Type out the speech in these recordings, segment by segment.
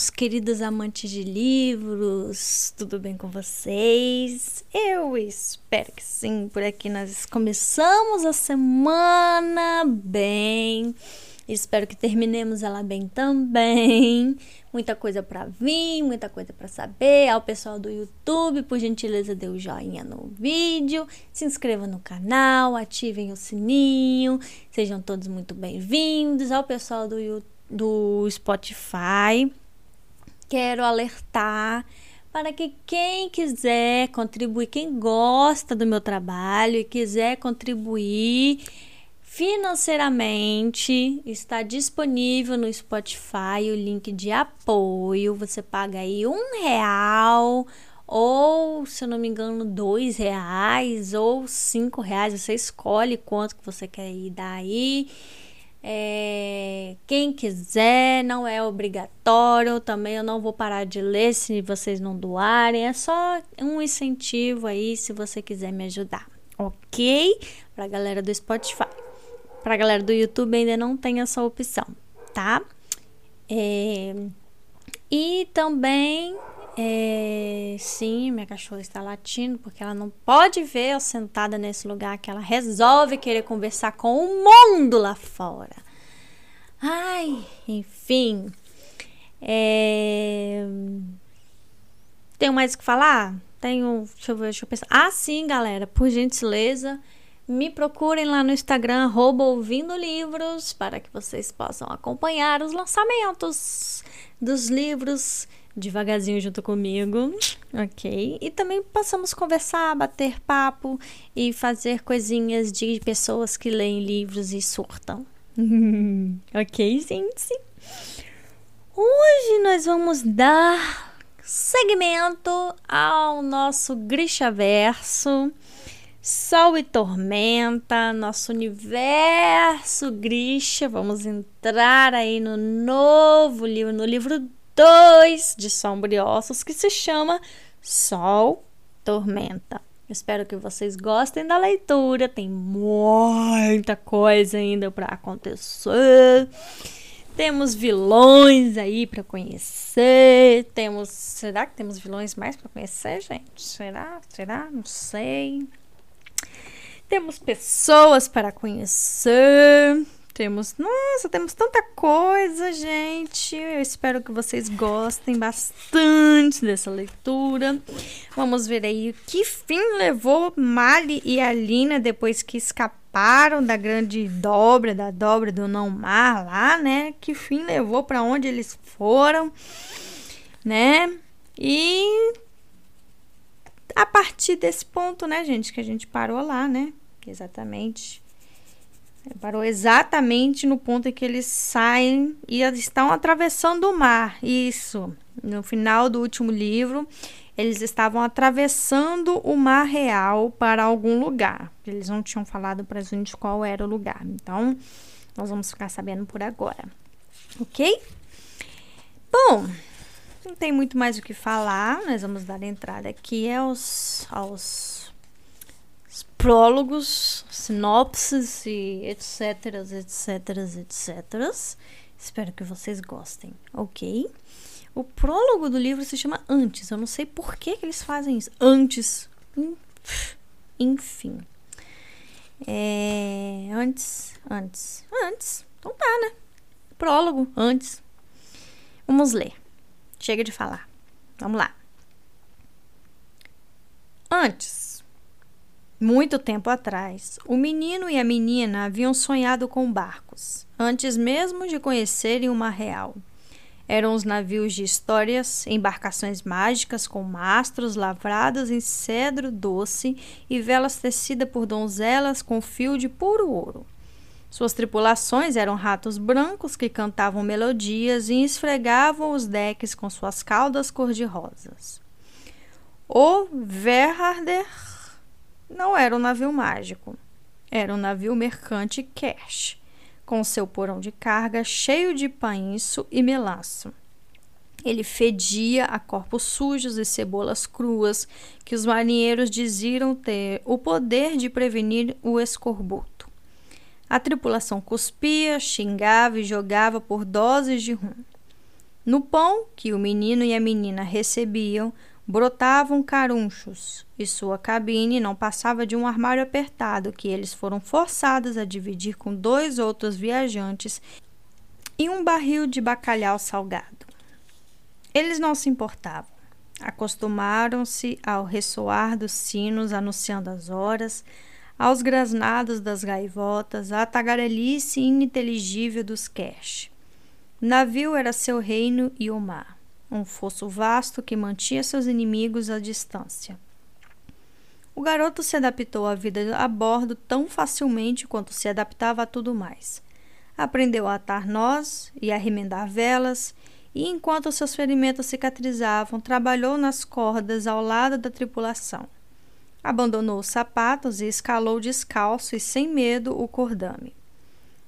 meus queridos amantes de livros, tudo bem com vocês? Eu espero que sim. Por aqui nós começamos a semana bem. Espero que terminemos ela bem também. Muita coisa para vir, muita coisa para saber. Ao pessoal do YouTube, por gentileza, dê o um joinha no vídeo, se inscreva no canal, ativem o sininho. Sejam todos muito bem-vindos. Ao pessoal do do Spotify. Quero alertar para que quem quiser contribuir, quem gosta do meu trabalho e quiser contribuir financeiramente, está disponível no Spotify o link de apoio. Você paga aí um real ou, se eu não me engano, dois reais ou cinco reais. Você escolhe quanto que você quer ir daí. É, quem quiser, não é obrigatório. Também eu não vou parar de ler se vocês não doarem. É só um incentivo aí se você quiser me ajudar, ok? Pra galera do Spotify. Pra galera do YouTube ainda não tem essa opção, tá? É, e também é, sim, minha cachorra está latindo porque ela não pode ver eu sentada nesse lugar que ela resolve querer conversar com o mundo lá fora. Ai, enfim. É... Tenho mais o que falar? Tenho. Deixa eu ver, deixa eu pensar. Ah, sim, galera, por gentileza. Me procurem lá no Instagram, arroba ouvindo livros, para que vocês possam acompanhar os lançamentos dos livros devagarzinho junto comigo, ok? E também possamos conversar, bater papo e fazer coisinhas de pessoas que leem livros e surtam. ok, gente? Hoje nós vamos dar segmento ao nosso Grishaverso. Sol e Tormenta, nosso universo Grisha. Vamos entrar aí no novo livro, no livro 2 de Sombriossos, que se chama Sol Tormenta. Espero que vocês gostem da leitura, tem muita coisa ainda para acontecer. Temos vilões aí para conhecer. Temos, será que temos vilões mais para conhecer, gente? Será? Será? Não sei. Temos pessoas para conhecer. Temos, nossa, temos tanta coisa, gente. Eu espero que vocês gostem bastante dessa leitura. Vamos ver aí que fim levou Mali e Alina depois que escaparam da grande dobra, da dobra do não mar lá, né? Que fim levou para onde eles foram, né? E a partir desse ponto, né, gente, que a gente parou lá, né? Exatamente Parou exatamente no ponto em que eles saem e estão atravessando o mar. Isso. No final do último livro, eles estavam atravessando o mar real para algum lugar. Eles não tinham falado para a gente qual era o lugar. Então, nós vamos ficar sabendo por agora. Ok? Bom, não tem muito mais o que falar. Nós vamos dar entrada aqui aos, aos prólogos, sinopses e etc, etc, etc. Espero que vocês gostem, ok? O prólogo do livro se chama Antes. Eu não sei por que, que eles fazem isso. Antes. Enfim. É, antes, antes, antes. Então tá, né? Prólogo, antes. Vamos ler. Chega de falar. Vamos lá. Antes. Muito tempo atrás, o menino e a menina haviam sonhado com barcos, antes mesmo de conhecerem o mar real. Eram os navios de histórias, embarcações mágicas com mastros lavrados em cedro doce e velas tecidas por donzelas com fio de puro ouro. Suas tripulações eram ratos brancos que cantavam melodias e esfregavam os decks com suas caudas cor-de-rosas. O Verharder não era um navio mágico. Era um navio mercante cash, com seu porão de carga cheio de painço e melaço. Ele fedia a corpos sujos e cebolas cruas, que os marinheiros diziam ter o poder de prevenir o escorbuto. A tripulação cuspia, xingava e jogava por doses de rum. No pão que o menino e a menina recebiam, brotavam carunchos, e sua cabine não passava de um armário apertado que eles foram forçados a dividir com dois outros viajantes e um barril de bacalhau salgado. Eles não se importavam. Acostumaram-se ao ressoar dos sinos anunciando as horas, aos grasnados das gaivotas, à tagarelice ininteligível dos cash. Navio era seu reino e o mar, um fosso vasto que mantinha seus inimigos à distância. O garoto se adaptou à vida a bordo tão facilmente quanto se adaptava a tudo mais. Aprendeu a atar nós e a remendar velas, e enquanto seus ferimentos cicatrizavam, trabalhou nas cordas ao lado da tripulação. Abandonou os sapatos e escalou descalço e sem medo o cordame.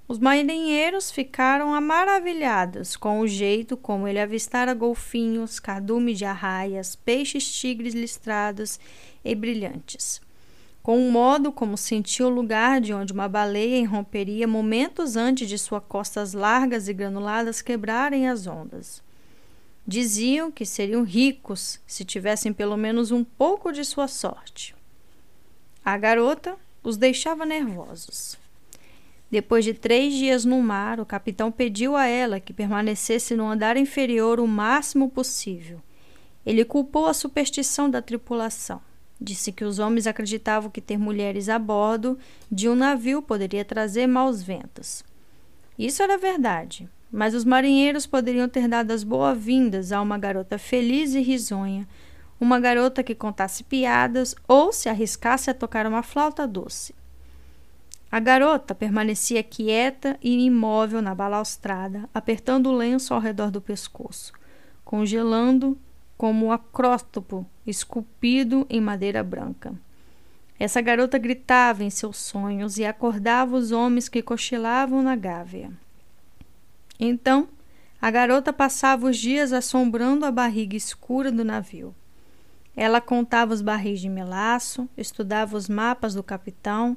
Os marinheiros ficaram maravilhados com o jeito como ele avistara golfinhos, cardume de arraias, peixes tigres listrados e brilhantes com o modo como sentiu o lugar de onde uma baleia irromperia momentos antes de suas costas largas e granuladas quebrarem as ondas. Diziam que seriam ricos se tivessem pelo menos um pouco de sua sorte. A garota os deixava nervosos. Depois de três dias no mar, o capitão pediu a ela que permanecesse no andar inferior o máximo possível. Ele culpou a superstição da tripulação. Disse que os homens acreditavam que ter mulheres a bordo de um navio poderia trazer maus ventos. Isso era verdade, mas os marinheiros poderiam ter dado as boas-vindas a uma garota feliz e risonha, uma garota que contasse piadas ou se arriscasse a tocar uma flauta doce. A garota permanecia quieta e imóvel na balaustrada, apertando o lenço ao redor do pescoço, congelando como um acróstopo esculpido em madeira branca. Essa garota gritava em seus sonhos e acordava os homens que cochilavam na gávea. Então, a garota passava os dias assombrando a barriga escura do navio. Ela contava os barris de melaço, estudava os mapas do capitão.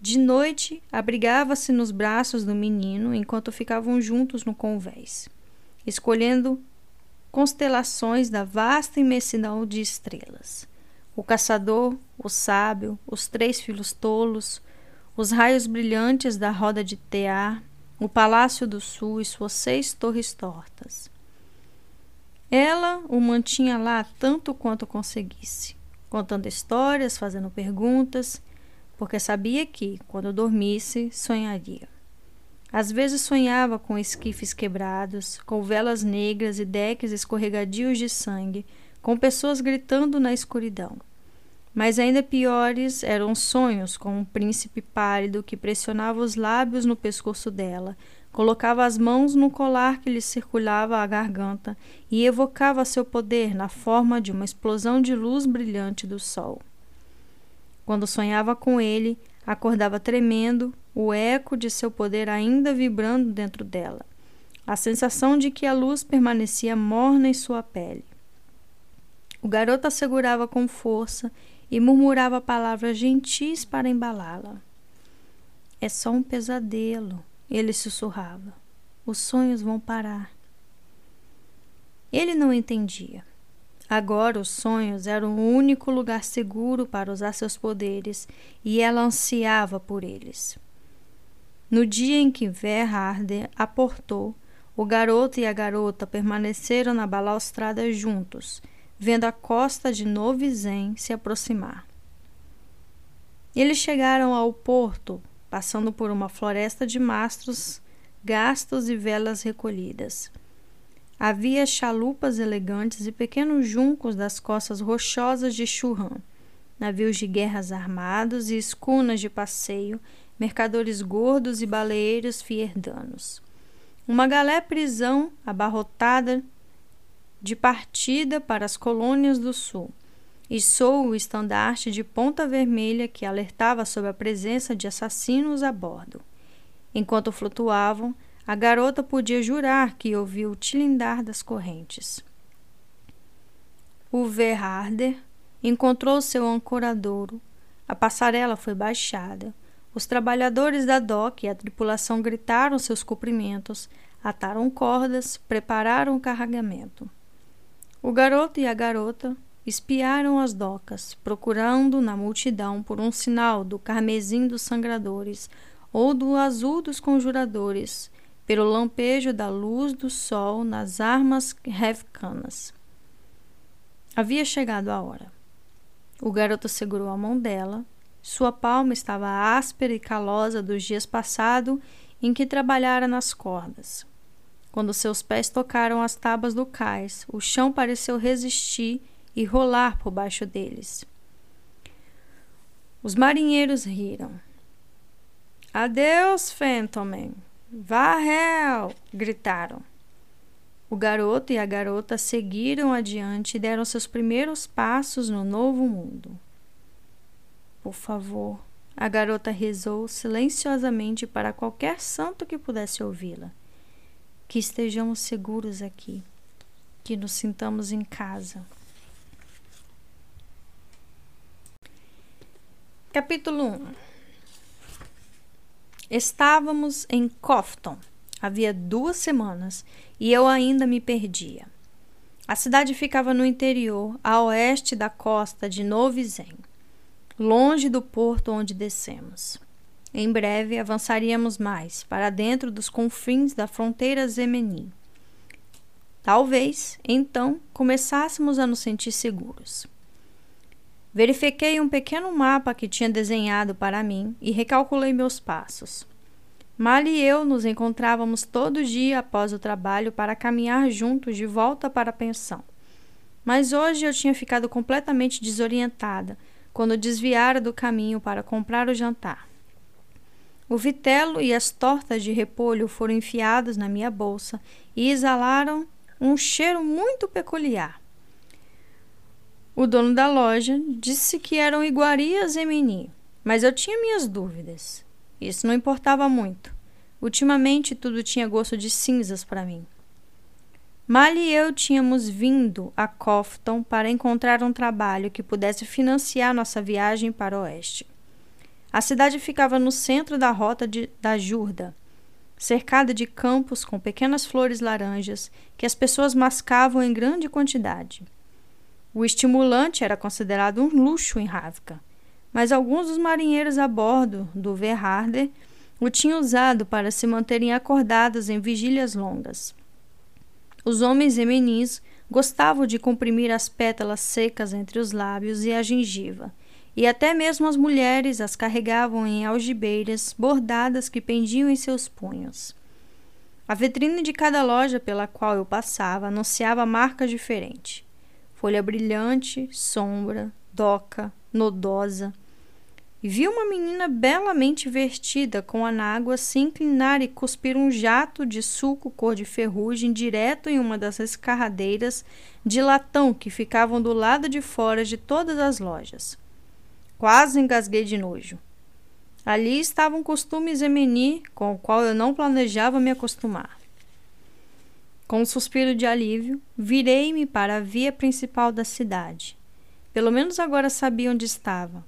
De noite, abrigava-se nos braços do menino enquanto ficavam juntos no convés, escolhendo constelações da vasta imensidão de estrelas. O caçador, o sábio, os três filhos tolos, os raios brilhantes da roda de Tear, o palácio do sul e suas seis torres tortas. Ela o mantinha lá tanto quanto conseguisse, contando histórias, fazendo perguntas, porque sabia que, quando dormisse, sonharia. Às vezes sonhava com esquifes quebrados, com velas negras e decks escorregadios de sangue, com pessoas gritando na escuridão. Mas ainda piores eram sonhos com um príncipe pálido que pressionava os lábios no pescoço dela, colocava as mãos no colar que lhe circulava a garganta e evocava seu poder na forma de uma explosão de luz brilhante do sol. Quando sonhava com ele, acordava tremendo, o eco de seu poder ainda vibrando dentro dela, a sensação de que a luz permanecia morna em sua pele. O garoto a segurava com força e murmurava palavras gentis para embalá-la. É só um pesadelo, ele sussurrava. Os sonhos vão parar. Ele não entendia. Agora os sonhos eram o único lugar seguro para usar seus poderes e ela ansiava por eles. No dia em que Verharder aportou, o garoto e a garota permaneceram na balaustrada juntos, vendo a costa de Novizen se aproximar. Eles chegaram ao porto, passando por uma floresta de mastros gastos e velas recolhidas. Havia chalupas elegantes e pequenos juncos das costas rochosas de Churran, navios de guerras armados e escunas de passeio mercadores gordos e baleeiros fierdanos. Uma galé-prisão abarrotada de partida para as colônias do sul, e sou o estandarte de ponta vermelha que alertava sobre a presença de assassinos a bordo. Enquanto flutuavam, a garota podia jurar que ouviu o tilindar das correntes. O Verharder encontrou seu ancoradouro. A passarela foi baixada. Os trabalhadores da DOC e a tripulação gritaram seus cumprimentos. ataram cordas, prepararam o carregamento. O garoto e a garota espiaram as docas, procurando na multidão por um sinal do carmesim dos sangradores ou do azul dos conjuradores, pelo lampejo da luz do sol nas armas revcanas. Havia chegado a hora. O garoto segurou a mão dela. Sua palma estava áspera e calosa dos dias passados em que trabalhara nas cordas. Quando seus pés tocaram as tábuas do cais, o chão pareceu resistir e rolar por baixo deles. Os marinheiros riram. Adeus, Fentomen! Varrel! gritaram. O garoto e a garota seguiram adiante e deram seus primeiros passos no novo mundo. Por favor, a garota rezou silenciosamente para qualquer santo que pudesse ouvi-la. Que estejamos seguros aqui, que nos sintamos em casa. Capítulo 1 Estávamos em Cofton havia duas semanas e eu ainda me perdia. A cidade ficava no interior, a oeste da costa de Novizen, longe do porto onde descemos. Em breve avançaríamos mais, para dentro dos confins da fronteira Zemeni. Talvez, então, começássemos a nos sentir seguros. Verifiquei um pequeno mapa que tinha desenhado para mim e recalculei meus passos. Mal e eu nos encontrávamos todo dia após o trabalho para caminhar juntos de volta para a pensão. Mas hoje eu tinha ficado completamente desorientada quando desviara do caminho para comprar o jantar. O vitelo e as tortas de repolho foram enfiados na minha bolsa e exalaram um cheiro muito peculiar. O dono da loja disse que eram iguarias em mas eu tinha minhas dúvidas. Isso não importava muito. Ultimamente tudo tinha gosto de cinzas para mim. Mal e eu tínhamos vindo a Cofton para encontrar um trabalho que pudesse financiar nossa viagem para o oeste. A cidade ficava no centro da rota de, da Jurda, cercada de campos com pequenas flores laranjas que as pessoas mascavam em grande quantidade. O estimulante era considerado um luxo em Ravka mas alguns dos marinheiros a bordo do Verharder o tinham usado para se manterem acordados em vigílias longas. Os homens emenis gostavam de comprimir as pétalas secas entre os lábios e a gengiva, e até mesmo as mulheres as carregavam em algibeiras bordadas que pendiam em seus punhos. A vitrine de cada loja pela qual eu passava anunciava marcas diferentes: folha brilhante, sombra, doca, nodosa, e vi uma menina belamente vestida com anágua se inclinar e cuspir um jato de suco cor de ferrugem direto em uma das escarradeiras de latão que ficavam do lado de fora de todas as lojas. Quase engasguei de nojo. Ali estava um costume zemeni com o qual eu não planejava me acostumar. Com um suspiro de alívio, virei-me para a via principal da cidade. Pelo menos agora sabia onde estava.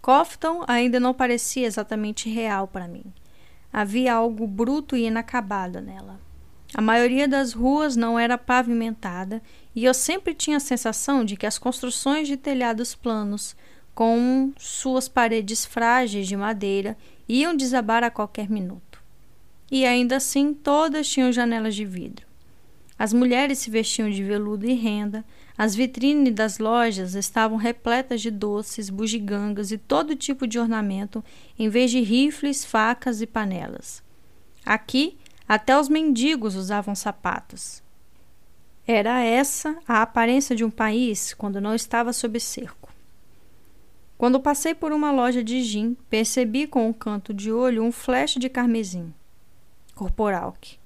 Cofton ainda não parecia exatamente real para mim. Havia algo bruto e inacabado nela. A maioria das ruas não era pavimentada e eu sempre tinha a sensação de que as construções de telhados planos, com suas paredes frágeis de madeira, iam desabar a qualquer minuto. E ainda assim todas tinham janelas de vidro. As mulheres se vestiam de veludo e renda, as vitrines das lojas estavam repletas de doces, bugigangas e todo tipo de ornamento, em vez de rifles, facas e panelas. Aqui, até os mendigos usavam sapatos. Era essa a aparência de um país quando não estava sob cerco. Quando passei por uma loja de gin, percebi com um canto de olho um flash de carmesim. Corporalque.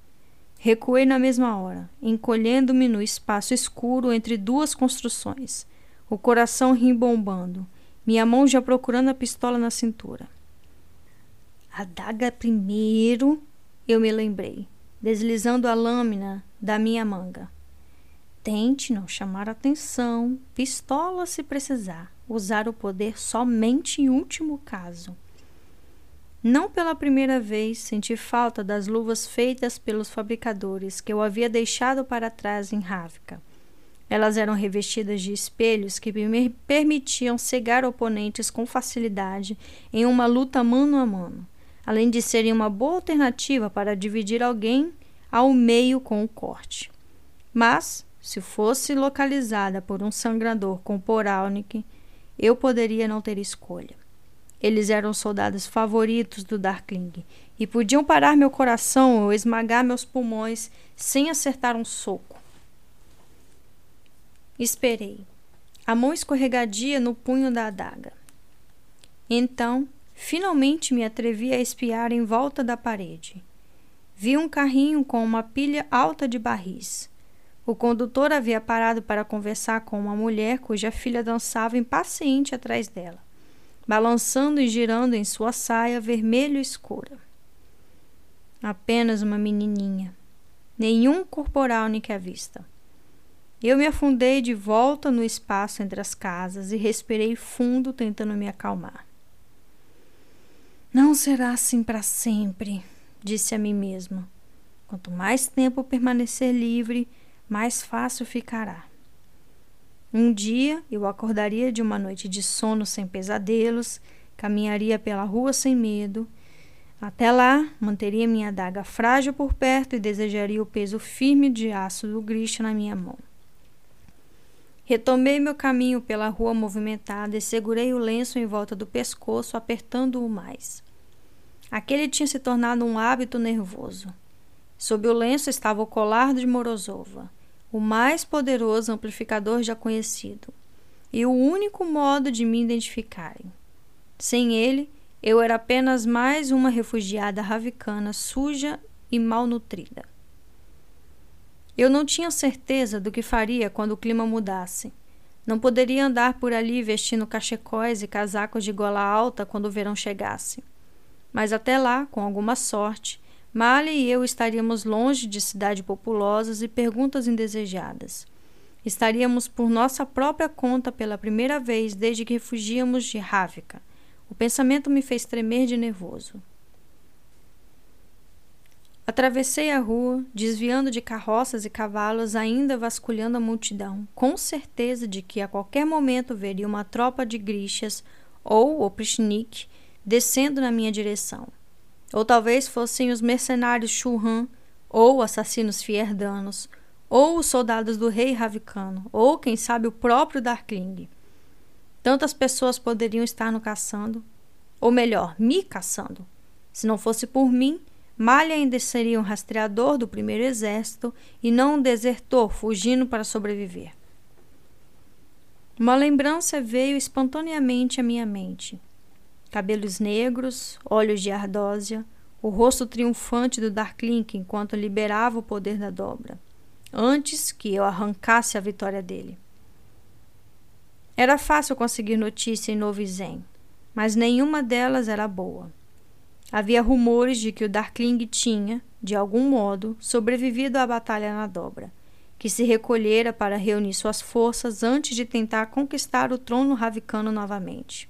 Recuei na mesma hora, encolhendo-me no espaço escuro entre duas construções, o coração rimbombando, minha mão já procurando a pistola na cintura. A daga primeiro, eu me lembrei, deslizando a lâmina da minha manga. Tente não chamar atenção, pistola se precisar, usar o poder somente em último caso. Não pela primeira vez senti falta das luvas feitas pelos fabricadores que eu havia deixado para trás em Ravka. Elas eram revestidas de espelhos que me permitiam cegar oponentes com facilidade em uma luta mano a mano, além de serem uma boa alternativa para dividir alguém ao meio com o corte. Mas, se fosse localizada por um sangrador com Poralnik, eu poderia não ter escolha. Eles eram os soldados favoritos do Darkling e podiam parar meu coração ou esmagar meus pulmões sem acertar um soco. Esperei, a mão escorregadia no punho da adaga. Então, finalmente me atrevi a espiar em volta da parede. Vi um carrinho com uma pilha alta de barris. O condutor havia parado para conversar com uma mulher cuja filha dançava impaciente atrás dela, balançando e girando em sua saia vermelho escura. Apenas uma menininha. Nenhum corporal nem que a vista. Eu me afundei de volta no espaço entre as casas e respirei fundo, tentando me acalmar. Não será assim para sempre, disse a mim mesma. Quanto mais tempo permanecer livre, mais fácil ficará. Um dia eu acordaria de uma noite de sono sem pesadelos, caminharia pela rua sem medo. Até lá, manteria minha adaga frágil por perto e desejaria o peso firme de aço do Grisha na minha mão. Retomei meu caminho pela rua movimentada e segurei o lenço em volta do pescoço, apertando-o mais. Aquele tinha se tornado um hábito nervoso. Sob o lenço estava o colar de Morozova, o mais poderoso amplificador já conhecido, e o único modo de me identificarem. Sem ele, eu era apenas mais uma refugiada ravicana suja e malnutrida. Eu não tinha certeza do que faria quando o clima mudasse. Não poderia andar por ali vestindo cachecóis e casacos de gola alta quando o verão chegasse. Mas até lá, com alguma sorte, Mali e eu estaríamos longe de cidades populosas e perguntas indesejadas. Estaríamos por nossa própria conta pela primeira vez desde que refugíamos de Rávica. O pensamento me fez tremer de nervoso. Atravessei a rua, desviando de carroças e cavalos, ainda vasculhando a multidão, com certeza de que a qualquer momento veria uma tropa de grixas ou oprichnik descendo na minha direção. Ou talvez fossem os mercenários Churran, ou assassinos fierdanos, ou os soldados do rei Ravicano, ou quem sabe o próprio Darkling. Tantas pessoas poderiam estar no caçando, ou melhor, me caçando. Se não fosse por mim, Malha ainda seria um rastreador do primeiro exército e não um desertor fugindo para sobreviver. Uma lembrança veio espontaneamente à minha mente. Cabelos negros, olhos de ardósia, o rosto triunfante do Darklink enquanto liberava o poder da dobra, antes que eu arrancasse a vitória dele. Era fácil conseguir notícia em Novizen, mas nenhuma delas era boa. Havia rumores de que o Darkling tinha, de algum modo, sobrevivido à batalha na dobra, que se recolhera para reunir suas forças antes de tentar conquistar o trono ravicano novamente.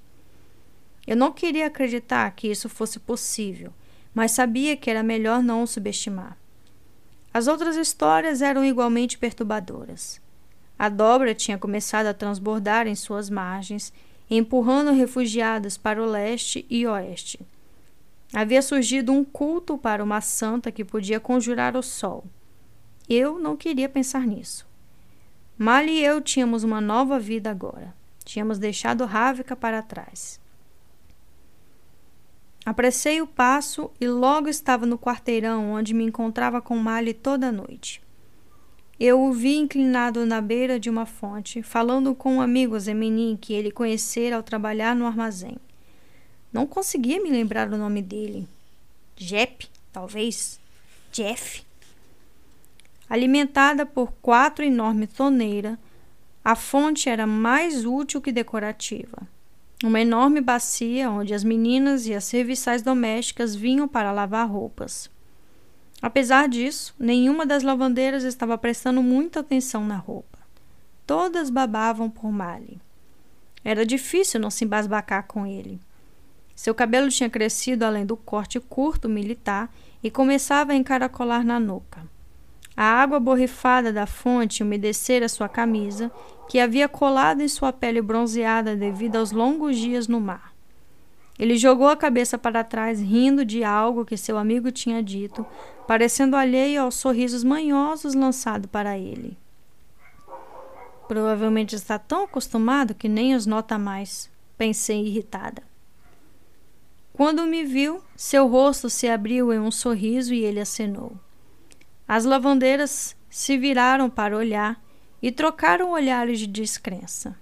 Eu não queria acreditar que isso fosse possível, mas sabia que era melhor não o subestimar. As outras histórias eram igualmente perturbadoras. A dobra tinha começado a transbordar em suas margens, empurrando refugiados para o leste e oeste Havia surgido um culto para uma santa que podia conjurar o sol. Eu não queria pensar nisso. Mal e eu tínhamos uma nova vida agora. Tínhamos deixado Rávica para trás. Apressei o passo e logo estava no quarteirão onde me encontrava com Mali toda noite. Eu o vi inclinado na beira de uma fonte, falando com um amigo Zemenin que ele conhecera ao trabalhar no armazém. Não conseguia me lembrar o nome dele. Jep, talvez. Jeff. Alimentada por quatro enormes torneiras, a fonte era mais útil que decorativa. Uma enorme bacia onde as meninas e as serviçais domésticas vinham para lavar roupas. Apesar disso, nenhuma das lavandeiras estava prestando muita atenção na roupa. Todas babavam por Mali. Era difícil não se embasbacar com ele. Seu cabelo tinha crescido além do corte curto militar e começava a encaracolar na nuca. A água borrifada da fonte umedecera sua camisa, que havia colado em sua pele bronzeada devido aos longos dias no mar. Ele jogou a cabeça para trás, rindo de algo que seu amigo tinha dito, parecendo alheio aos sorrisos manhosos lançados para ele. Provavelmente está tão acostumado que nem os nota mais, pensei irritada. Quando me viu, seu rosto se abriu em um sorriso e ele acenou. As lavandeiras se viraram para olhar e trocaram olhares de descrença.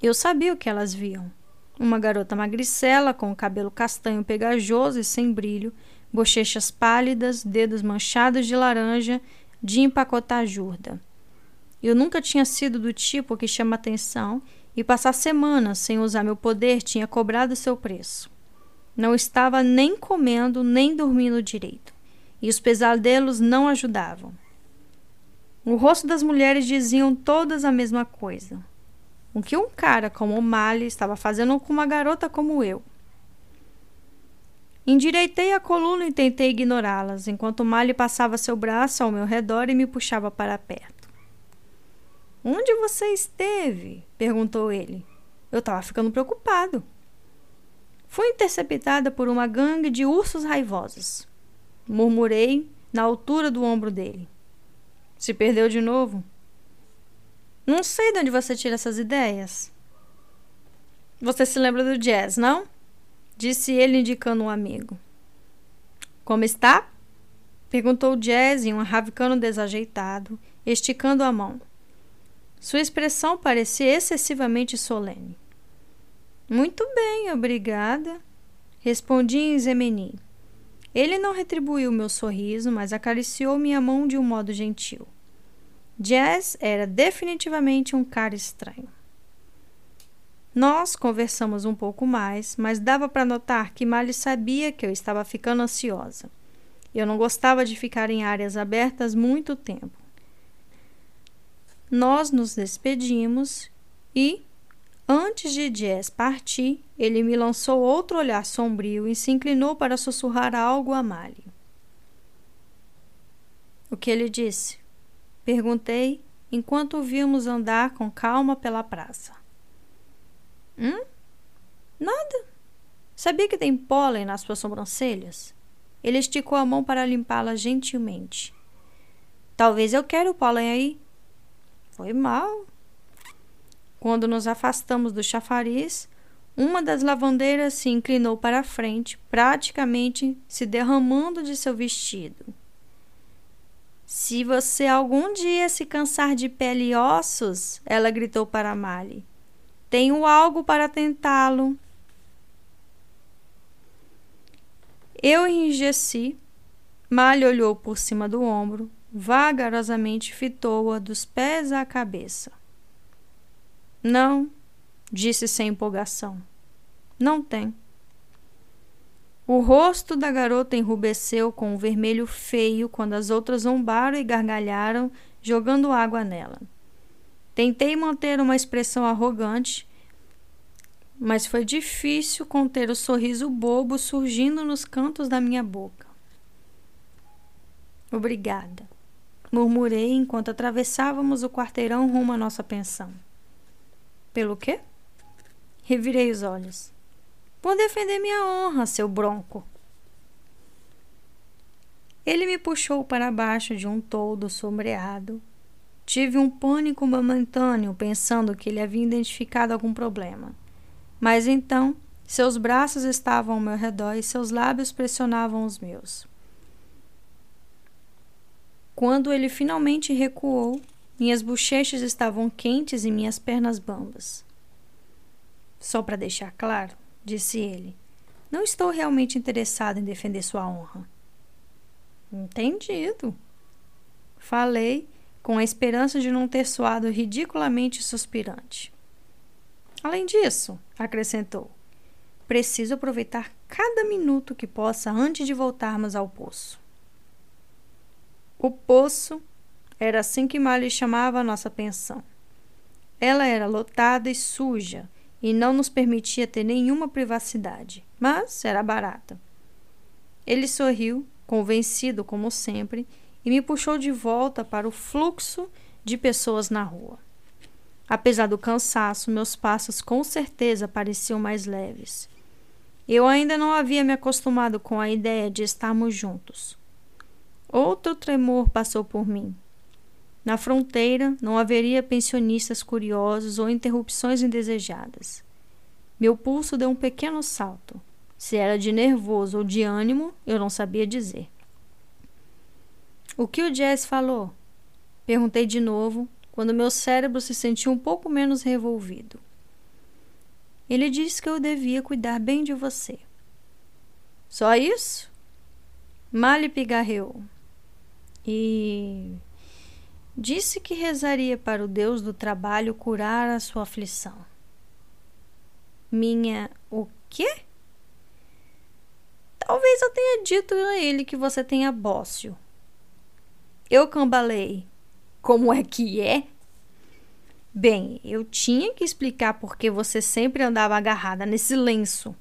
Eu sabia o que elas viam. Uma garota magricela, com o cabelo castanho pegajoso e sem brilho, bochechas pálidas, dedos manchados de laranja, de empacotar jurda. Eu nunca tinha sido do tipo que chama atenção e passar semanas sem usar meu poder tinha cobrado seu preço. Não estava nem comendo nem dormindo direito, e os pesadelos não ajudavam. O rosto das mulheres diziam todas a mesma coisa. O que um cara como o Mali estava fazendo com uma garota como eu? Endireitei a coluna e tentei ignorá-las, enquanto Mali passava seu braço ao meu redor e me puxava para perto. Onde você esteve? perguntou ele. Eu estava ficando preocupado. Fui interceptada por uma gangue de ursos raivosos. Murmurei na altura do ombro dele. Se perdeu de novo? Não sei de onde você tira essas ideias. Você se lembra do jazz, não? Disse ele indicando um amigo. Como está? Perguntou Jazz em um ravicano desajeitado, esticando a mão. Sua expressão parecia excessivamente solene. Muito bem, obrigada, respondi em Zemeni. Ele não retribuiu meu sorriso, mas acariciou minha mão de um modo gentil. Jazz era definitivamente um cara estranho. Nós conversamos um pouco mais, mas dava para notar que Mali sabia que eu estava ficando ansiosa. Eu não gostava de ficar em áreas abertas muito tempo. Nós nos despedimos e, antes de Jazz partir, ele me lançou outro olhar sombrio e se inclinou para sussurrar algo a Mali. O que ele disse? Perguntei enquanto o vimos andar com calma pela praça. Hum? Nada. Sabia que tem pólen nas suas sobrancelhas? Ele esticou a mão para limpá-la gentilmente. Talvez eu queira o pólen aí. Foi mal. Quando nos afastamos do chafariz, uma das lavandeiras se inclinou para a frente, praticamente se derramando de seu vestido. Se você algum dia se cansar de pele e ossos, ela gritou para Mali, tenho algo para tentá-lo. Eu enrijeci. Mali olhou por cima do ombro, vagarosamente fitou-a dos pés à cabeça. Não, disse sem empolgação. Não tem. O rosto da garota enrubesceu com um vermelho feio quando as outras zombaram e gargalharam, jogando água nela. Tentei manter uma expressão arrogante, mas foi difícil conter o sorriso bobo surgindo nos cantos da minha boca. Obrigada, murmurei enquanto atravessávamos o quarteirão rumo à nossa pensão. Pelo quê? Revirei os olhos. Por defender minha honra, seu bronco. Ele me puxou para baixo de um toldo sombreado. Tive um pânico momentâneo, pensando que ele havia identificado algum problema. Mas então, seus braços estavam ao meu redor e seus lábios pressionavam os meus. Quando ele finalmente recuou, minhas bochechas estavam quentes e minhas pernas bambas. Só para deixar claro, disse ele. Não estou realmente interessado em defender sua honra. Entendido. Falei com a esperança de não ter soado ridiculamente suspirante. Além disso, acrescentou, preciso aproveitar cada minuto que possa antes de voltarmos ao poço. O poço era assim que Mali chamava a nossa pensão. Ela era lotada e suja, e não nos permitia ter nenhuma privacidade, mas era barata. Ele sorriu, convencido como sempre, e me puxou de volta para o fluxo de pessoas na rua. Apesar do cansaço, meus passos com certeza pareciam mais leves. Eu ainda não havia me acostumado com a ideia de estarmos juntos. Outro tremor passou por mim. Na fronteira não haveria pensionistas curiosos ou interrupções indesejadas. Meu pulso deu um pequeno salto. Se era de nervoso ou de ânimo, eu não sabia dizer. O que o Jazz falou? Perguntei de novo, quando meu cérebro se sentiu um pouco menos revolvido. Ele disse que eu devia cuidar bem de você. Só isso? Mali pigarreou. E disse que rezaria para o Deus do trabalho curar a sua aflição. Minha o quê? Talvez eu tenha dito a ele que você tenha bócio. Eu cambalei. Como é que é? Bem, eu tinha que explicar por que você sempre andava agarrada nesse lenço.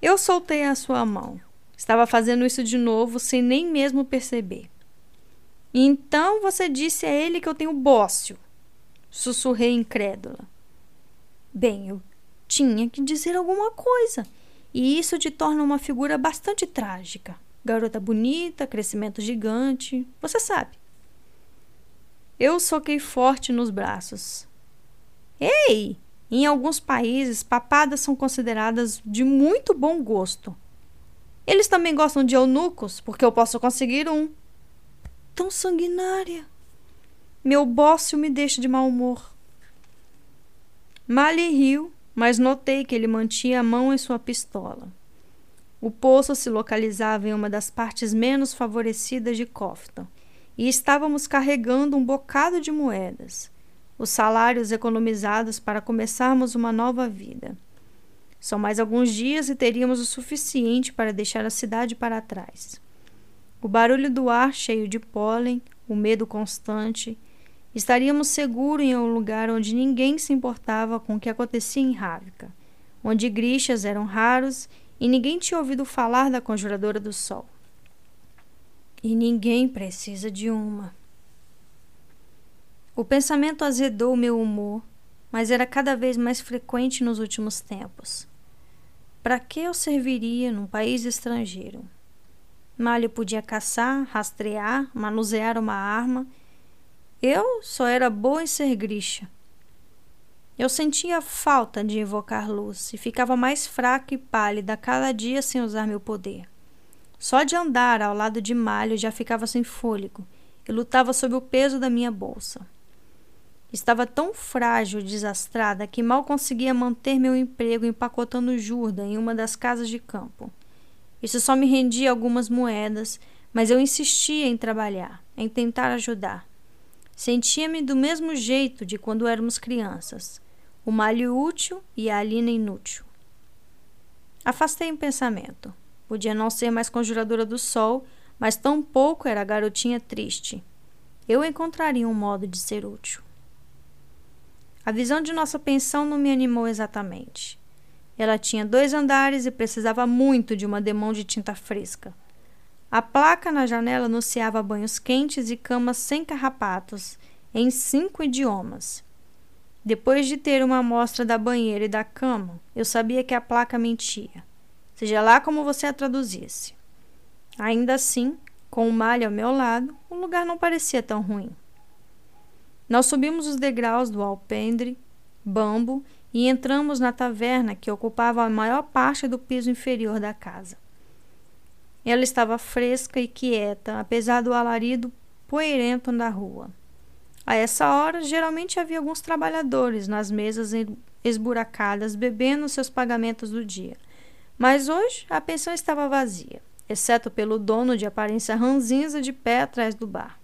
Eu soltei a sua mão. Estava fazendo isso de novo sem nem mesmo perceber. Então você disse a ele que eu tenho bócio. Sussurrei incrédula. Bem, eu tinha que dizer alguma coisa. E isso te torna uma figura bastante trágica. Garota bonita, crescimento gigante, você sabe. Eu soquei forte nos braços. Ei! Em alguns países, papadas são consideradas de muito bom gosto. Eles também gostam de eunucos, porque eu posso conseguir um. Tão sanguinária. Meu bócio me deixa de mau humor. Mali riu, mas notei que ele mantinha a mão em sua pistola. O poço se localizava em uma das partes menos favorecidas de Cofton, e estávamos carregando um bocado de moedas, os salários economizados para começarmos uma nova vida. São mais alguns dias e teríamos o suficiente para deixar a cidade para trás. O barulho do ar cheio de pólen, o medo constante, estaríamos seguros em um lugar onde ninguém se importava com o que acontecia em Rávica, onde grixas eram raros e ninguém tinha ouvido falar da Conjuradora do Sol. E ninguém precisa de uma. O pensamento azedou meu humor, mas era cada vez mais frequente nos últimos tempos. Para que eu serviria num país estrangeiro? Malho podia caçar, rastrear, manusear uma arma. Eu só era boa em ser grixa. Eu sentia falta de invocar luz e ficava mais fraca e pálida cada dia sem usar meu poder. Só de andar ao lado de Malho já ficava sem fôlego e lutava sob o peso da minha bolsa. Estava tão frágil e desastrada que mal conseguia manter meu emprego empacotando jurda em uma das casas de campo. Isso só me rendia algumas moedas, mas eu insistia em trabalhar, em tentar ajudar. Sentia-me do mesmo jeito de quando éramos crianças o malho útil e a alina inútil. Afastei um pensamento. Podia não ser mais conjuradora do sol, mas tão pouco era a garotinha triste. Eu encontraria um modo de ser útil. A visão de nossa pensão não me animou exatamente. Ela tinha dois andares e precisava muito de uma demão de tinta fresca. A placa na janela anunciava banhos quentes e camas sem carrapatos, em cinco idiomas. Depois de ter uma amostra da banheira e da cama, eu sabia que a placa mentia, seja lá como você a traduzisse. Ainda assim, com o malho ao meu lado, o lugar não parecia tão ruim. Nós subimos os degraus do alpendre, bambo, e entramos na taverna que ocupava a maior parte do piso inferior da casa. Ela estava fresca e quieta, apesar do alarido poeirento da rua. A essa hora, geralmente havia alguns trabalhadores nas mesas esburacadas bebendo seus pagamentos do dia. Mas hoje a pensão estava vazia, exceto pelo dono de aparência ranzinza de pé atrás do bar.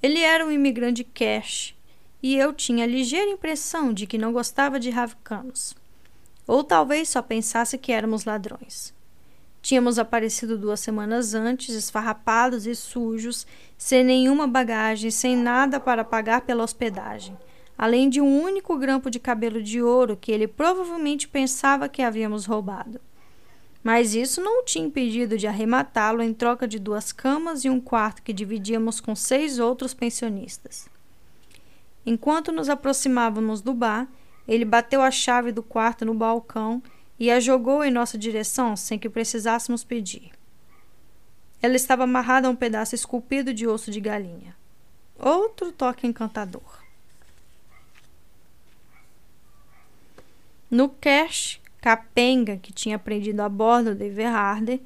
Ele era um imigrante cash e eu tinha a ligeira impressão de que não gostava de ravcanos. Ou talvez só pensasse que éramos ladrões. Tínhamos aparecido duas semanas antes, esfarrapados e sujos, sem nenhuma bagagem, sem nada para pagar pela hospedagem. além de um único grampo de cabelo de ouro que ele provavelmente pensava que havíamos roubado. Mas isso não o tinha impedido de arrematá-lo em troca de duas camas e um quarto que dividíamos com seis outros pensionistas. Enquanto nos aproximávamos do bar, ele bateu a chave do quarto no balcão e a jogou em nossa direção sem que precisássemos pedir. Ela estava amarrada a um pedaço esculpido de osso de galinha. Outro toque encantador. No cash capenga que tinha aprendido a bordo do Everharder,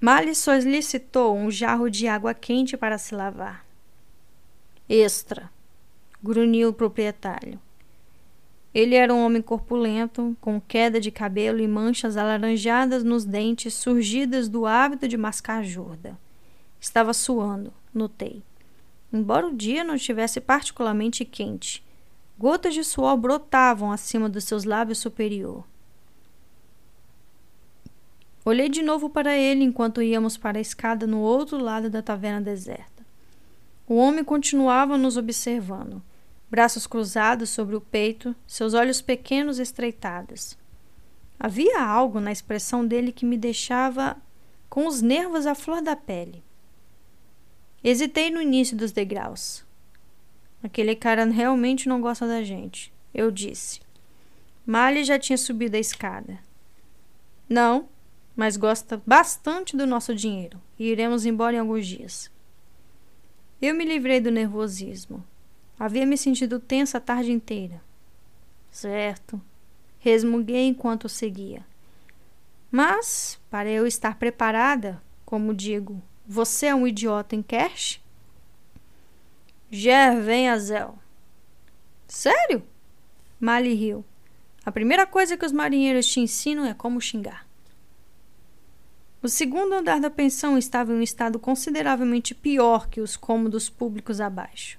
Mali solicitou um jarro de água quente para se lavar. Extra, grunhiu o proprietário. Ele era um homem corpulento, com queda de cabelo e manchas alaranjadas nos dentes surgidas do hábito de mascar jorda. Estava suando, notei. Embora o dia não estivesse particularmente quente, gotas de suor brotavam acima dos seus lábios superior. Olhei de novo para ele enquanto íamos para a escada no outro lado da taverna deserta. O homem continuava nos observando braços cruzados sobre o peito, seus olhos pequenos estreitados. Havia algo na expressão dele que me deixava com os nervos à flor da pele. Hesitei no início dos degraus. Aquele cara realmente não gosta da gente, eu disse. Mali já tinha subido a escada. Não, mas gosta bastante do nosso dinheiro e iremos embora em alguns dias. Eu me livrei do nervosismo. Havia me sentido tensa a tarde inteira. Certo. Resmuguei enquanto seguia. Mas, para eu estar preparada, como digo, você é um idiota em cash? Ger, vem, Azel. Sério? Mali riu. A primeira coisa que os marinheiros te ensinam é como xingar. O segundo andar da pensão estava em um estado consideravelmente pior que os cômodos públicos abaixo.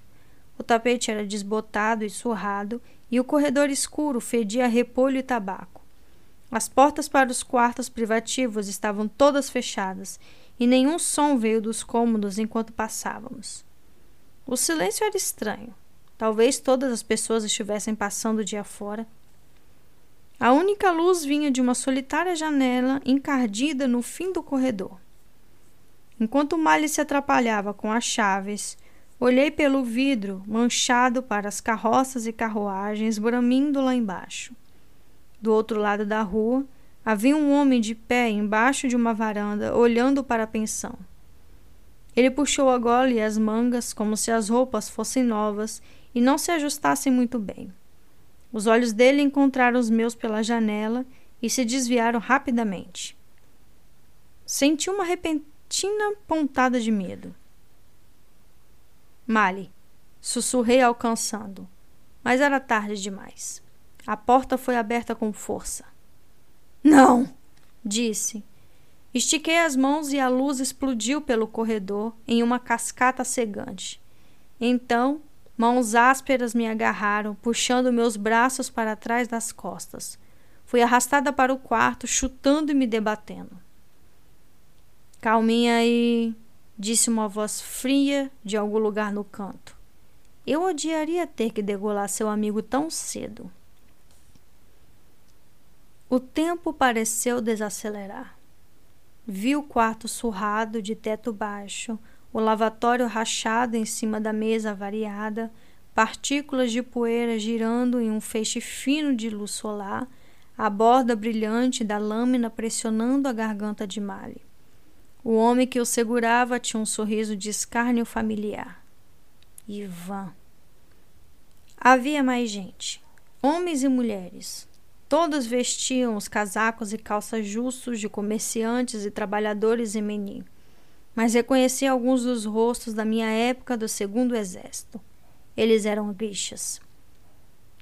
O tapete era desbotado e surrado, e o corredor escuro fedia a repolho e tabaco. As portas para os quartos privativos estavam todas fechadas, e nenhum som veio dos cômodos enquanto passávamos. O silêncio era estranho. Talvez todas as pessoas estivessem passando o dia fora. A única luz vinha de uma solitária janela encardida no fim do corredor. Enquanto Miley se atrapalhava com as chaves, Olhei pelo vidro manchado para as carroças e carruagens bramindo lá embaixo. Do outro lado da rua, havia um homem de pé embaixo de uma varanda, olhando para a pensão. Ele puxou a gola e as mangas como se as roupas fossem novas e não se ajustassem muito bem. Os olhos dele encontraram os meus pela janela e se desviaram rapidamente. Senti uma repentina pontada de medo. Mali, sussurrei alcançando, mas era tarde demais. A porta foi aberta com força. Não! disse. Estiquei as mãos e a luz explodiu pelo corredor em uma cascata cegante. Então, mãos ásperas me agarraram, puxando meus braços para trás das costas. Fui arrastada para o quarto, chutando e me debatendo. Calminha aí, disse uma voz fria de algum lugar no canto. Eu odiaria ter que degolar seu amigo tão cedo. O tempo pareceu desacelerar. Vi o quarto surrado de teto baixo, o lavatório rachado em cima da mesa variada, partículas de poeira girando em um feixe fino de luz solar, a borda brilhante da lâmina pressionando a garganta de Mali. O homem que o segurava tinha um sorriso de escárnio familiar. Ivan. Havia mais gente, homens e mulheres. Todos vestiam os casacos e calças justos de comerciantes e trabalhadores em Meni, mas reconheci alguns dos rostos da minha época do segundo exército. Eles eram grixas.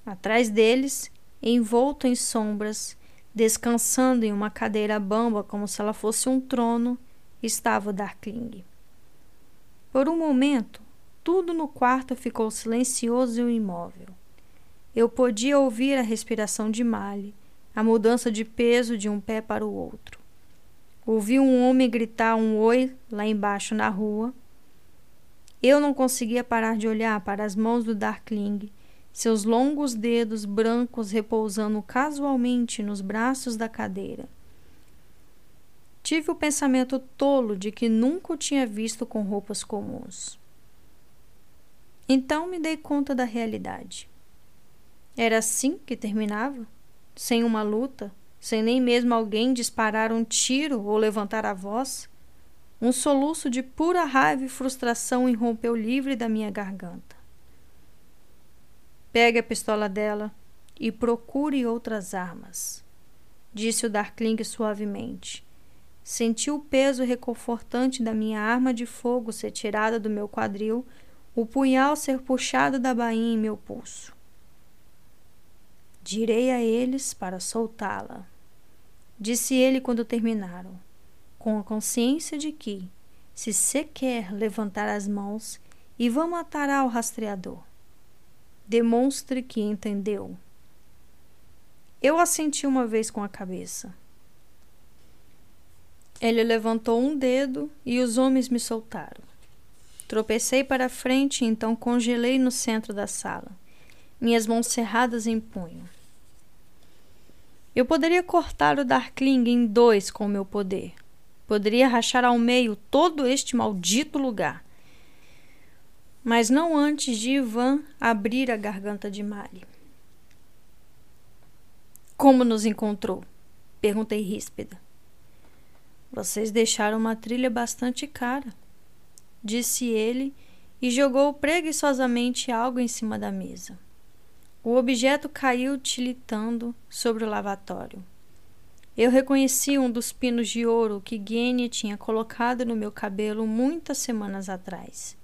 Atrás deles, envolto em sombras, descansando em uma cadeira bamba como se ela fosse um trono, estava o Darkling. Por um momento, tudo no quarto ficou silencioso e imóvel. Eu podia ouvir a respiração de Mali, a mudança de peso de um pé para o outro. Ouvi um homem gritar um oi lá embaixo na rua. Eu não conseguia parar de olhar para as mãos do Darkling, seus longos dedos brancos repousando casualmente nos braços da cadeira. Tive o pensamento tolo de que nunca o tinha visto com roupas comuns. Então me dei conta da realidade. Era assim que terminava? Sem uma luta? Sem nem mesmo alguém disparar um tiro ou levantar a voz? Um soluço de pura raiva e frustração irrompeu livre da minha garganta. Pegue a pistola dela e procure outras armas, disse o Darkling suavemente. Senti o peso reconfortante da minha arma de fogo ser tirada do meu quadril, o punhal ser puxado da bainha em meu pulso. Direi a eles para soltá-la, disse ele quando terminaram, com a consciência de que, se sequer levantar as mãos, e vão matar ao rastreador. Demonstre que entendeu. Eu assenti uma vez com a cabeça. Ele levantou um dedo e os homens me soltaram. Tropecei para frente e então congelei no centro da sala, minhas mãos cerradas em punho. Eu poderia cortar o Darkling em dois com o meu poder. Poderia rachar ao meio todo este maldito lugar. Mas não antes de Ivan abrir a garganta de Mali. Como nos encontrou? Perguntei ríspida. Vocês deixaram uma trilha bastante cara, disse ele e jogou preguiçosamente algo em cima da mesa. O objeto caiu tilitando sobre o lavatório. Eu reconheci um dos pinos de ouro que Genia tinha colocado no meu cabelo muitas semanas atrás.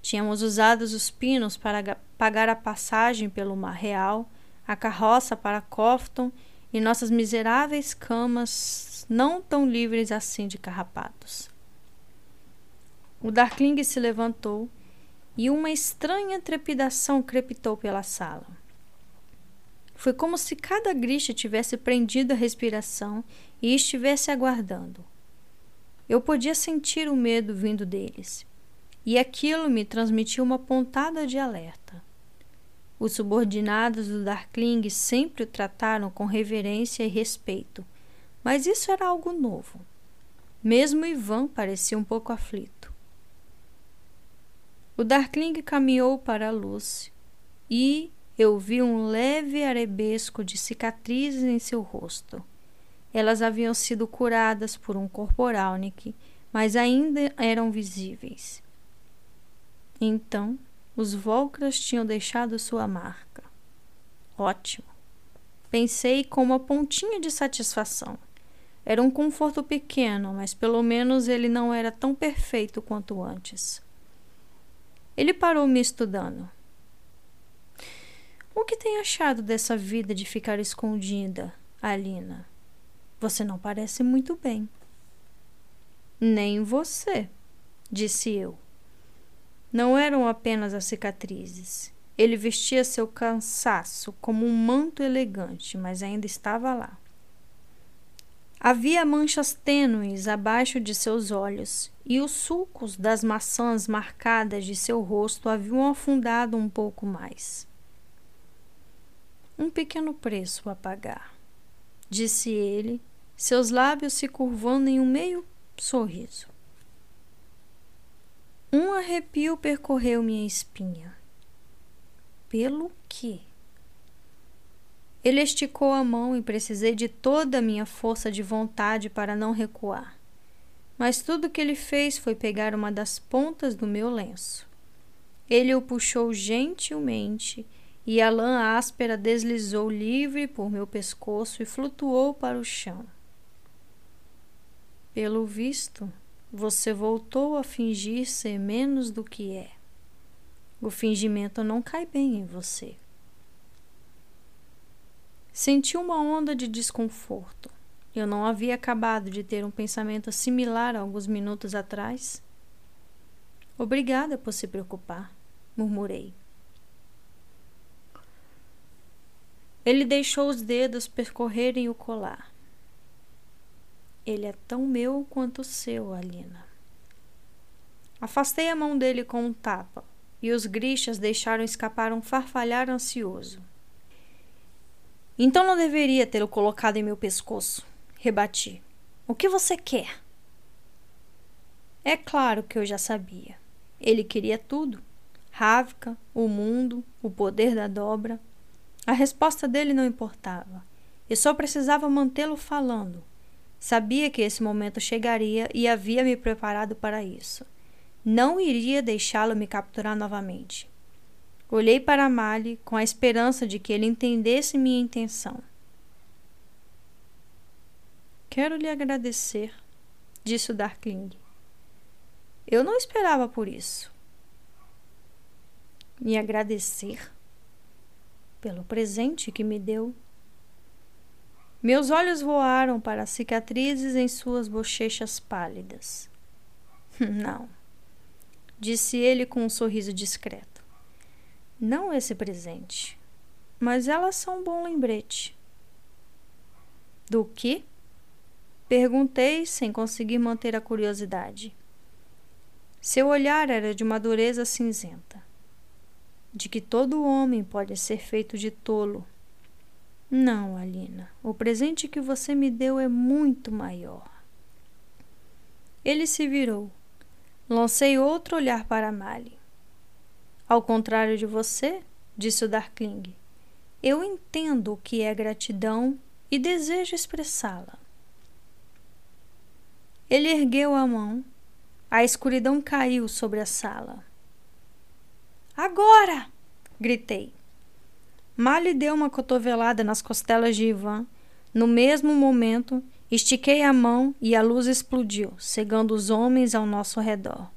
Tínhamos usado os pinos para pagar a passagem pelo Mar Real, a carroça para Cofton e nossas miseráveis camas não tão livres assim de carrapatos. O Darkling se levantou e uma estranha trepidação crepitou pela sala. Foi como se cada grixa tivesse prendido a respiração e estivesse aguardando. Eu podia sentir o medo vindo deles, e aquilo me transmitiu uma pontada de alerta. Os subordinados do Darkling sempre o trataram com reverência e respeito, mas isso era algo novo. Mesmo Ivan parecia um pouco aflito. O Darkling caminhou para a luz e eu vi um leve arabesco de cicatrizes em seu rosto. Elas haviam sido curadas por um corporalnik, mas ainda eram visíveis. Então, os Volcras tinham deixado sua marca. Ótimo. Pensei com uma pontinha de satisfação. Era um conforto pequeno, mas pelo menos ele não era tão perfeito quanto antes. Ele parou me estudando. O que tem achado dessa vida de ficar escondida, Alina? Você não parece muito bem. Nem você, disse eu. Não eram apenas as cicatrizes. Ele vestia seu cansaço como um manto elegante, mas ainda estava lá. Havia manchas tênues abaixo de seus olhos, e os sulcos das maçãs marcadas de seu rosto haviam afundado um pouco mais. Um pequeno preço a pagar, disse ele, seus lábios se curvando em um meio sorriso. Um arrepio percorreu minha espinha. Pelo quê? Ele esticou a mão e precisei de toda a minha força de vontade para não recuar. Mas tudo que ele fez foi pegar uma das pontas do meu lenço. Ele o puxou gentilmente e a lã áspera deslizou livre por meu pescoço e flutuou para o chão. Pelo visto, você voltou a fingir ser menos do que é. O fingimento não cai bem em você. Senti uma onda de desconforto. Eu não havia acabado de ter um pensamento similar alguns minutos atrás. Obrigada por se preocupar, murmurei. Ele deixou os dedos percorrerem o colar. Ele é tão meu quanto seu, Alina. Afastei a mão dele com um tapa, e os grixas deixaram escapar um farfalhar ansioso. Então não deveria tê-lo colocado em meu pescoço, rebati. O que você quer? É claro que eu já sabia. Ele queria tudo: Ravka, o mundo, o poder da dobra. A resposta dele não importava. Eu só precisava mantê-lo falando. Sabia que esse momento chegaria e havia me preparado para isso. Não iria deixá-lo me capturar novamente. Olhei para Mali com a esperança de que ele entendesse minha intenção. Quero lhe agradecer, disse o Darkling. Eu não esperava por isso. Me agradecer pelo presente que me deu. Meus olhos voaram para as cicatrizes em suas bochechas pálidas. Não disse ele com um sorriso discreto. Não esse presente, mas elas são um bom lembrete. Do que? Perguntei sem conseguir manter a curiosidade. Seu olhar era de uma dureza cinzenta. De que todo homem pode ser feito de tolo. Não, Alina, o presente que você me deu é muito maior. Ele se virou Lancei outro olhar para Mali. Ao contrário de você, disse o Darkling, eu entendo o que é gratidão e desejo expressá-la. Ele ergueu a mão. A escuridão caiu sobre a sala. Agora! gritei. Mali deu uma cotovelada nas costelas de Ivan. No mesmo momento, Estiquei a mão e a luz explodiu, cegando os homens ao nosso redor.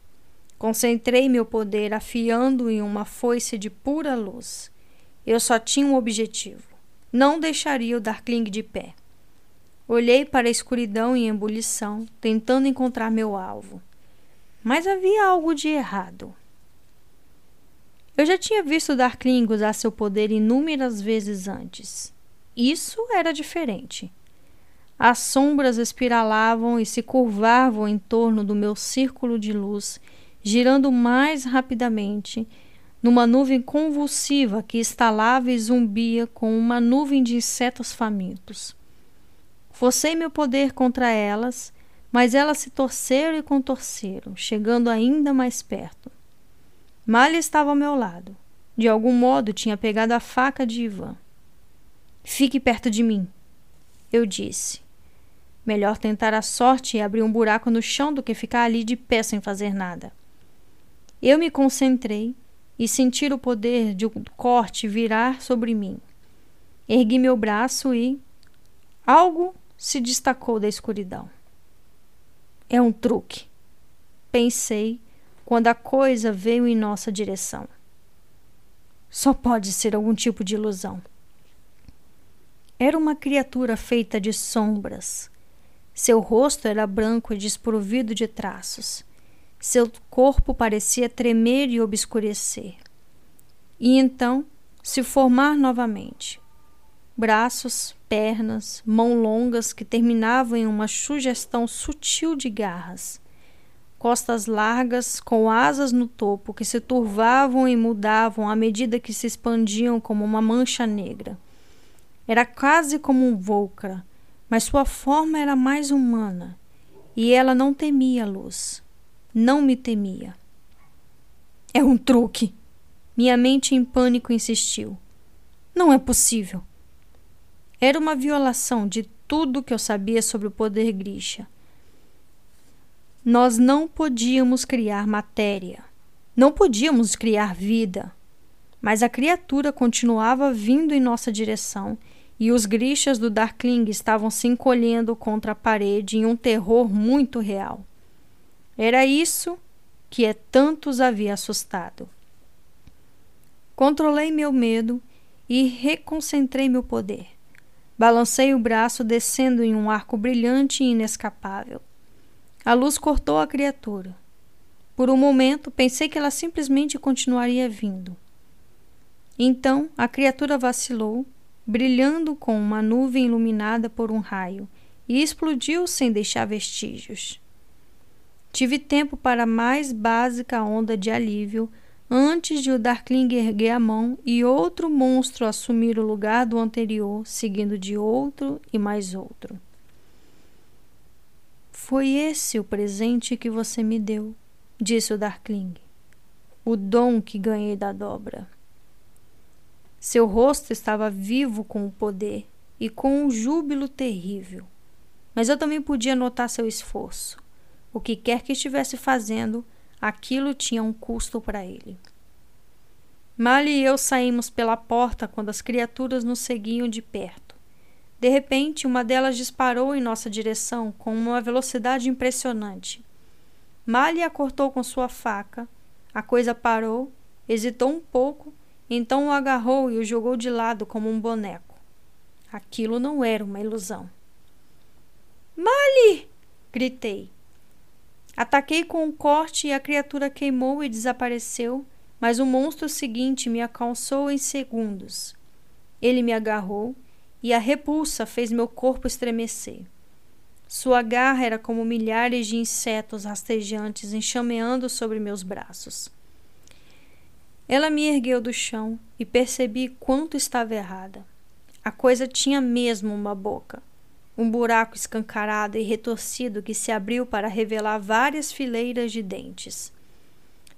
Concentrei meu poder afiando em uma foice de pura luz. Eu só tinha um objetivo: não deixaria o Darkling de pé. Olhei para a escuridão em ebulição, tentando encontrar meu alvo. Mas havia algo de errado. Eu já tinha visto Darkling usar seu poder inúmeras vezes antes. Isso era diferente. As sombras espiralavam e se curvavam em torno do meu círculo de luz, girando mais rapidamente, numa nuvem convulsiva que estalava e zumbia com uma nuvem de insetos famintos. Forcei meu poder contra elas, mas elas se torceram e contorceram, chegando ainda mais perto. Malha estava ao meu lado. De algum modo tinha pegado a faca de Ivan. Fique perto de mim, eu disse. Melhor tentar a sorte e abrir um buraco no chão do que ficar ali de pé sem fazer nada. Eu me concentrei e senti o poder de um corte virar sobre mim. Ergui meu braço e. Algo se destacou da escuridão. É um truque, pensei quando a coisa veio em nossa direção. Só pode ser algum tipo de ilusão. Era uma criatura feita de sombras, seu rosto era branco e desprovido de traços. Seu corpo parecia tremer e obscurecer. E então se formar novamente. Braços, pernas, mãos longas que terminavam em uma sugestão sutil de garras. Costas largas, com asas no topo, que se turvavam e mudavam à medida que se expandiam como uma mancha negra. Era quase como um vulcra mas sua forma era mais humana e ela não temia a luz. Não me temia. É um truque. Minha mente em pânico insistiu. Não é possível. Era uma violação de tudo que eu sabia sobre o poder Grisha. Nós não podíamos criar matéria. Não podíamos criar vida. Mas a criatura continuava vindo em nossa direção e os grixas do Darkling estavam se encolhendo contra a parede em um terror muito real. Era isso que é tantos havia assustado. Controlei meu medo e reconcentrei meu poder. Balancei o braço descendo em um arco brilhante e inescapável. A luz cortou a criatura. Por um momento pensei que ela simplesmente continuaria vindo. Então a criatura vacilou brilhando com uma nuvem iluminada por um raio, e explodiu sem deixar vestígios. Tive tempo para a mais básica onda de alívio, antes de o Darkling erguer a mão e outro monstro assumir o lugar do anterior, seguindo de outro e mais outro. Foi esse o presente que você me deu, disse o Darkling. O dom que ganhei da dobra. Seu rosto estava vivo com o poder e com um júbilo terrível. Mas eu também podia notar seu esforço. O que quer que estivesse fazendo, aquilo tinha um custo para ele. Mali e eu saímos pela porta quando as criaturas nos seguiam de perto. De repente, uma delas disparou em nossa direção com uma velocidade impressionante. Mali a cortou com sua faca. A coisa parou, hesitou um pouco, então o agarrou e o jogou de lado como um boneco. Aquilo não era uma ilusão. Mali! gritei. Ataquei com um corte e a criatura queimou e desapareceu, mas o monstro seguinte me alcançou em segundos. Ele me agarrou e a repulsa fez meu corpo estremecer. Sua garra era como milhares de insetos rastejantes enxameando sobre meus braços. Ela me ergueu do chão e percebi quanto estava errada. A coisa tinha mesmo uma boca um buraco escancarado e retorcido que se abriu para revelar várias fileiras de dentes.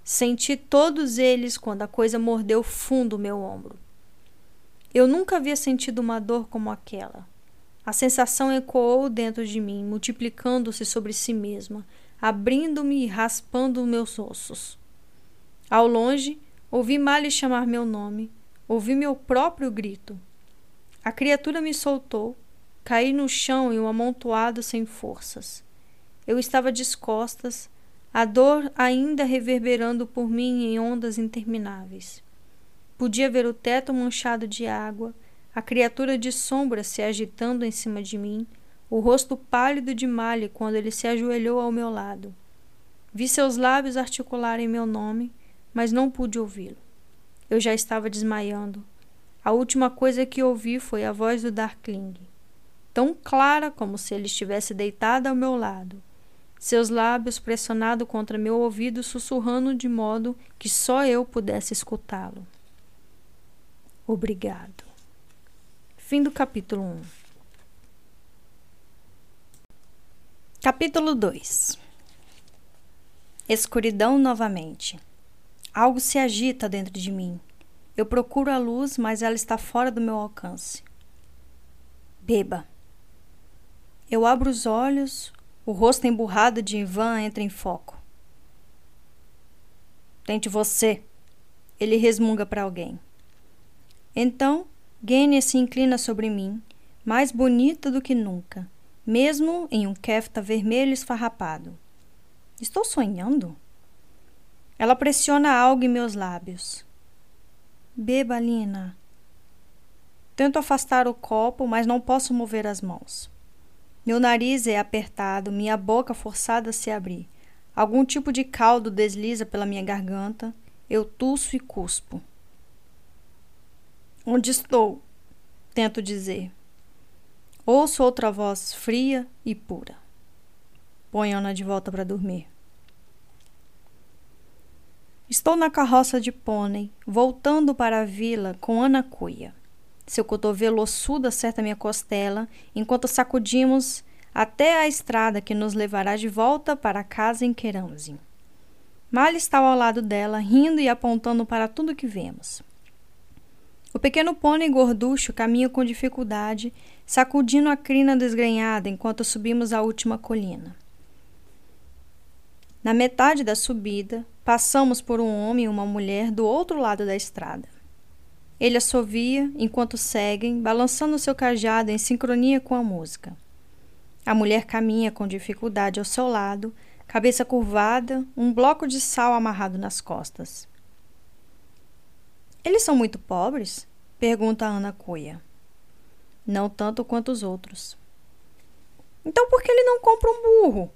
Senti todos eles quando a coisa mordeu fundo meu ombro. Eu nunca havia sentido uma dor como aquela. A sensação ecoou dentro de mim, multiplicando-se sobre si mesma, abrindo-me e raspando meus ossos. Ao longe, ouvi Mali chamar meu nome, ouvi meu próprio grito. A criatura me soltou Caí no chão em um amontoado sem forças. Eu estava descostas, a dor ainda reverberando por mim em ondas intermináveis. Podia ver o teto manchado de água, a criatura de sombra se agitando em cima de mim, o rosto pálido de malha quando ele se ajoelhou ao meu lado. Vi seus lábios articularem meu nome, mas não pude ouvi-lo. Eu já estava desmaiando. A última coisa que ouvi foi a voz do Darkling tão clara como se ele estivesse deitado ao meu lado, seus lábios pressionados contra meu ouvido, sussurrando de modo que só eu pudesse escutá-lo. Obrigado. Fim do capítulo 1. Capítulo 2 Escuridão novamente. Algo se agita dentro de mim. Eu procuro a luz, mas ela está fora do meu alcance. Beba. Eu abro os olhos, o rosto emburrado de Ivan entra em foco. Tente você. Ele resmunga para alguém. Então, Gênia se inclina sobre mim, mais bonita do que nunca, mesmo em um kefta vermelho esfarrapado. Estou sonhando? Ela pressiona algo em meus lábios. Beba, Lina. Tento afastar o copo, mas não posso mover as mãos. Meu nariz é apertado, minha boca forçada a se abrir. Algum tipo de caldo desliza pela minha garganta. Eu tuço e cuspo. Onde estou? Tento dizer. Ouço outra voz fria e pura. Ponham-na de volta para dormir. Estou na carroça de pônei, voltando para a vila com Ana Cuia. Seu cotovelo ossudo acerta minha costela, enquanto sacudimos até a estrada que nos levará de volta para a casa em Keramzin. Mal está ao lado dela, rindo e apontando para tudo que vemos. O pequeno pônei gorducho caminha com dificuldade, sacudindo a crina desgrenhada enquanto subimos a última colina. Na metade da subida, passamos por um homem e uma mulher do outro lado da estrada. Ele assovia enquanto seguem, balançando seu cajado em sincronia com a música. A mulher caminha com dificuldade ao seu lado, cabeça curvada, um bloco de sal amarrado nas costas. Eles são muito pobres? Pergunta Ana Coia. Não tanto quanto os outros. Então por que ele não compra um burro?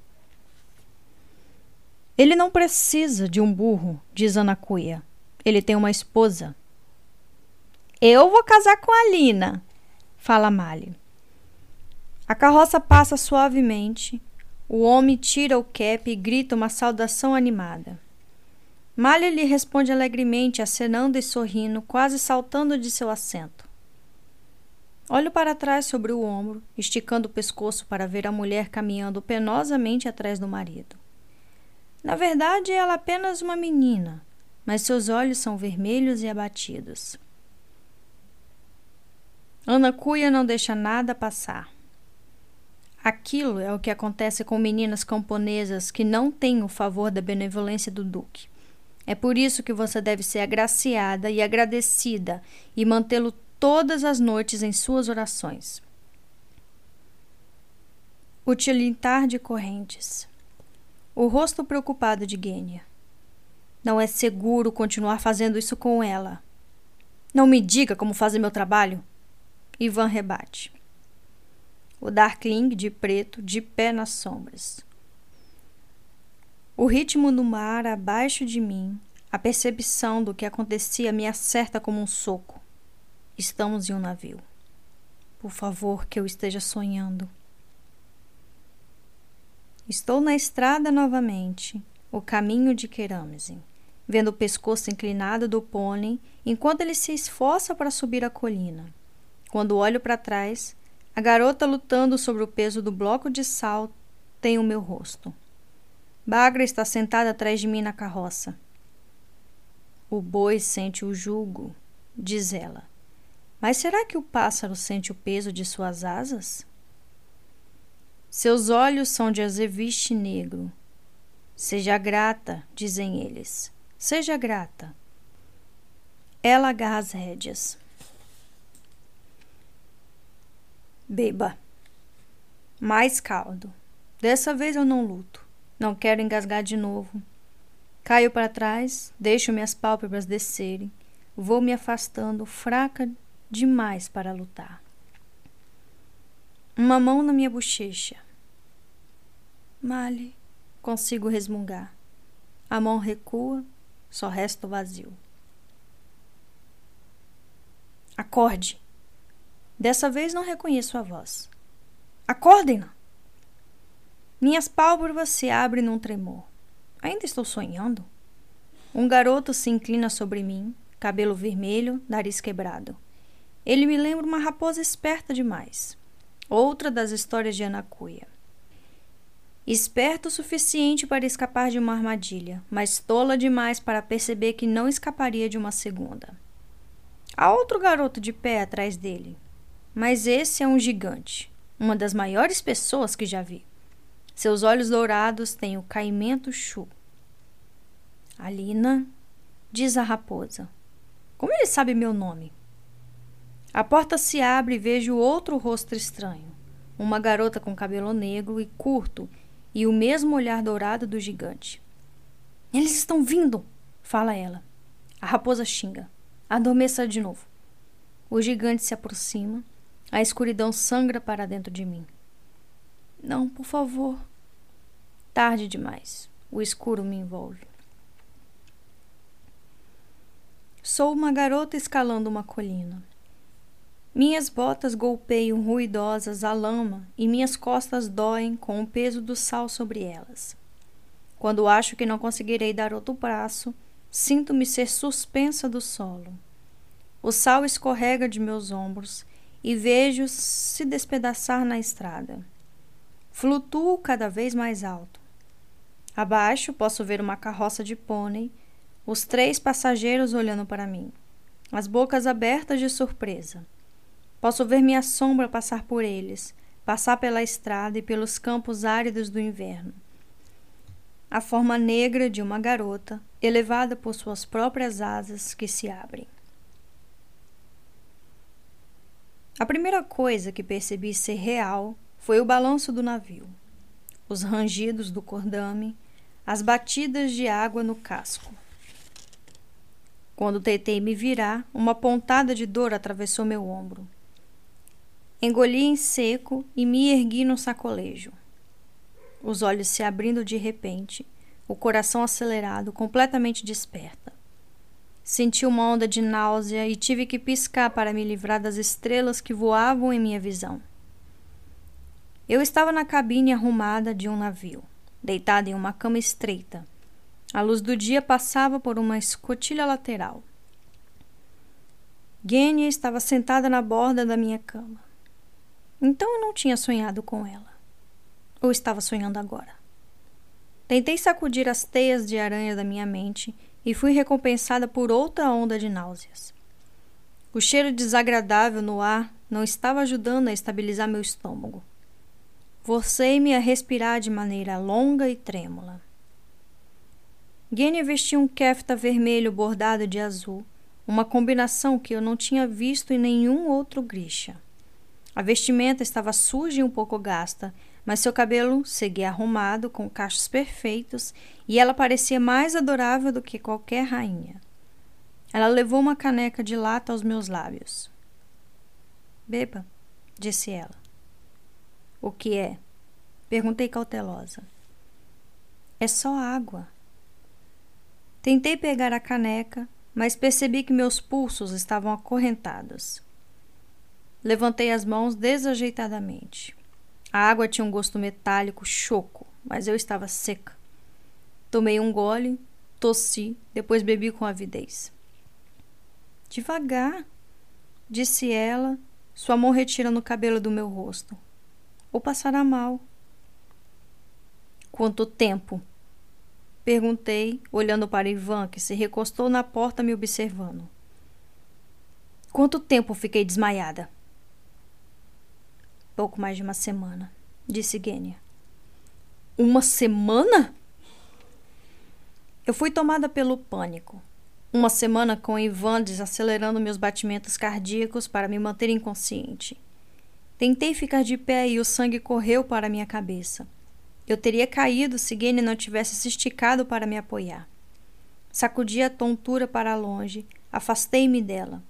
Ele não precisa de um burro, diz Ana Cuia. Ele tem uma esposa. Eu vou casar com a Lina, fala Mali. A carroça passa suavemente. O homem tira o cap e grita uma saudação animada. Malha lhe responde alegremente, acenando e sorrindo, quase saltando de seu assento. Olho para trás sobre o ombro, esticando o pescoço para ver a mulher caminhando penosamente atrás do marido. Na verdade, ela é apenas uma menina, mas seus olhos são vermelhos e abatidos. Ana Cuia não deixa nada passar. Aquilo é o que acontece com meninas camponesas que não têm o favor da benevolência do Duque. É por isso que você deve ser agraciada e agradecida e mantê-lo todas as noites em suas orações. O tilintar de correntes. O rosto preocupado de Gênia. Não é seguro continuar fazendo isso com ela. Não me diga como fazer meu trabalho. Ivan rebate. O Darkling de preto, de pé nas sombras. O ritmo do mar abaixo de mim, a percepção do que acontecia me acerta como um soco. Estamos em um navio. Por favor, que eu esteja sonhando. Estou na estrada novamente, o caminho de Querâmese, vendo o pescoço inclinado do pônei enquanto ele se esforça para subir a colina. Quando olho para trás, a garota lutando sobre o peso do bloco de sal tem o meu rosto. Bagra está sentada atrás de mim na carroça. O boi sente o jugo, diz ela. Mas será que o pássaro sente o peso de suas asas? Seus olhos são de azeviche negro. Seja grata, dizem eles. Seja grata. Ela agarra as rédeas. Beba. Mais caldo. Dessa vez eu não luto. Não quero engasgar de novo. Caio para trás, deixo minhas pálpebras descerem. Vou me afastando, fraca demais para lutar. Uma mão na minha bochecha. Male, consigo resmungar. A mão recua, só resta o vazio. Acorde. Dessa vez não reconheço a voz. Acordem-na! Minhas pálpebras se abrem num tremor. Ainda estou sonhando? Um garoto se inclina sobre mim, cabelo vermelho, nariz quebrado. Ele me lembra uma raposa esperta demais. Outra das histórias de Anacuia. Esperto o suficiente para escapar de uma armadilha, mas tola demais para perceber que não escaparia de uma segunda. Há outro garoto de pé atrás dele, mas esse é um gigante, uma das maiores pessoas que já vi. Seus olhos dourados têm o caimento chu. Alina, diz a raposa. Como ele sabe meu nome? A porta se abre e vejo outro rosto estranho. Uma garota com cabelo negro e curto e o mesmo olhar dourado do gigante. Eles estão vindo! fala ela. A raposa xinga. Adormeça de novo. O gigante se aproxima. A escuridão sangra para dentro de mim. Não, por favor. Tarde demais. O escuro me envolve. Sou uma garota escalando uma colina. Minhas botas golpeiam ruidosas a lama e minhas costas doem com o peso do sal sobre elas. Quando acho que não conseguirei dar outro braço, sinto-me ser suspensa do solo. O sal escorrega de meus ombros e vejo se despedaçar na estrada. Flutuo cada vez mais alto. Abaixo posso ver uma carroça de pônei, os três passageiros olhando para mim, as bocas abertas de surpresa. Posso ver minha sombra passar por eles, passar pela estrada e pelos campos áridos do inverno. A forma negra de uma garota, elevada por suas próprias asas que se abrem. A primeira coisa que percebi ser real foi o balanço do navio, os rangidos do cordame, as batidas de água no casco. Quando tentei me virar, uma pontada de dor atravessou meu ombro. Engoli em seco e me ergui no sacolejo. Os olhos se abrindo de repente, o coração acelerado, completamente desperta. Senti uma onda de náusea e tive que piscar para me livrar das estrelas que voavam em minha visão. Eu estava na cabine arrumada de um navio, deitada em uma cama estreita. A luz do dia passava por uma escotilha lateral. Genia estava sentada na borda da minha cama. Então eu não tinha sonhado com ela. Ou estava sonhando agora? Tentei sacudir as teias de aranha da minha mente e fui recompensada por outra onda de náuseas. O cheiro desagradável no ar não estava ajudando a estabilizar meu estômago. Forcei-me a respirar de maneira longa e trêmula. Genia vestia um kefta vermelho bordado de azul, uma combinação que eu não tinha visto em nenhum outro grisha. A vestimenta estava suja e um pouco gasta, mas seu cabelo seguia arrumado, com cachos perfeitos, e ela parecia mais adorável do que qualquer rainha. Ela levou uma caneca de lata aos meus lábios. Beba, disse ela. O que é? Perguntei cautelosa. É só água. Tentei pegar a caneca, mas percebi que meus pulsos estavam acorrentados. Levantei as mãos desajeitadamente. A água tinha um gosto metálico choco, mas eu estava seca. Tomei um gole, tossi, depois bebi com avidez. Devagar, disse ela, sua mão retirando o cabelo do meu rosto. Ou passará mal. Quanto tempo? Perguntei, olhando para Ivan, que se recostou na porta me observando. Quanto tempo fiquei desmaiada? Pouco mais de uma semana, disse Gênia. Uma semana? Eu fui tomada pelo pânico. Uma semana com Ivan desacelerando meus batimentos cardíacos para me manter inconsciente. Tentei ficar de pé e o sangue correu para minha cabeça. Eu teria caído se Gene não tivesse se esticado para me apoiar. Sacudi a tontura para longe, afastei-me dela.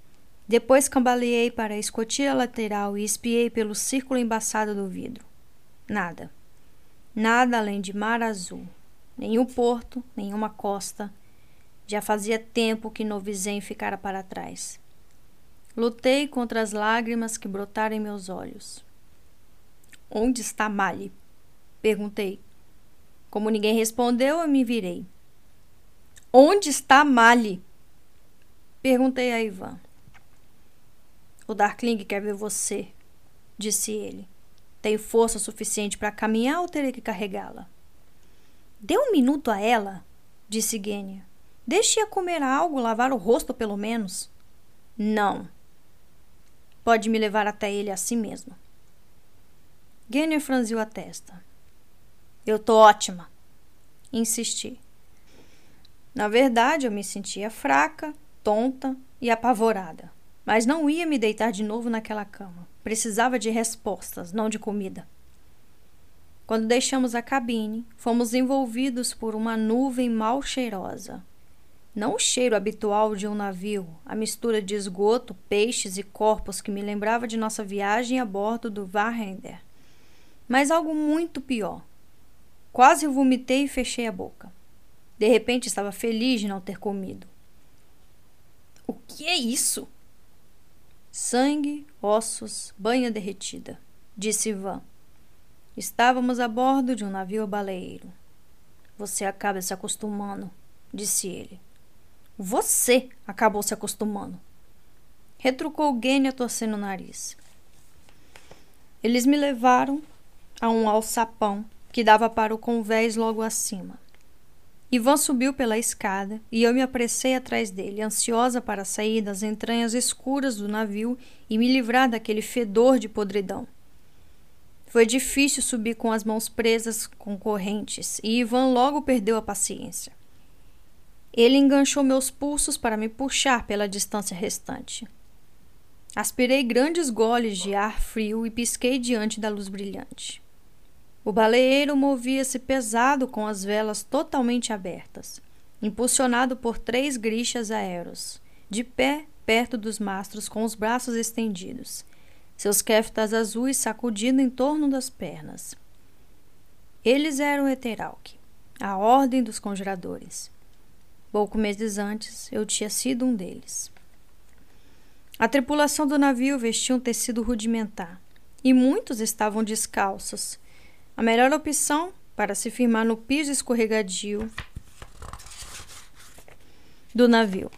Depois cambaleei para a escotilha lateral e espiei pelo círculo embaçado do vidro. Nada. Nada além de mar azul. Nenhum porto, nenhuma costa. Já fazia tempo que Novizem ficara para trás. Lutei contra as lágrimas que brotaram em meus olhos. Onde está Mali? Perguntei. Como ninguém respondeu, eu me virei. Onde está Mali? Perguntei a Ivan. O Darkling quer ver você, disse ele. Tem força suficiente para caminhar ou terei que carregá-la? Dê um minuto a ela, disse Gênia. Deixe-a comer algo, lavar o rosto pelo menos. Não. Pode me levar até ele assim mesmo. Gênia franziu a testa. Eu tô ótima. Insisti. Na verdade, eu me sentia fraca, tonta e apavorada. Mas não ia me deitar de novo naquela cama. Precisava de respostas, não de comida. Quando deixamos a cabine, fomos envolvidos por uma nuvem mal cheirosa. Não o cheiro habitual de um navio, a mistura de esgoto, peixes e corpos que me lembrava de nossa viagem a bordo do Varrender. Mas algo muito pior. Quase vomitei e fechei a boca. De repente estava feliz de não ter comido. O que é isso? Sangue, ossos, banha derretida, disse Ivan. Estávamos a bordo de um navio baleeiro. Você acaba se acostumando, disse ele. Você acabou se acostumando. Retrucou Gênia torcendo o nariz. Eles me levaram a um alçapão que dava para o convés logo acima. Ivan subiu pela escada e eu me apressei atrás dele, ansiosa para sair das entranhas escuras do navio e me livrar daquele fedor de podridão. Foi difícil subir com as mãos presas com correntes e Ivan logo perdeu a paciência. Ele enganchou meus pulsos para me puxar pela distância restante. Aspirei grandes goles de ar frio e pisquei diante da luz brilhante. O baleeiro movia-se pesado com as velas totalmente abertas, impulsionado por três grixas aéreos, de pé perto dos mastros com os braços estendidos, seus keftas azuis sacudindo em torno das pernas. Eles eram Eteralk, a ordem dos conjuradores. Pouco meses antes, eu tinha sido um deles. A tripulação do navio vestia um tecido rudimentar, e muitos estavam descalços, a melhor opção para se firmar no piso escorregadio do navio.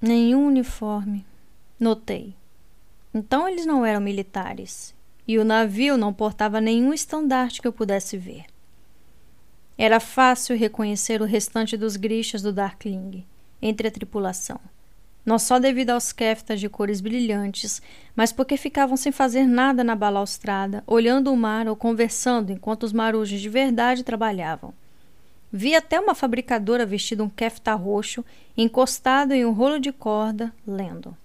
Nenhum uniforme, notei. Então eles não eram militares, e o navio não portava nenhum estandarte que eu pudesse ver. Era fácil reconhecer o restante dos grixas do Darkling entre a tripulação. Não só devido aos keftas de cores brilhantes, mas porque ficavam sem fazer nada na balaustrada, olhando o mar ou conversando enquanto os marujos de verdade trabalhavam. Vi até uma fabricadora vestida um kefta roxo, encostado em um rolo de corda, lendo.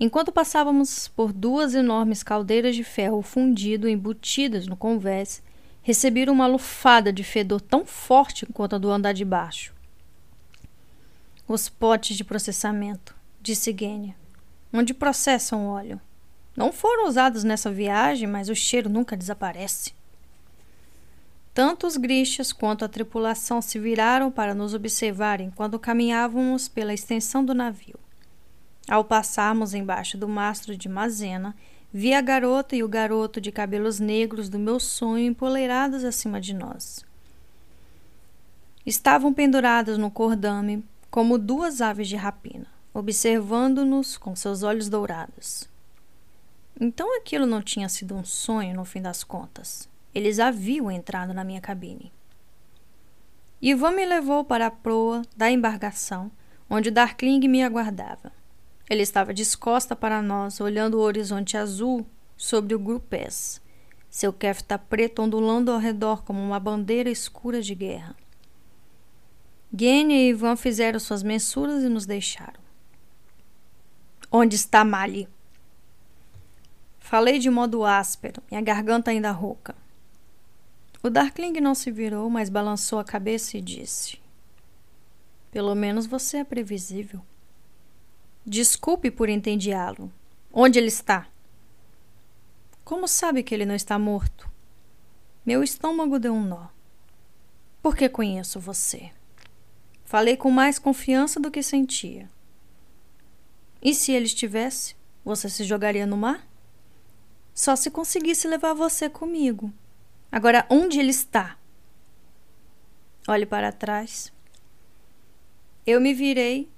Enquanto passávamos por duas enormes caldeiras de ferro fundido embutidas no convés, recebi uma lufada de fedor tão forte quanto a do andar de baixo. Os potes de processamento, disse Gênia, onde processam óleo. Não foram usados nessa viagem, mas o cheiro nunca desaparece. Tanto os grixas quanto a tripulação se viraram para nos observarem quando caminhávamos pela extensão do navio. Ao passarmos embaixo do mastro de Mazena, vi a garota e o garoto de cabelos negros do meu sonho empoleirados acima de nós. Estavam pendurados no cordame como duas aves de rapina, observando-nos com seus olhos dourados. Então aquilo não tinha sido um sonho no fim das contas. Eles haviam entrado na minha cabine. Ivan me levou para a proa da embarcação, onde Darkling me aguardava. Ele estava descosta para nós, olhando o horizonte azul sobre o grupés, seu kefta preto ondulando ao redor como uma bandeira escura de guerra. Gênia e Ivan fizeram suas mensuras e nos deixaram. Onde está Mali? Falei de modo áspero, minha garganta ainda rouca. O Darkling não se virou, mas balançou a cabeça e disse: Pelo menos você é previsível. Desculpe por entediá-lo. Onde ele está? Como sabe que ele não está morto? Meu estômago deu um nó. Porque conheço você. Falei com mais confiança do que sentia. E se ele estivesse, você se jogaria no mar? Só se conseguisse levar você comigo. Agora, onde ele está? Olhe para trás. Eu me virei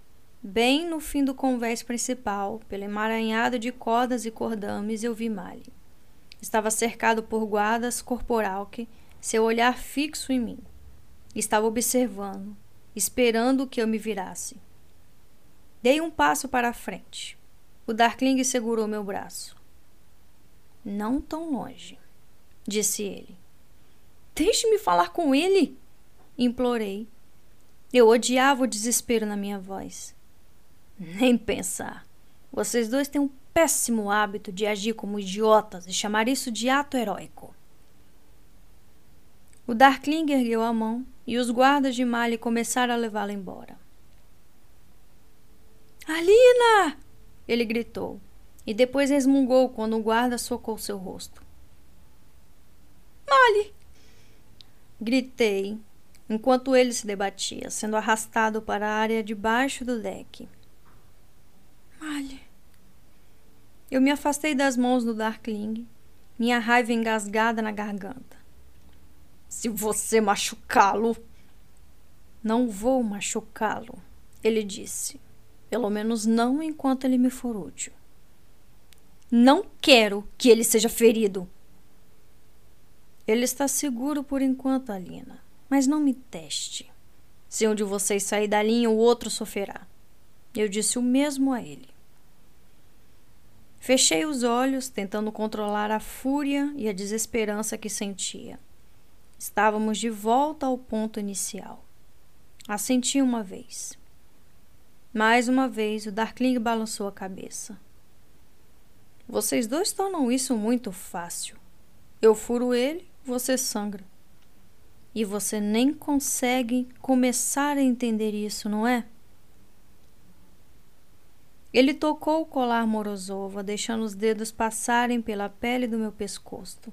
bem no fim do convés principal, pelo emaranhado de cordas e cordames, eu vi Mali. Estava cercado por guardas corporal que, seu olhar fixo em mim, estava observando, esperando que eu me virasse. Dei um passo para a frente. O Darkling segurou meu braço. Não tão longe, disse ele. Deixe-me falar com ele! implorei. Eu odiava o desespero na minha voz. Nem pensar. Vocês dois têm um péssimo hábito de agir como idiotas e chamar isso de ato heróico. O Darkling ergueu a mão e os guardas de Mali começaram a levá-la embora. Alina! Ele gritou e depois resmungou quando o guarda socou seu rosto. Mali! Gritei, enquanto ele se debatia, sendo arrastado para a área debaixo do deck. Malhe. Eu me afastei das mãos do Darkling, minha raiva engasgada na garganta. Se você machucá-lo. Não vou machucá-lo, ele disse. Pelo menos não enquanto ele me for útil. Não quero que ele seja ferido, ele está seguro por enquanto, Alina. Mas não me teste. Se um de vocês sair da linha, o outro sofrerá. Eu disse o mesmo a ele. Fechei os olhos, tentando controlar a fúria e a desesperança que sentia. Estávamos de volta ao ponto inicial. Assenti uma vez. Mais uma vez, o Darkling balançou a cabeça. Vocês dois tornam isso muito fácil. Eu furo ele você sangra. E você nem consegue começar a entender isso, não é? Ele tocou o colar Morozova, deixando os dedos passarem pela pele do meu pescoço.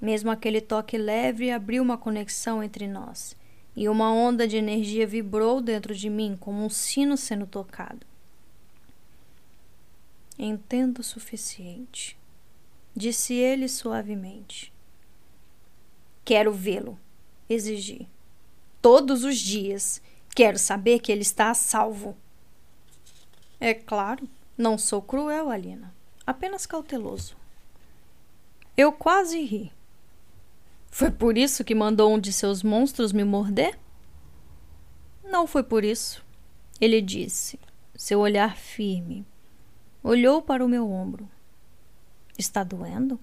Mesmo aquele toque leve abriu uma conexão entre nós, e uma onda de energia vibrou dentro de mim como um sino sendo tocado. Entendo o suficiente, disse ele suavemente. Quero vê-lo, exigi. Todos os dias. Quero saber que ele está a salvo. É claro, não sou cruel, Alina. Apenas cauteloso. Eu quase ri. Foi por isso que mandou um de seus monstros me morder? Não foi por isso. Ele disse, seu olhar firme. Olhou para o meu ombro. Está doendo?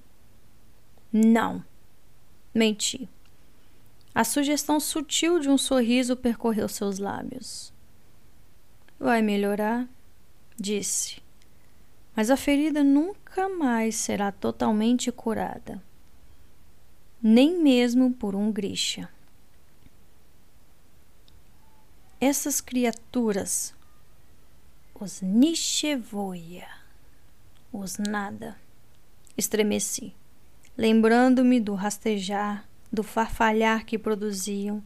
Não. Menti. A sugestão sutil de um sorriso percorreu seus lábios. Vai melhorar, disse. Mas a ferida nunca mais será totalmente curada, nem mesmo por um grisha. Essas criaturas, os Nishevoia, os nada, estremeci, lembrando-me do rastejar, do farfalhar que produziam,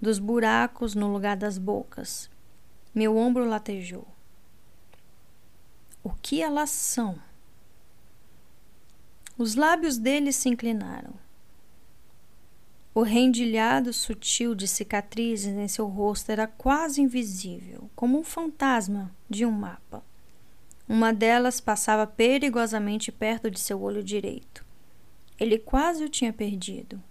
dos buracos no lugar das bocas. Meu ombro latejou. O que elas são? Os lábios dele se inclinaram. O rendilhado sutil de cicatrizes em seu rosto era quase invisível, como um fantasma de um mapa. Uma delas passava perigosamente perto de seu olho direito. Ele quase o tinha perdido.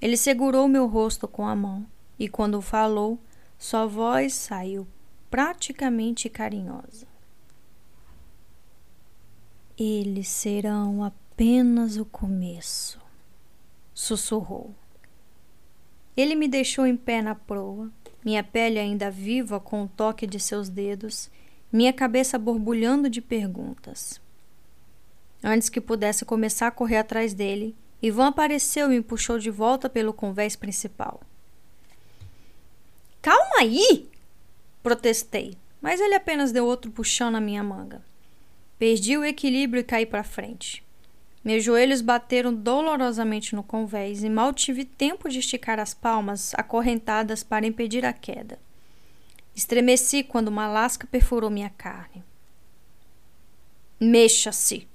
Ele segurou meu rosto com a mão e, quando falou, sua voz saiu praticamente carinhosa. Eles serão apenas o começo sussurrou. Ele me deixou em pé na proa, minha pele ainda viva com o toque de seus dedos, minha cabeça borbulhando de perguntas. Antes que pudesse começar a correr atrás dele, Ivan apareceu e me puxou de volta pelo convés principal. Calma aí! Protestei, mas ele apenas deu outro puxão na minha manga. Perdi o equilíbrio e caí para frente. Meus joelhos bateram dolorosamente no convés e mal tive tempo de esticar as palmas acorrentadas para impedir a queda. Estremeci quando uma lasca perfurou minha carne. Mexa-se!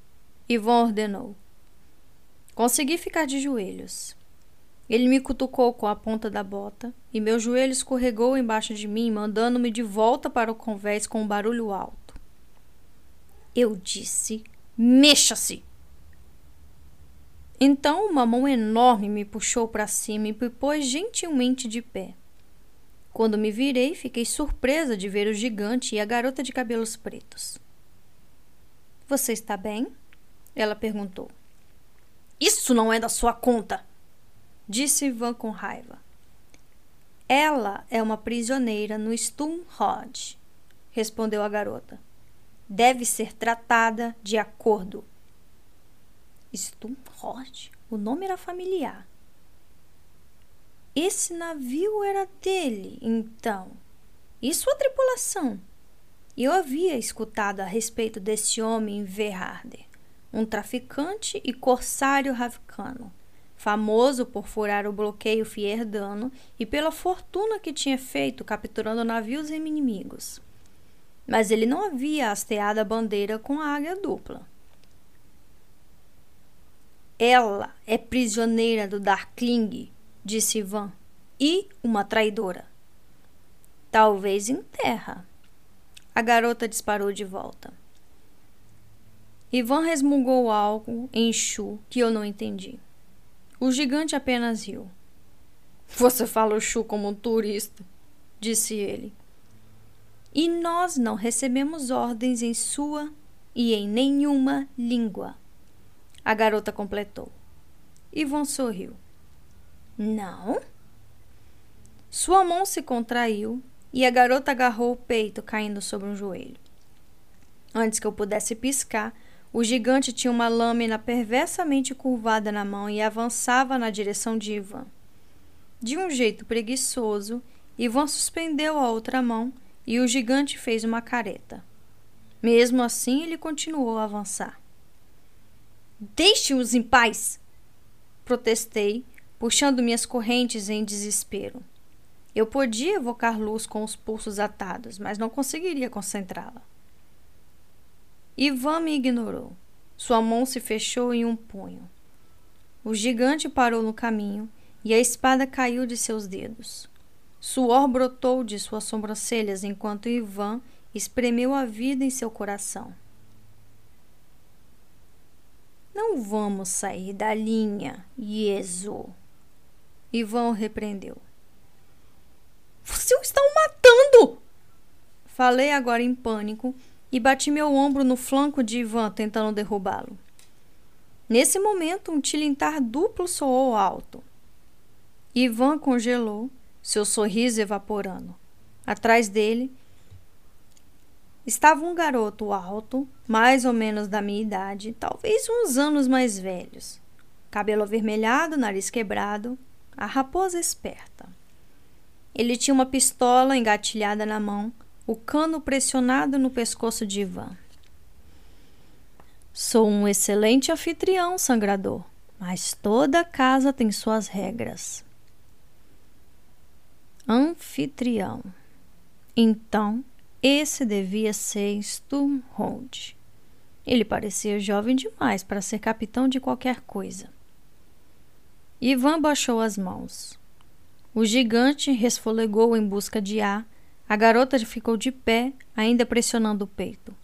Ivan ordenou. Consegui ficar de joelhos. Ele me cutucou com a ponta da bota e meu joelho escorregou embaixo de mim, mandando-me de volta para o convés com um barulho alto. Eu disse: mexa-se! Então uma mão enorme me puxou para cima e me pôs gentilmente de pé. Quando me virei, fiquei surpresa de ver o gigante e a garota de cabelos pretos. Você está bem? Ela perguntou. Isso não é da sua conta, disse Ivan com raiva. Ela é uma prisioneira no Stumrod, respondeu a garota. Deve ser tratada de acordo Stumrod. O nome era familiar. Esse navio era dele, então. E sua tripulação? Eu havia escutado a respeito desse homem em Verharder, um traficante e corsário ravicano, famoso por furar o bloqueio fierdano e pela fortuna que tinha feito capturando navios inimigos. Mas ele não havia hasteado a bandeira com a águia dupla. Ela é prisioneira do Darkling, disse Ivan, e uma traidora. Talvez em terra. A garota disparou de volta. Ivan resmungou algo em Chu que eu não entendi. O gigante apenas riu. Você fala Chu como um turista, disse ele. E nós não recebemos ordens em sua e em nenhuma língua. A garota completou. Ivon sorriu. Não? Sua mão se contraiu e a garota agarrou o peito, caindo sobre um joelho. Antes que eu pudesse piscar, o gigante tinha uma lâmina perversamente curvada na mão e avançava na direção de Ivan. De um jeito preguiçoso, Ivan suspendeu a outra mão e o gigante fez uma careta. Mesmo assim, ele continuou a avançar. Deixe-os em paz! Protestei, puxando minhas correntes em desespero. Eu podia evocar luz com os pulsos atados, mas não conseguiria concentrá-la. Ivan me ignorou. Sua mão se fechou em um punho. O gigante parou no caminho e a espada caiu de seus dedos. Suor brotou de suas sobrancelhas enquanto Ivan espremeu a vida em seu coração. Não vamos sair da linha, Ieso. Ivan repreendeu. Você o está matando! Falei agora em pânico e bati meu ombro no flanco de Ivan, tentando derrubá-lo. Nesse momento, um tilintar duplo soou alto. Ivan congelou seu sorriso evaporando. Atrás dele estava um garoto alto, mais ou menos da minha idade, talvez uns anos mais velhos. Cabelo avermelhado, nariz quebrado, a raposa esperta. Ele tinha uma pistola engatilhada na mão, o cano pressionado no pescoço de Ivan. Sou um excelente anfitrião, sangrador, mas toda casa tem suas regras anfitrião. Então, esse devia ser Sturmhold. Ele parecia jovem demais para ser capitão de qualquer coisa. Ivan baixou as mãos. O gigante resfolegou em busca de ar. A garota ficou de pé, ainda pressionando o peito.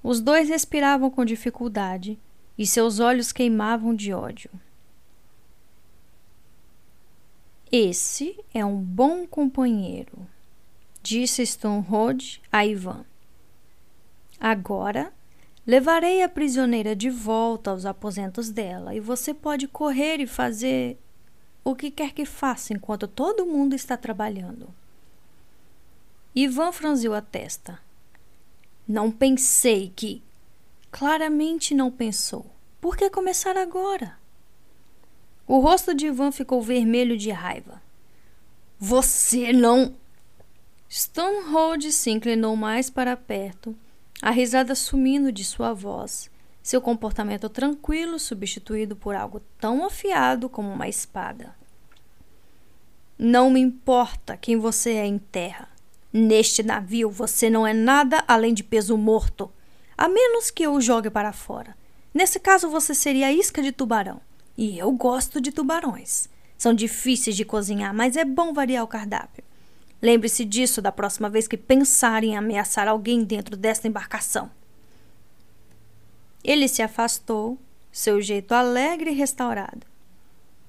Os dois respiravam com dificuldade e seus olhos queimavam de ódio. Esse é um bom companheiro, disse Stonehold a Ivan. Agora levarei a prisioneira de volta aos aposentos dela e você pode correr e fazer o que quer que faça enquanto todo mundo está trabalhando. Ivan franziu a testa. Não pensei que. Claramente não pensou. Por que começar agora? O rosto de Ivan ficou vermelho de raiva. Você não. Stonehold se inclinou mais para perto, a risada sumindo de sua voz, seu comportamento tranquilo substituído por algo tão afiado como uma espada. Não me importa quem você é em terra. Neste navio você não é nada além de peso morto, a menos que eu o jogue para fora. Nesse caso, você seria a isca de tubarão. E eu gosto de tubarões. São difíceis de cozinhar, mas é bom variar o cardápio. Lembre-se disso da próxima vez que pensar em ameaçar alguém dentro desta embarcação. Ele se afastou, seu jeito alegre e restaurado.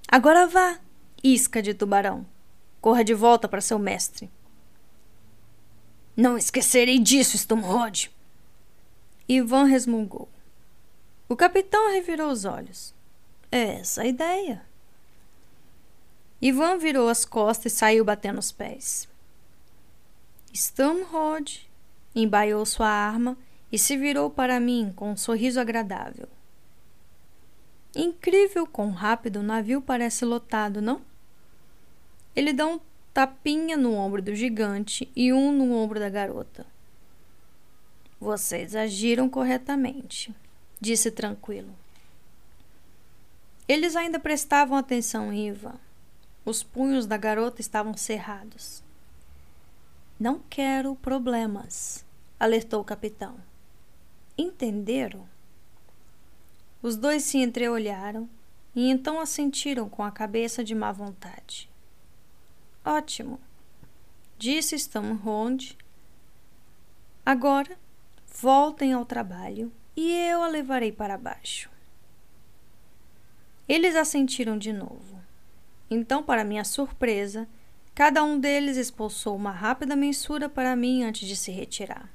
Agora vá, isca de tubarão. Corra de volta para seu mestre. Não esquecerei disso, Stumrod. Ivan resmungou. O capitão revirou os olhos. É essa a ideia. Ivan virou as costas e saiu batendo os pés. Stamrod embaiou sua arma e se virou para mim com um sorriso agradável. Incrível quão rápido o navio parece lotado, não? Ele dá um tapinha no ombro do gigante e um no ombro da garota. Vocês agiram corretamente, disse tranquilo. Eles ainda prestavam atenção em Ivan. Os punhos da garota estavam cerrados. Não quero problemas, alertou o capitão. Entenderam? Os dois se entreolharam e então assentiram com a cabeça de má vontade. Ótimo, disse Stamhond. Agora voltem ao trabalho e eu a levarei para baixo. Eles assentiram de novo. Então, para minha surpresa, cada um deles expulsou uma rápida mensura para mim antes de se retirar.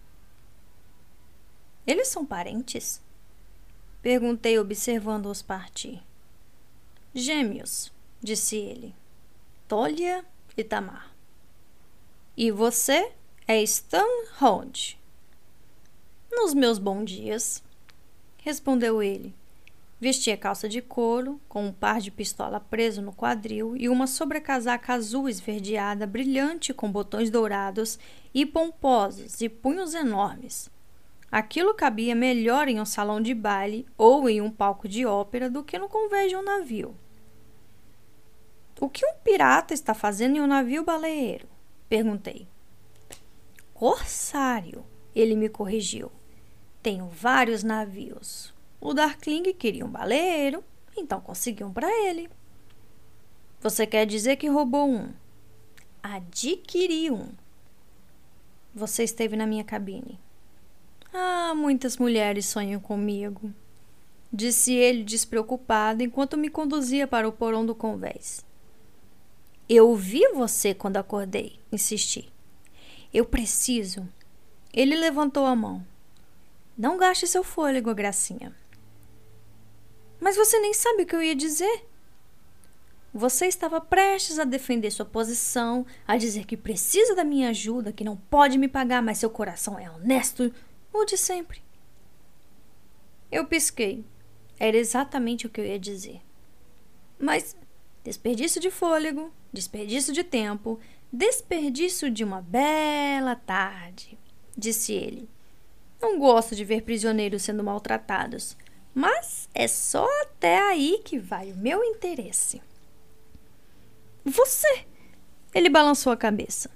Eles são parentes? Perguntei, observando-os partir. Gêmeos, disse ele. Tolia e Tamar. E você é Stan Stanhold. Nos meus bons dias, respondeu ele, Vestia calça de couro, com um par de pistola preso no quadril e uma sobrecasaca azul esverdeada brilhante com botões dourados e pomposos e punhos enormes. Aquilo cabia melhor em um salão de baile ou em um palco de ópera do que no convés de um navio. O que um pirata está fazendo em um navio baleeiro? Perguntei. Corsário, ele me corrigiu. Tenho vários navios. O Darkling queria um baleeiro, então conseguiu um para ele. Você quer dizer que roubou um? adquiri um. Você esteve na minha cabine. Ah, muitas mulheres sonham comigo, disse ele despreocupado enquanto me conduzia para o porão do convés. Eu vi você quando acordei, insisti. Eu preciso. Ele levantou a mão. Não gaste seu fôlego, Gracinha. Mas você nem sabe o que eu ia dizer. Você estava prestes a defender sua posição, a dizer que precisa da minha ajuda, que não pode me pagar, mas seu coração é honesto, o de sempre. Eu pisquei. Era exatamente o que eu ia dizer. Mas desperdício de fôlego, desperdício de tempo, desperdício de uma bela tarde, disse ele. Não gosto de ver prisioneiros sendo maltratados, mas é só até aí que vai o meu interesse. Você! Ele balançou a cabeça.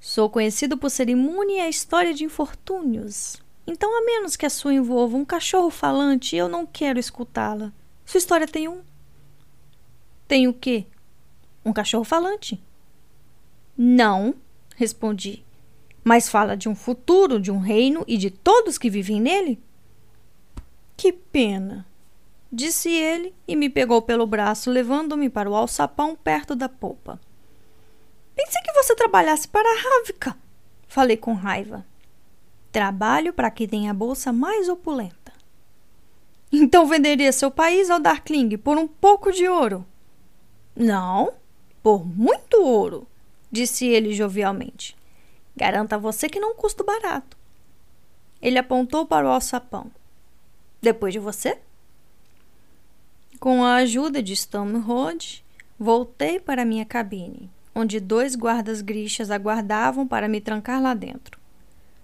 Sou conhecido por ser imune à história de infortúnios. Então, a menos que a sua envolva um cachorro falante, eu não quero escutá-la. Sua história tem um. Tem o quê? Um cachorro falante. Não, respondi. Mas fala de um futuro, de um reino e de todos que vivem nele? Que pena, disse ele e me pegou pelo braço, levando-me para o alçapão perto da popa. Pensei que você trabalhasse para a Rávica, falei com raiva. Trabalho para quem tem a bolsa mais opulenta. Então venderia seu país ao Darkling por um pouco de ouro? Não, por muito ouro, disse ele jovialmente. Garanto a você que não custa barato. Ele apontou para o alçapão. Depois de você? Com a ajuda de Stamrod, voltei para minha cabine, onde dois guardas grixas aguardavam para me trancar lá dentro.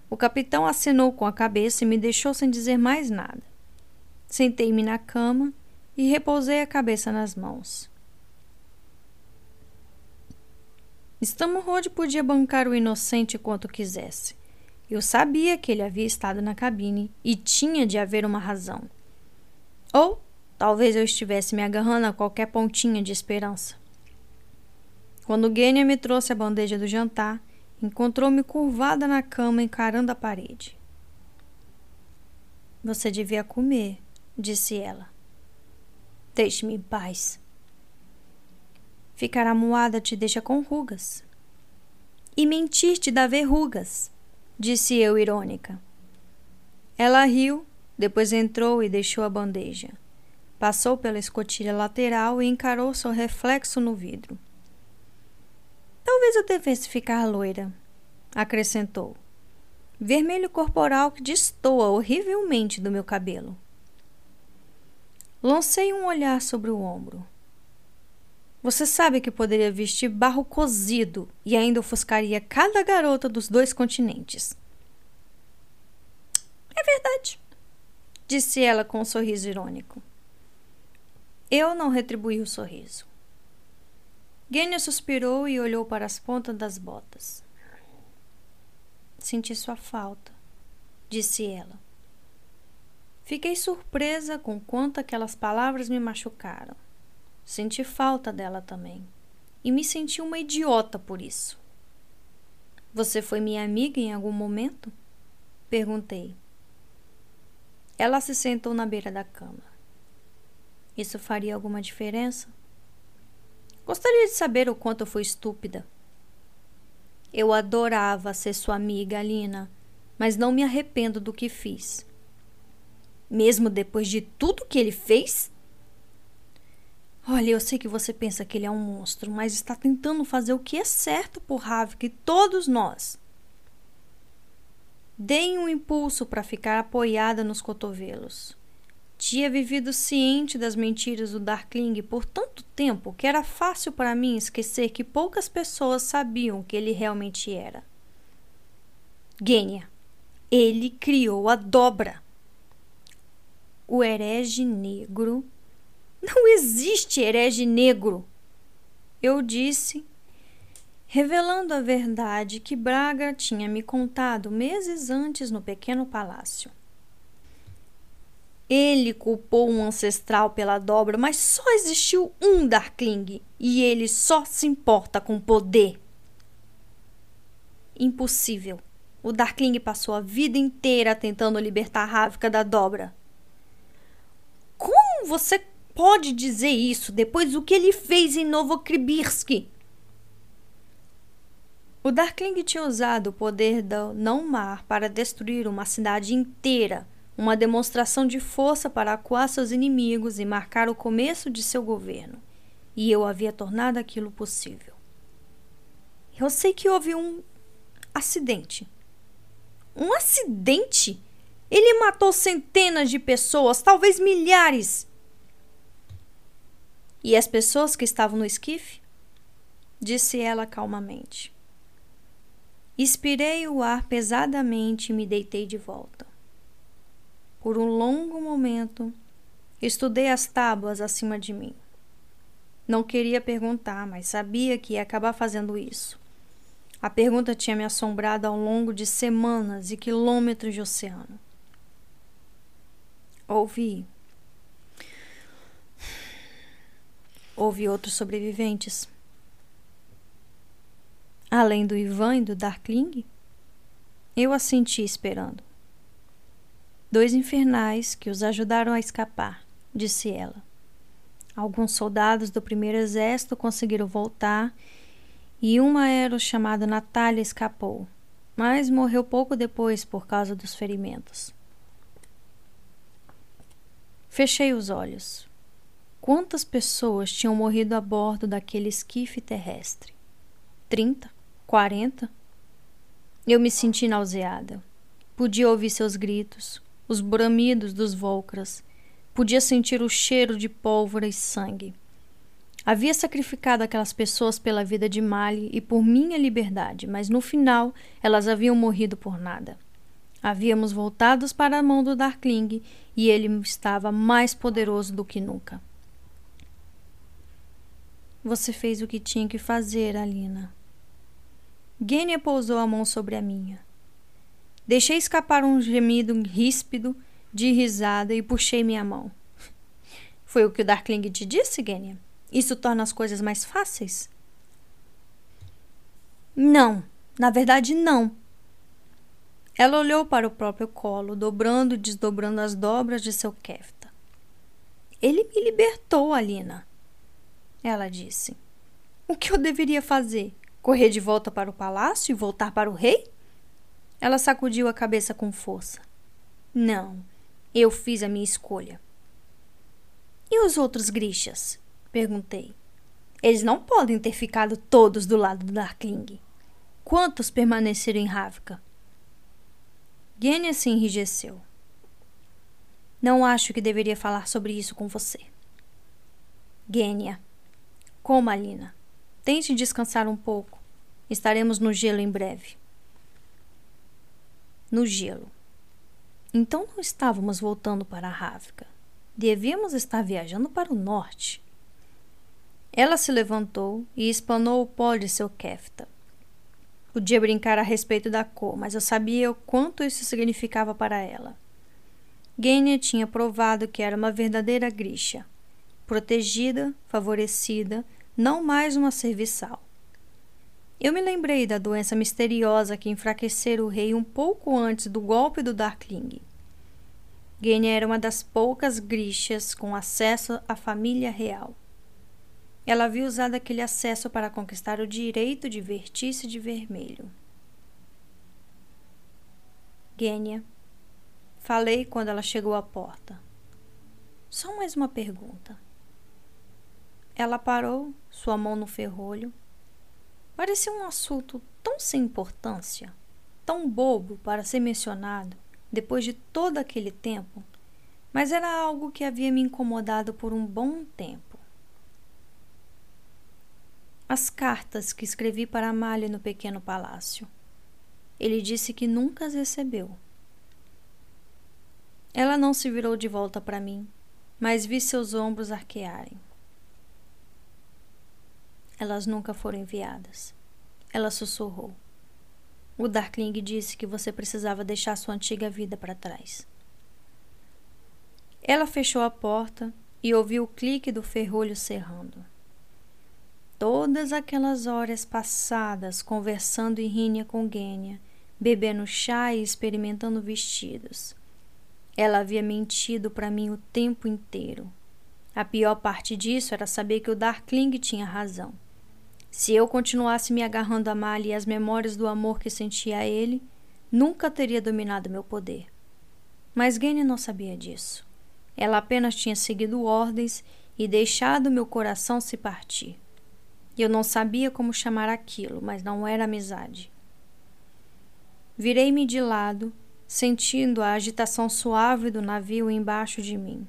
O capitão assinou com a cabeça e me deixou sem dizer mais nada. Sentei-me na cama e repousei a cabeça nas mãos. Stamrod podia bancar o inocente quanto quisesse. Eu sabia que ele havia estado na cabine e tinha de haver uma razão. Ou talvez eu estivesse me agarrando a qualquer pontinha de esperança. Quando Gênia me trouxe a bandeja do jantar, encontrou-me curvada na cama encarando a parede. Você devia comer, disse ela. Deixe-me em paz. Ficar amuada te deixa com rugas. E mentir te dá verrugas disse eu irônica. Ela riu, depois entrou e deixou a bandeja. Passou pela escotilha lateral e encarou seu reflexo no vidro. Talvez eu devesse ficar loira, acrescentou. Vermelho corporal que destoa horrivelmente do meu cabelo. Lancei um olhar sobre o ombro. Você sabe que poderia vestir barro cozido e ainda ofuscaria cada garota dos dois continentes. É verdade, disse ela com um sorriso irônico. Eu não retribuí o sorriso. Gênia suspirou e olhou para as pontas das botas. Senti sua falta, disse ela. Fiquei surpresa com quanto aquelas palavras me machucaram. Senti falta dela também. E me senti uma idiota por isso. Você foi minha amiga em algum momento? Perguntei. Ela se sentou na beira da cama. Isso faria alguma diferença? Gostaria de saber o quanto eu fui estúpida. Eu adorava ser sua amiga, Alina, mas não me arrependo do que fiz. Mesmo depois de tudo que ele fez? Olha, eu sei que você pensa que ele é um monstro, mas está tentando fazer o que é certo por Havik e todos nós. Dei um impulso para ficar apoiada nos cotovelos. Tinha vivido ciente das mentiras do Darkling por tanto tempo que era fácil para mim esquecer que poucas pessoas sabiam que ele realmente era. Gênia, ele criou a dobra. O herege negro não existe herege negro. Eu disse, revelando a verdade que Braga tinha me contado meses antes no pequeno palácio. Ele culpou um ancestral pela dobra, mas só existiu um Darkling e ele só se importa com poder. Impossível. O Darkling passou a vida inteira tentando libertar Ravka da dobra. Como você pode dizer isso depois do que ele fez em Novokribirsk? O Darkling tinha usado o poder do não-mar para destruir uma cidade inteira, uma demonstração de força para acuar seus inimigos e marcar o começo de seu governo. E eu havia tornado aquilo possível. Eu sei que houve um acidente. Um acidente? Ele matou centenas de pessoas, talvez milhares. E as pessoas que estavam no esquife? Disse ela calmamente. Expirei o ar pesadamente e me deitei de volta. Por um longo momento, estudei as tábuas acima de mim. Não queria perguntar, mas sabia que ia acabar fazendo isso. A pergunta tinha me assombrado ao longo de semanas e quilômetros de oceano. Ouvi. Houve outros sobreviventes. Além do Ivan e do Darkling, eu a senti esperando. Dois infernais que os ajudaram a escapar, disse ela. Alguns soldados do primeiro exército conseguiram voltar e um aero chamado Natália escapou, mas morreu pouco depois por causa dos ferimentos. Fechei os olhos. Quantas pessoas tinham morrido a bordo daquele esquife terrestre? Trinta? Quarenta? Eu me senti nauseada. Podia ouvir seus gritos, os bramidos dos Volcras. Podia sentir o cheiro de pólvora e sangue. Havia sacrificado aquelas pessoas pela vida de Mali e por minha liberdade, mas no final elas haviam morrido por nada. Havíamos voltados para a mão do Darkling e ele estava mais poderoso do que nunca. Você fez o que tinha que fazer, Alina, Gênia pousou a mão sobre a minha. Deixei escapar um gemido ríspido de risada e puxei minha mão. Foi o que o Darkling te disse, Gênia? Isso torna as coisas mais fáceis? Não, na verdade, não. Ela olhou para o próprio colo, dobrando e desdobrando as dobras de seu kefta. Ele me libertou, Alina. Ela disse. O que eu deveria fazer? Correr de volta para o palácio e voltar para o rei? Ela sacudiu a cabeça com força. Não, eu fiz a minha escolha. E os outros grixas? Perguntei. Eles não podem ter ficado todos do lado do Darkling. Quantos permaneceram em Ravka? Genya se enrijeceu. Não acho que deveria falar sobre isso com você. Genya. Como, Alina? Tente descansar um pouco. Estaremos no gelo em breve. No gelo. Então não estávamos voltando para a Ráfica. Devíamos estar viajando para o norte. Ela se levantou e espanou o pó de seu kefta. Podia brincar a respeito da cor, mas eu sabia o quanto isso significava para ela. Genya tinha provado que era uma verdadeira grisha, protegida, favorecida, não mais uma serviçal. Eu me lembrei da doença misteriosa que enfraquecera o rei um pouco antes do golpe do Darkling. Genya era uma das poucas grixas com acesso à família real. Ela havia usado aquele acesso para conquistar o direito de vestir-se de vermelho. Genya, falei quando ela chegou à porta. Só mais uma pergunta. Ela parou, sua mão no ferrolho. Parecia um assunto tão sem importância, tão bobo para ser mencionado depois de todo aquele tempo, mas era algo que havia me incomodado por um bom tempo. As cartas que escrevi para Amália no pequeno palácio. Ele disse que nunca as recebeu. Ela não se virou de volta para mim, mas vi seus ombros arquearem. Elas nunca foram enviadas. Ela sussurrou. O Darkling disse que você precisava deixar sua antiga vida para trás. Ela fechou a porta e ouviu o clique do ferrolho cerrando. todas aquelas horas passadas conversando em rinha com Gênia, bebendo chá e experimentando vestidos. Ela havia mentido para mim o tempo inteiro. A pior parte disso era saber que o Darkling tinha razão. Se eu continuasse me agarrando a Mali e às memórias do amor que sentia a ele, nunca teria dominado meu poder. Mas Gene não sabia disso. Ela apenas tinha seguido ordens e deixado meu coração se partir. Eu não sabia como chamar aquilo, mas não era amizade. Virei-me de lado, sentindo a agitação suave do navio embaixo de mim.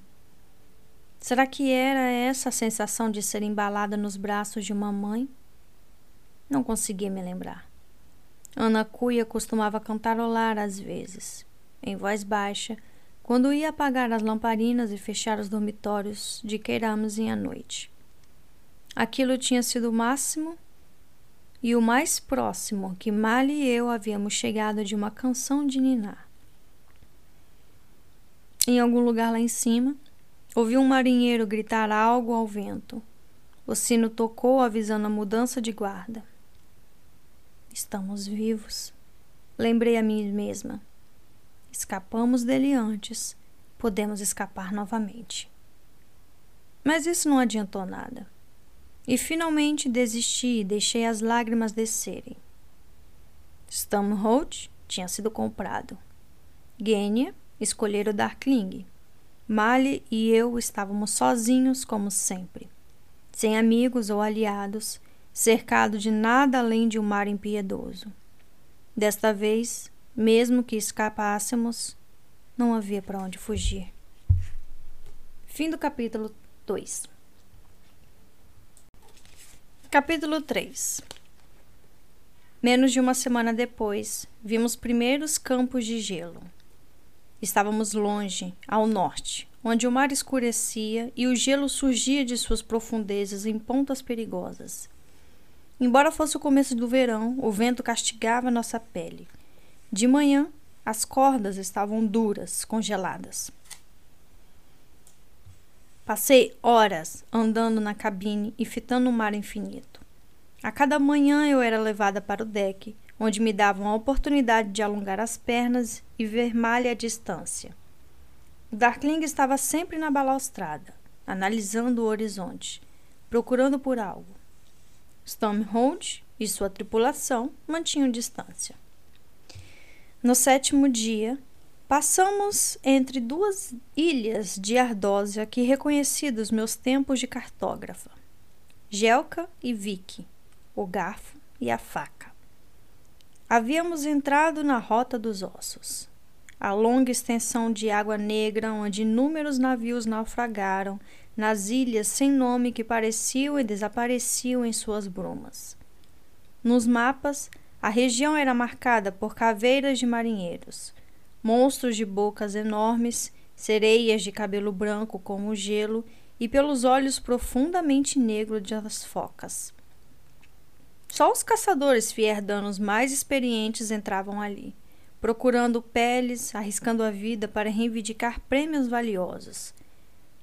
Será que era essa a sensação de ser embalada nos braços de uma mãe? Não conseguia me lembrar. Ana Cuia costumava cantarolar às vezes, em voz baixa, quando ia apagar as lamparinas e fechar os dormitórios de Queiramzinha à noite. Aquilo tinha sido o máximo e o mais próximo que Mali e eu havíamos chegado de uma canção de Niná. Em algum lugar lá em cima, ouvi um marinheiro gritar algo ao vento. O sino tocou, avisando a mudança de guarda. Estamos vivos. Lembrei a mim mesma. Escapamos dele antes. Podemos escapar novamente. Mas isso não adiantou nada. E finalmente desisti e deixei as lágrimas descerem. Stamhold tinha sido comprado. Genia escolhera o Darkling. Mali e eu estávamos sozinhos como sempre, sem amigos ou aliados, cercado de nada além de um mar impiedoso. Desta vez, mesmo que escapássemos, não havia para onde fugir. Fim do capítulo 2. Capítulo 3 Menos de uma semana depois, vimos primeiros campos de gelo. Estávamos longe, ao norte, onde o mar escurecia e o gelo surgia de suas profundezas em pontas perigosas. Embora fosse o começo do verão, o vento castigava nossa pele. De manhã, as cordas estavam duras, congeladas. Passei horas andando na cabine e fitando o mar infinito. A cada manhã eu era levada para o deck, onde me davam a oportunidade de alongar as pernas e ver malha à distância. O Darkling estava sempre na balaustrada, analisando o horizonte, procurando por algo. Stormhold e sua tripulação mantinham distância. No sétimo dia, passamos entre duas ilhas de Ardósia que reconheci dos meus tempos de cartógrafa. Gelka e Vicky, o garfo e a faca. Havíamos entrado na Rota dos Ossos, a longa extensão de água negra onde inúmeros navios naufragaram nas ilhas sem nome que pareciam e desapareciam em suas brumas. Nos mapas, a região era marcada por caveiras de marinheiros, monstros de bocas enormes, sereias de cabelo branco como o gelo e pelos olhos profundamente negros das focas. Só os caçadores fierdanos mais experientes entravam ali, procurando peles, arriscando a vida para reivindicar prêmios valiosos.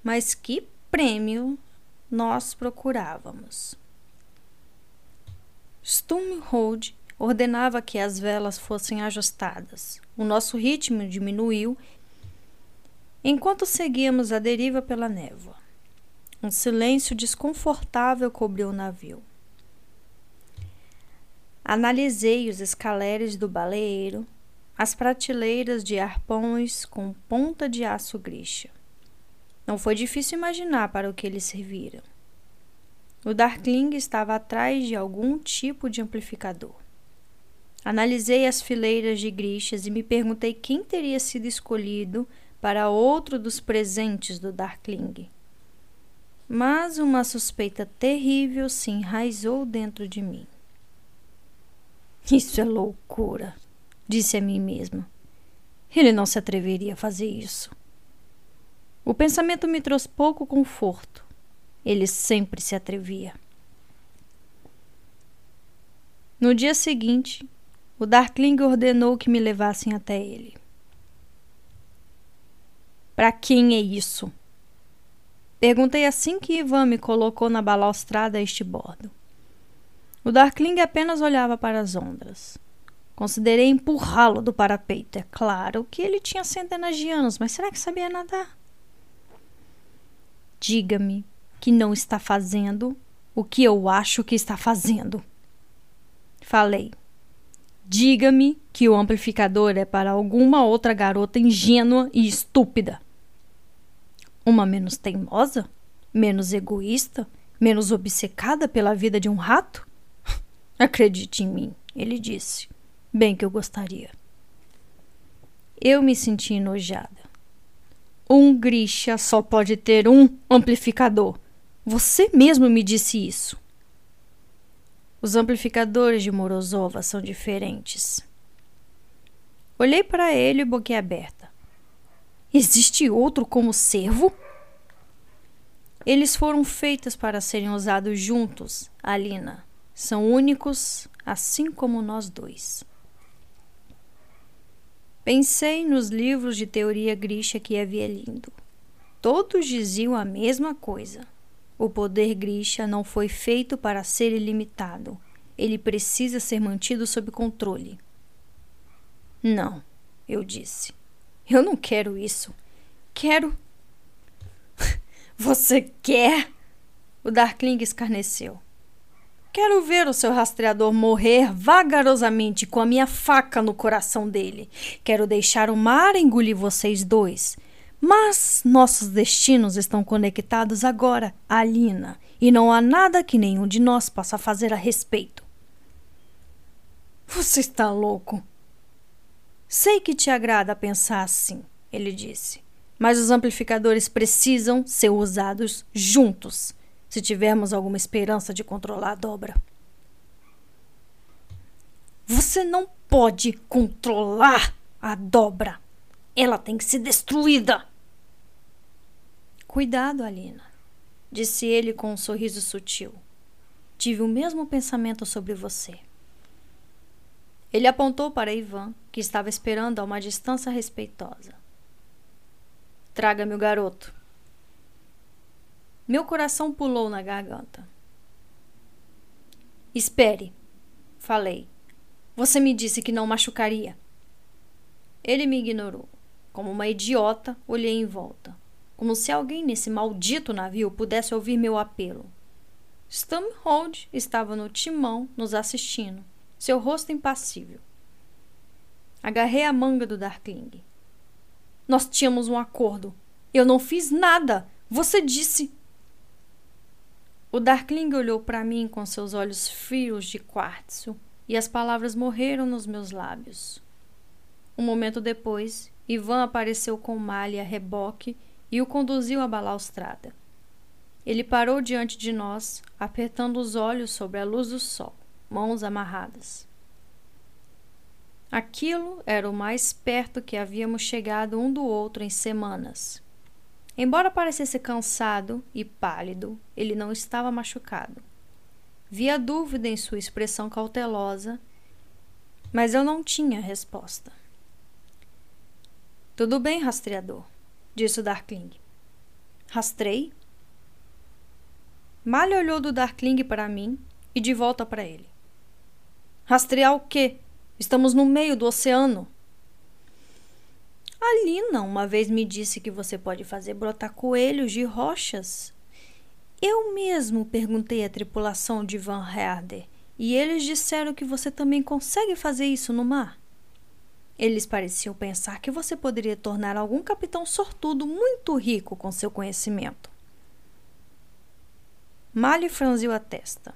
Mas que prêmio nós procurávamos. Stumhold ordenava que as velas fossem ajustadas. O nosso ritmo diminuiu enquanto seguíamos a deriva pela névoa. Um silêncio desconfortável cobriu o navio. Analisei os escaleres do baleeiro, as prateleiras de arpões com ponta de aço grixa. Não foi difícil imaginar para o que eles serviram. O Darkling estava atrás de algum tipo de amplificador. Analisei as fileiras de grixas e me perguntei quem teria sido escolhido para outro dos presentes do Darkling. Mas uma suspeita terrível se enraizou dentro de mim. Isso é loucura, disse a mim mesma. Ele não se atreveria a fazer isso. O pensamento me trouxe pouco conforto. Ele sempre se atrevia. No dia seguinte, o Darkling ordenou que me levassem até ele. Para quem é isso? Perguntei assim que Ivan me colocou na balaustrada a este bordo. O Darkling apenas olhava para as ondas. Considerei empurrá-lo do parapeito. É claro que ele tinha centenas de anos, mas será que sabia nadar? Diga-me que não está fazendo o que eu acho que está fazendo. Falei. Diga-me que o amplificador é para alguma outra garota ingênua e estúpida. Uma menos teimosa? Menos egoísta? Menos obcecada pela vida de um rato? Acredite em mim, ele disse. Bem que eu gostaria. Eu me senti enojada. Um Grisha só pode ter um amplificador. Você mesmo me disse isso. Os amplificadores de Morozova são diferentes. Olhei para ele boquiaberta. Existe outro como servo? Eles foram feitos para serem usados juntos, Alina. São únicos, assim como nós dois. Pensei nos livros de teoria Grisha que havia lido. Todos diziam a mesma coisa. O poder Grisha não foi feito para ser ilimitado. Ele precisa ser mantido sob controle. Não, eu disse. Eu não quero isso. Quero. Você quer? O Darkling escarneceu. Quero ver o seu rastreador morrer vagarosamente com a minha faca no coração dele. Quero deixar o mar engolir vocês dois. Mas nossos destinos estão conectados agora, Alina, e não há nada que nenhum de nós possa fazer a respeito. Você está louco. Sei que te agrada pensar assim, ele disse. Mas os amplificadores precisam ser usados juntos se tivermos alguma esperança de controlar a dobra. Você não pode controlar a dobra. Ela tem que ser destruída. Cuidado, Alina, disse ele com um sorriso sutil. Tive o mesmo pensamento sobre você. Ele apontou para Ivan, que estava esperando a uma distância respeitosa. Traga-me o garoto. Meu coração pulou na garganta. Espere, falei. Você me disse que não machucaria. Ele me ignorou. Como uma idiota, olhei em volta, como se alguém nesse maldito navio pudesse ouvir meu apelo. Stamhold estava no timão, nos assistindo, seu rosto impassível. Agarrei a manga do Darkling. Nós tínhamos um acordo. Eu não fiz nada. Você disse. O Darkling olhou para mim com seus olhos frios de quartzo e as palavras morreram nos meus lábios. Um momento depois, Ivan apareceu com malha a reboque e o conduziu à balaustrada. Ele parou diante de nós, apertando os olhos sobre a luz do sol, mãos amarradas. Aquilo era o mais perto que havíamos chegado um do outro em semanas. Embora parecesse cansado e pálido, ele não estava machucado. Via dúvida em sua expressão cautelosa, mas eu não tinha resposta. Tudo bem, rastreador, disse o Darkling. Rastrei? Malha olhou do Darkling para mim e de volta para ele. Rastrear o quê? Estamos no meio do oceano. A Lina uma vez me disse que você pode fazer brotar coelhos de rochas. Eu mesmo perguntei à tripulação de Van Herder e eles disseram que você também consegue fazer isso no mar. Eles pareciam pensar que você poderia tornar algum capitão sortudo muito rico com seu conhecimento. Mali franziu a testa.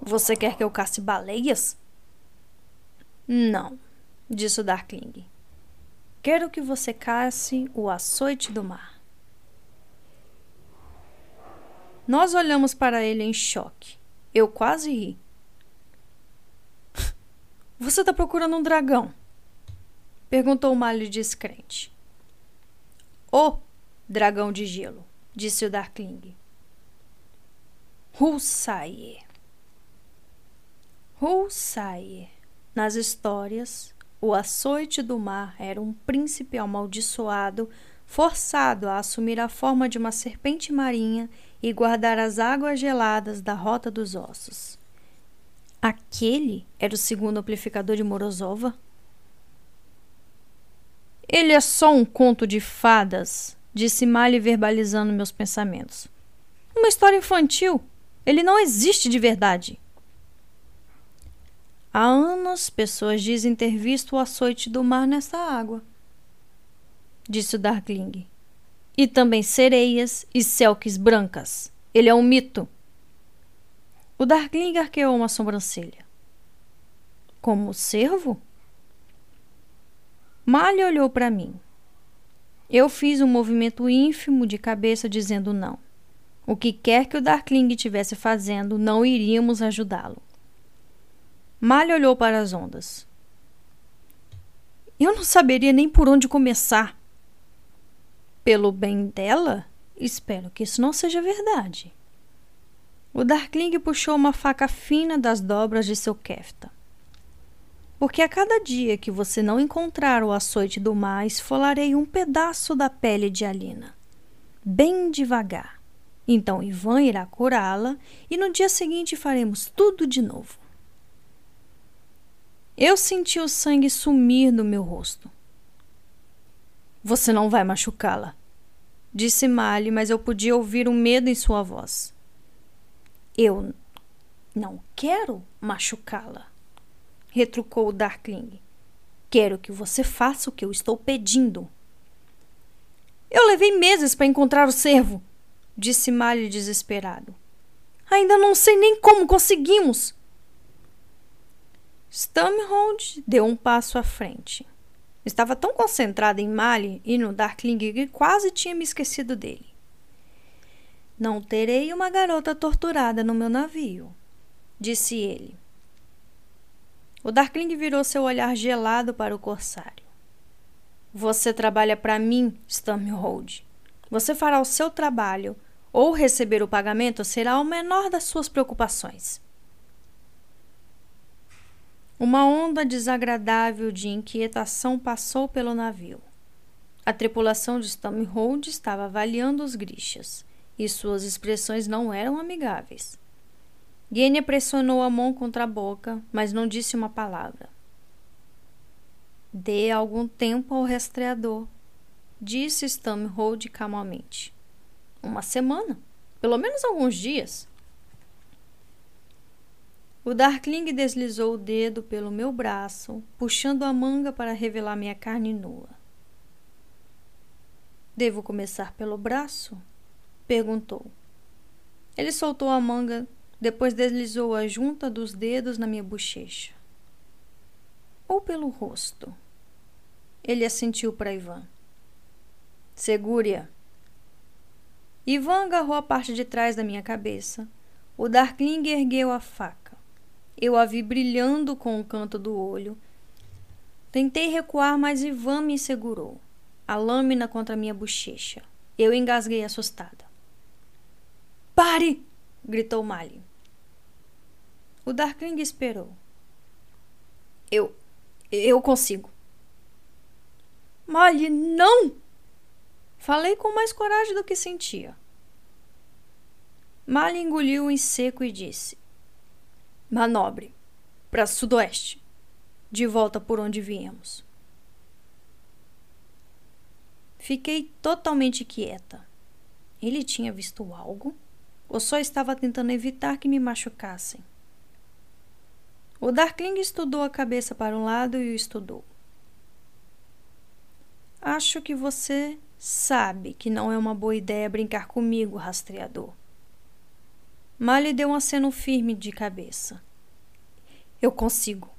Você quer que eu casse baleias? Não, disse o Darkling. Quero que você casse o açoite do mar. Nós olhamos para ele em choque. Eu quase ri. Você está procurando um dragão? Perguntou Malho descrente. O dragão de gelo, disse o Darkling. Hulsaie. Hulsaie. Nas histórias, o açoite do mar era um príncipe amaldiçoado, forçado a assumir a forma de uma serpente marinha e guardar as águas geladas da rota dos ossos. Aquele era o segundo amplificador de Morozova? Ele é só um conto de fadas, disse Mali verbalizando meus pensamentos. Uma história infantil. Ele não existe de verdade. Há anos, pessoas dizem ter visto o açoite do mar nessa água, disse o Darkling. E também sereias e selques brancas. Ele é um mito. O Darkling arqueou uma sobrancelha. Como servo? Malha olhou para mim. Eu fiz um movimento ínfimo de cabeça dizendo não. O que quer que o Darkling estivesse fazendo, não iríamos ajudá-lo. Malha olhou para as ondas. Eu não saberia nem por onde começar. Pelo bem dela, espero que isso não seja verdade. O Darkling puxou uma faca fina das dobras de seu kefta. Porque a cada dia que você não encontrar o açoite do mar, esfolarei um pedaço da pele de Alina. Bem devagar. Então Ivan irá curá-la e no dia seguinte faremos tudo de novo. Eu senti o sangue sumir do meu rosto. Você não vai machucá-la, disse Mali, mas eu podia ouvir o medo em sua voz. Eu não quero machucá-la, retrucou o Darkling. Quero que você faça o que eu estou pedindo. Eu levei meses para encontrar o servo, disse Malho desesperado. Ainda não sei nem como conseguimos. Stamhold deu um passo à frente. Estava tão concentrada em Mali e no Darkling que quase tinha me esquecido dele. Não terei uma garota torturada no meu navio, disse ele. O Darkling virou seu olhar gelado para o corsário. Você trabalha para mim, Stamhold. Você fará o seu trabalho, ou receber o pagamento será o menor das suas preocupações. Uma onda desagradável de inquietação passou pelo navio. A tripulação de Stamhold estava avaliando os grixas e suas expressões não eram amigáveis. Gênia pressionou a mão contra a boca, mas não disse uma palavra. Dê algum tempo ao rastreador, disse Stamhold calmamente. Uma semana, pelo menos alguns dias. O Darkling deslizou o dedo pelo meu braço, puxando a manga para revelar minha carne nua. Devo começar pelo braço? Perguntou. Ele soltou a manga, depois deslizou a junta dos dedos na minha bochecha. Ou pelo rosto? Ele assentiu para Ivan. Segure-a. Ivan agarrou a parte de trás da minha cabeça. O Darkling ergueu a faca. Eu a vi brilhando com o canto do olho. Tentei recuar, mas Ivan me segurou, a lâmina contra minha bochecha. Eu engasguei assustada. Pare! gritou Mali. O Darkling esperou. Eu. Eu consigo. Mali, não! Falei com mais coragem do que sentia. Mali engoliu em seco e disse: Manobre, para sudoeste, de volta por onde viemos. Fiquei totalmente quieta. Ele tinha visto algo? ou só estava tentando evitar que me machucassem. O Darkling estudou a cabeça para um lado e o estudou. Acho que você sabe que não é uma boa ideia brincar comigo, rastreador. Mali deu um aceno firme de cabeça. Eu consigo.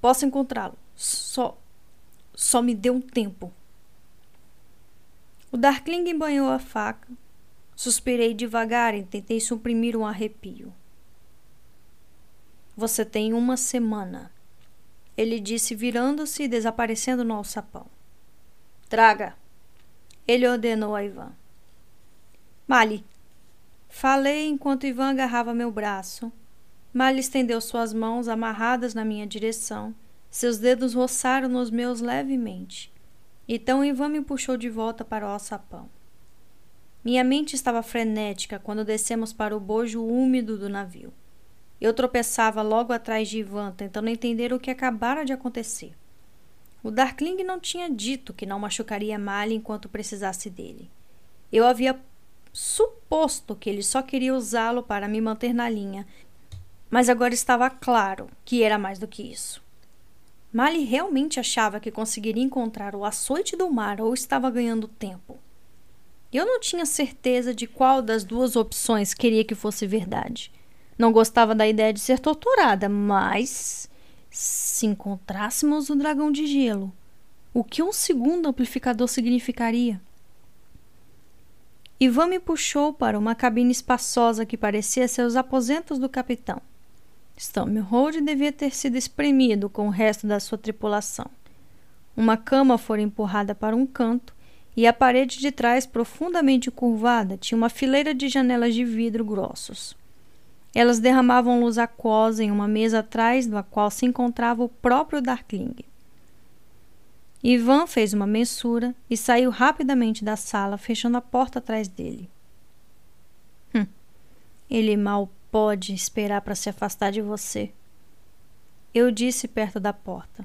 Posso encontrá-lo. Só. Só me dê um tempo. O Darkling banhou a faca, Suspirei devagar e tentei suprimir um arrepio. Você tem uma semana, ele disse, virando-se e desaparecendo no alçapão. Traga, ele ordenou a Ivan. Mali, falei enquanto Ivan agarrava meu braço. Mali estendeu suas mãos amarradas na minha direção. Seus dedos roçaram nos meus levemente. Então Ivan me puxou de volta para o alçapão. Minha mente estava frenética quando descemos para o bojo úmido do navio. Eu tropeçava logo atrás de Ivan, tentando entender o que acabara de acontecer. O Darkling não tinha dito que não machucaria Mali enquanto precisasse dele. Eu havia suposto que ele só queria usá-lo para me manter na linha, mas agora estava claro que era mais do que isso. Mali realmente achava que conseguiria encontrar o açoite do mar ou estava ganhando tempo. Eu não tinha certeza de qual das duas opções queria que fosse verdade. Não gostava da ideia de ser torturada, mas se encontrássemos o dragão de gelo, o que um segundo amplificador significaria? Ivan me puxou para uma cabine espaçosa que parecia ser os aposentos do capitão. Stammelhold devia ter sido espremido com o resto da sua tripulação. Uma cama fora empurrada para um canto e a parede de trás, profundamente curvada, tinha uma fileira de janelas de vidro grossos. Elas derramavam luz aquosa em uma mesa atrás da qual se encontrava o próprio Darkling. Ivan fez uma mensura e saiu rapidamente da sala, fechando a porta atrás dele. Hum, ele mal pode esperar para se afastar de você. Eu disse perto da porta.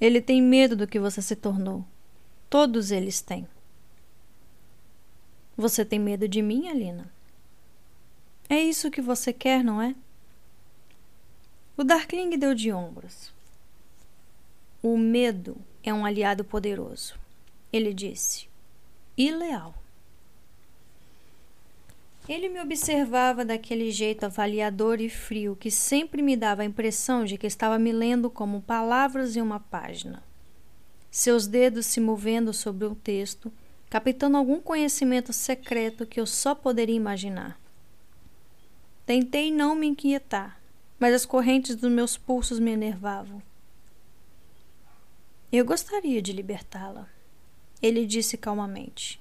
Ele tem medo do que você se tornou. Todos eles têm. Você tem medo de mim, Alina? É isso que você quer, não é? O Darkling deu de ombros. O medo é um aliado poderoso, ele disse, e leal. Ele me observava daquele jeito avaliador e frio que sempre me dava a impressão de que estava me lendo como palavras em uma página. Seus dedos se movendo sobre o texto, captando algum conhecimento secreto que eu só poderia imaginar. Tentei não me inquietar, mas as correntes dos meus pulsos me enervavam. Eu gostaria de libertá-la, ele disse calmamente.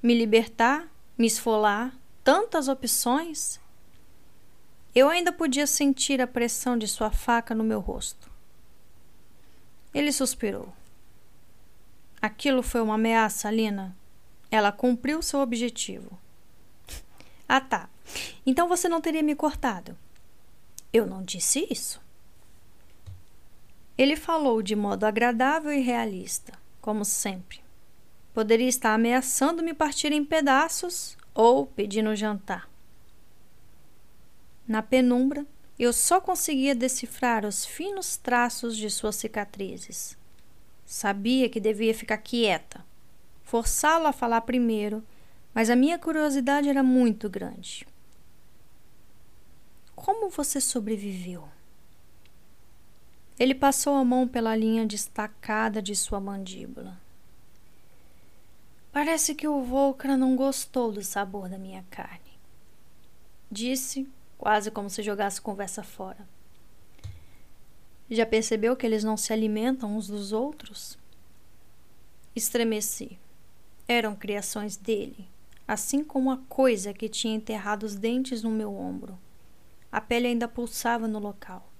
Me libertar, me esfolar, tantas opções. Eu ainda podia sentir a pressão de sua faca no meu rosto. Ele suspirou. Aquilo foi uma ameaça, Lina. Ela cumpriu seu objetivo. ah, tá. Então você não teria me cortado. Eu não disse isso. Ele falou de modo agradável e realista, como sempre. Poderia estar ameaçando me partir em pedaços ou pedindo jantar. Na penumbra, eu só conseguia decifrar os finos traços de suas cicatrizes. Sabia que devia ficar quieta, forçá-lo a falar primeiro, mas a minha curiosidade era muito grande. Como você sobreviveu? Ele passou a mão pela linha destacada de sua mandíbula. Parece que o Volcra não gostou do sabor da minha carne. Disse, quase como se jogasse conversa fora. Já percebeu que eles não se alimentam uns dos outros? Estremeci. Eram criações dele, assim como a coisa que tinha enterrado os dentes no meu ombro. A pele ainda pulsava no local.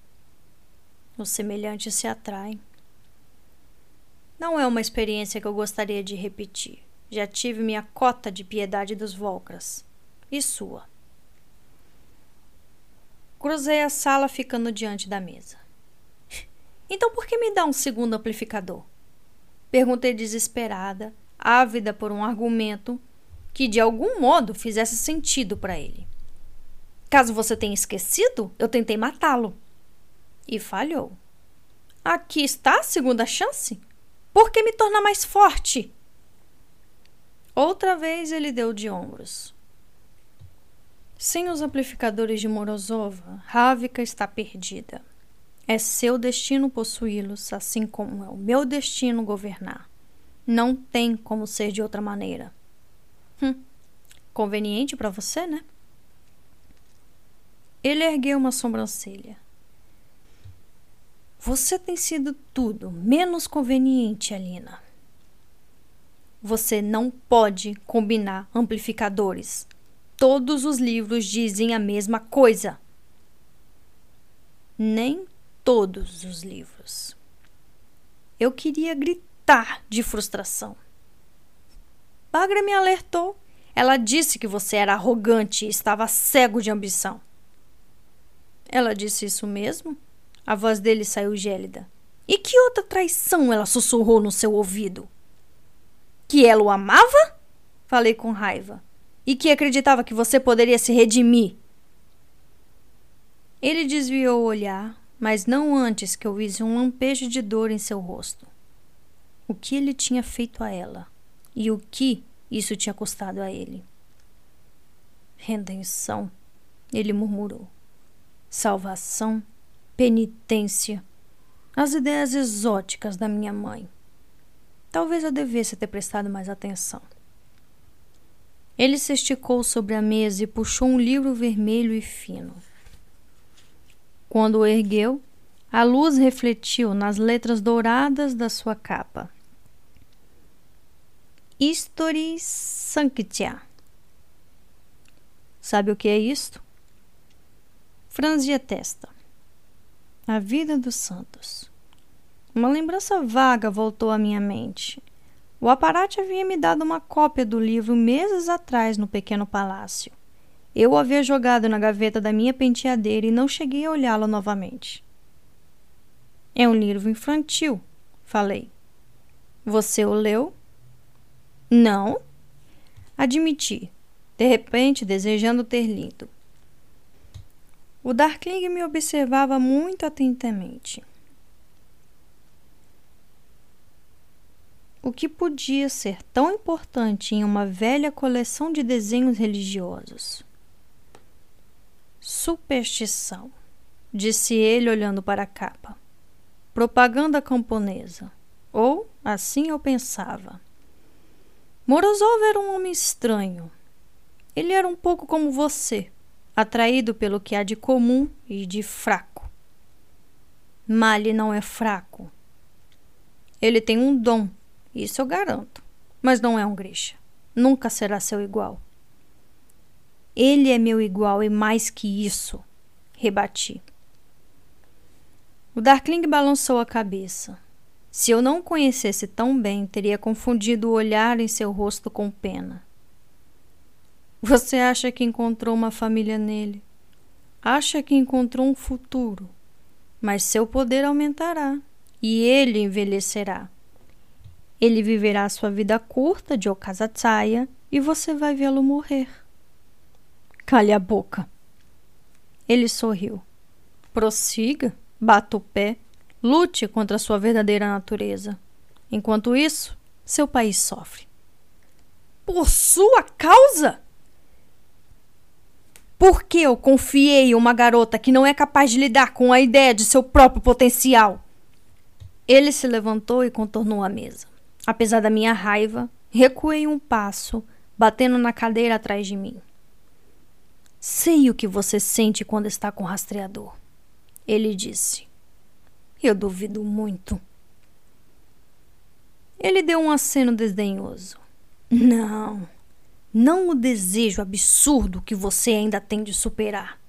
Os semelhantes se atraem. Não é uma experiência que eu gostaria de repetir. Já tive minha cota de piedade dos Volcras. E sua? Cruzei a sala ficando diante da mesa. Então por que me dá um segundo amplificador? Perguntei desesperada, ávida por um argumento que de algum modo fizesse sentido para ele. Caso você tenha esquecido, eu tentei matá-lo. E falhou. Aqui está a segunda chance? Por que me tornar mais forte? Outra vez ele deu de ombros. Sem os amplificadores de Morozova, Ravika está perdida. É seu destino possuí-los, assim como é o meu destino governar. Não tem como ser de outra maneira. Hum, conveniente para você, né? Ele ergueu uma sobrancelha. Você tem sido tudo menos conveniente, Alina. Você não pode combinar amplificadores. Todos os livros dizem a mesma coisa. Nem todos os livros. Eu queria gritar de frustração. Bagra me alertou. Ela disse que você era arrogante e estava cego de ambição. Ela disse isso mesmo? A voz dele saiu gélida. E que outra traição ela sussurrou no seu ouvido? Que ela o amava? Falei com raiva. E que acreditava que você poderia se redimir. Ele desviou o olhar, mas não antes que eu visse um lampejo de dor em seu rosto. O que ele tinha feito a ela e o que isso tinha custado a ele. Redenção, ele murmurou. Salvação, penitência, as ideias exóticas da minha mãe. Talvez eu devesse ter prestado mais atenção. Ele se esticou sobre a mesa e puxou um livro vermelho e fino. Quando o ergueu, a luz refletiu nas letras douradas da sua capa. History Sanctia. Sabe o que é isto? Franzi a testa. A vida dos santos. Uma lembrança vaga voltou à minha mente. O aparate havia me dado uma cópia do livro meses atrás no pequeno palácio. Eu o havia jogado na gaveta da minha penteadeira e não cheguei a olhá-lo novamente. É um livro infantil, falei. Você o leu? Não. Admiti, de repente desejando ter lido. O Darkling me observava muito atentamente. O que podia ser tão importante em uma velha coleção de desenhos religiosos? Superstição, disse ele olhando para a capa. Propaganda camponesa. Ou assim eu pensava. Morozov era um homem estranho. Ele era um pouco como você, atraído pelo que há de comum e de fraco. Mali não é fraco. Ele tem um dom, isso eu garanto, mas não é um Grisha. Nunca será seu igual. Ele é meu igual e mais que isso, rebati. O Darkling balançou a cabeça. Se eu não o conhecesse tão bem, teria confundido o olhar em seu rosto com pena. Você acha que encontrou uma família nele? Acha que encontrou um futuro? Mas seu poder aumentará e ele envelhecerá. Ele viverá sua vida curta de Okazatsaya e você vai vê-lo morrer. Cale a boca. Ele sorriu. Prossiga, bata o pé, lute contra sua verdadeira natureza. Enquanto isso, seu país sofre. Por sua causa? Por que eu confiei uma garota que não é capaz de lidar com a ideia de seu próprio potencial? Ele se levantou e contornou a mesa. Apesar da minha raiva, recuei um passo, batendo na cadeira atrás de mim. Sei o que você sente quando está com o rastreador. Ele disse. Eu duvido muito. Ele deu um aceno desdenhoso. Não, não o desejo absurdo que você ainda tem de superar.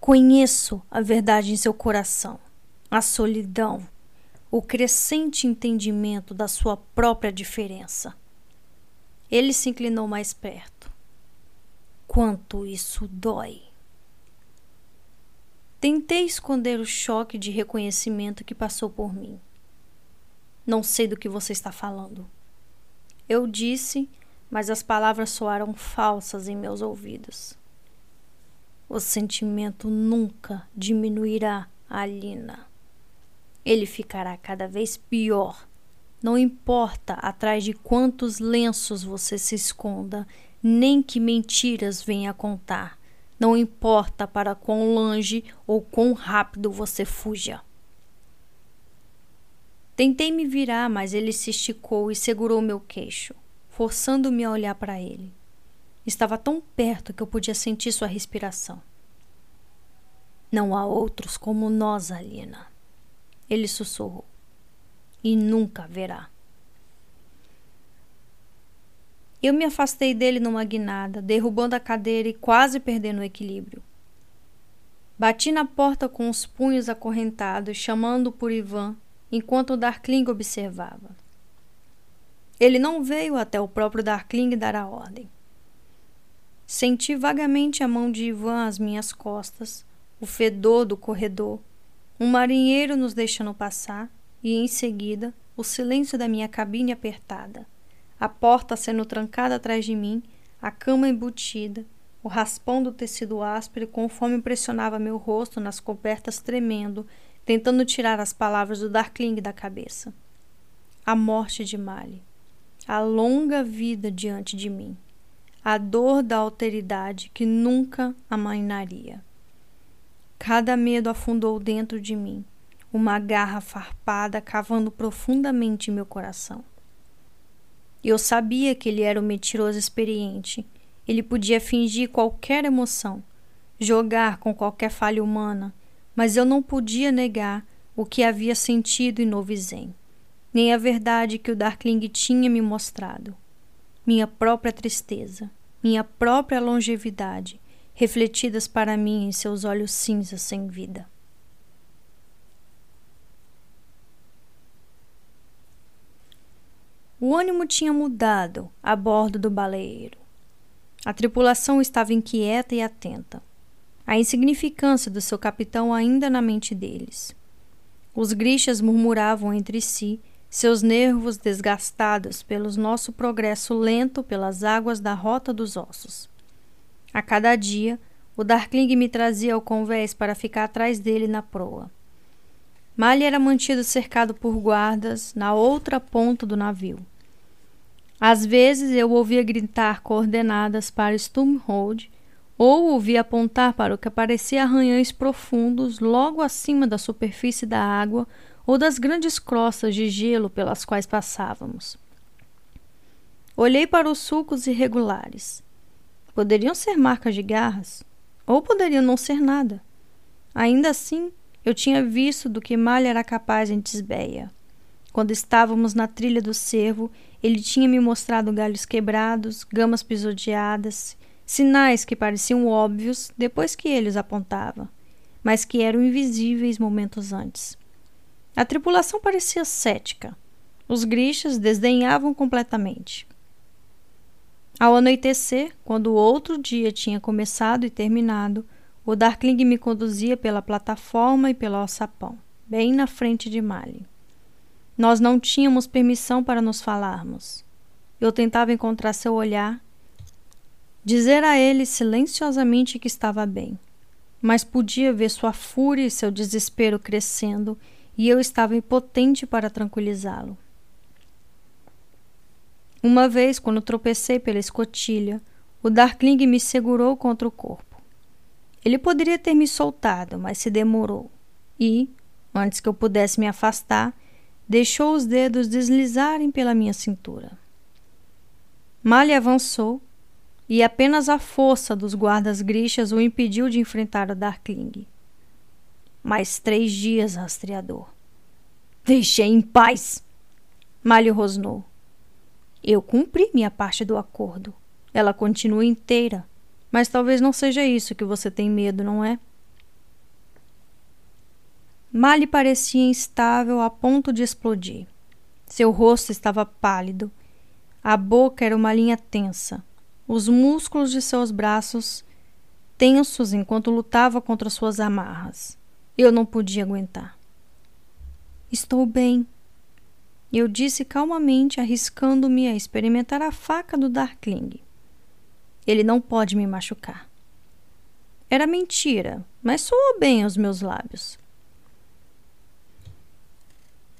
Conheço a verdade em seu coração, a solidão, o crescente entendimento da sua própria diferença. Ele se inclinou mais perto quanto isso dói. Tentei esconder o choque de reconhecimento que passou por mim. Não sei do que você está falando. Eu disse, mas as palavras soaram falsas em meus ouvidos. O sentimento nunca diminuirá, Alina. Ele ficará cada vez pior. Não importa atrás de quantos lenços você se esconda nem que mentiras venha contar. Não importa para quão longe ou quão rápido você fuja. Tentei me virar, mas ele se esticou e segurou meu queixo, forçando-me a olhar para ele. Estava tão perto que eu podia sentir sua respiração. Não há outros como nós, Alina. Ele sussurrou. E nunca haverá. Eu me afastei dele numa guinada, derrubando a cadeira e quase perdendo o equilíbrio. Bati na porta com os punhos acorrentados, chamando por Ivan, enquanto Darkling observava. Ele não veio até o próprio Darkling dar a ordem. Senti vagamente a mão de Ivan às minhas costas, o fedor do corredor, um marinheiro nos deixando passar e, em seguida, o silêncio da minha cabine apertada, a porta sendo trancada atrás de mim, a cama embutida, o raspão do tecido áspero conforme pressionava meu rosto nas cobertas tremendo, tentando tirar as palavras do Darkling da cabeça. A morte de Mali. A longa vida diante de mim. A dor da alteridade que nunca amainaria. Cada medo afundou dentro de mim, uma garra farpada cavando profundamente meu coração. Eu sabia que ele era um mentiroso experiente, ele podia fingir qualquer emoção, jogar com qualquer falha humana, mas eu não podia negar o que havia sentido em Novizen, nem a verdade que o Darkling tinha me mostrado. Minha própria tristeza, minha própria longevidade, refletidas para mim em seus olhos cinzas sem vida. O ânimo tinha mudado a bordo do baleeiro. A tripulação estava inquieta e atenta. A insignificância do seu capitão ainda na mente deles. Os grixas murmuravam entre si, seus nervos desgastados pelo nosso progresso lento pelas águas da Rota dos Ossos. A cada dia, o Darkling me trazia ao convés para ficar atrás dele na proa. Malha era mantido cercado por guardas na outra ponta do navio. Às vezes eu ouvia gritar coordenadas para Stumhold ou ouvia apontar para o que parecia arranhões profundos logo acima da superfície da água ou das grandes crostas de gelo pelas quais passávamos. Olhei para os sulcos irregulares. Poderiam ser marcas de garras, ou poderiam não ser nada. Ainda assim, eu tinha visto do que Malha era capaz em Tisbeia. Quando estávamos na trilha do cervo, ele tinha me mostrado galhos quebrados, gamas pisoteadas, sinais que pareciam óbvios depois que ele os apontava, mas que eram invisíveis momentos antes. A tripulação parecia cética. Os grixas desdenhavam completamente. Ao anoitecer, quando o outro dia tinha começado e terminado, o Darkling me conduzia pela plataforma e pelo alçapão, bem na frente de Mali. Nós não tínhamos permissão para nos falarmos. Eu tentava encontrar seu olhar, dizer a ele silenciosamente que estava bem, mas podia ver sua fúria e seu desespero crescendo e eu estava impotente para tranquilizá-lo. Uma vez, quando tropecei pela escotilha, o Darkling me segurou contra o corpo. Ele poderia ter me soltado, mas se demorou. E, antes que eu pudesse me afastar, deixou os dedos deslizarem pela minha cintura. Malha avançou e apenas a força dos guardas grixas o impediu de enfrentar o Darkling. Mais três dias, rastreador. Deixei em paz! Malha rosnou. Eu cumpri minha parte do acordo. Ela continua inteira, mas talvez não seja isso que você tem medo, não é? Mali parecia instável a ponto de explodir. Seu rosto estava pálido. A boca era uma linha tensa. Os músculos de seus braços tensos enquanto lutava contra suas amarras. Eu não podia aguentar. Estou bem. Eu disse calmamente, arriscando-me a experimentar a faca do Darkling. Ele não pode me machucar. Era mentira, mas soou bem aos meus lábios.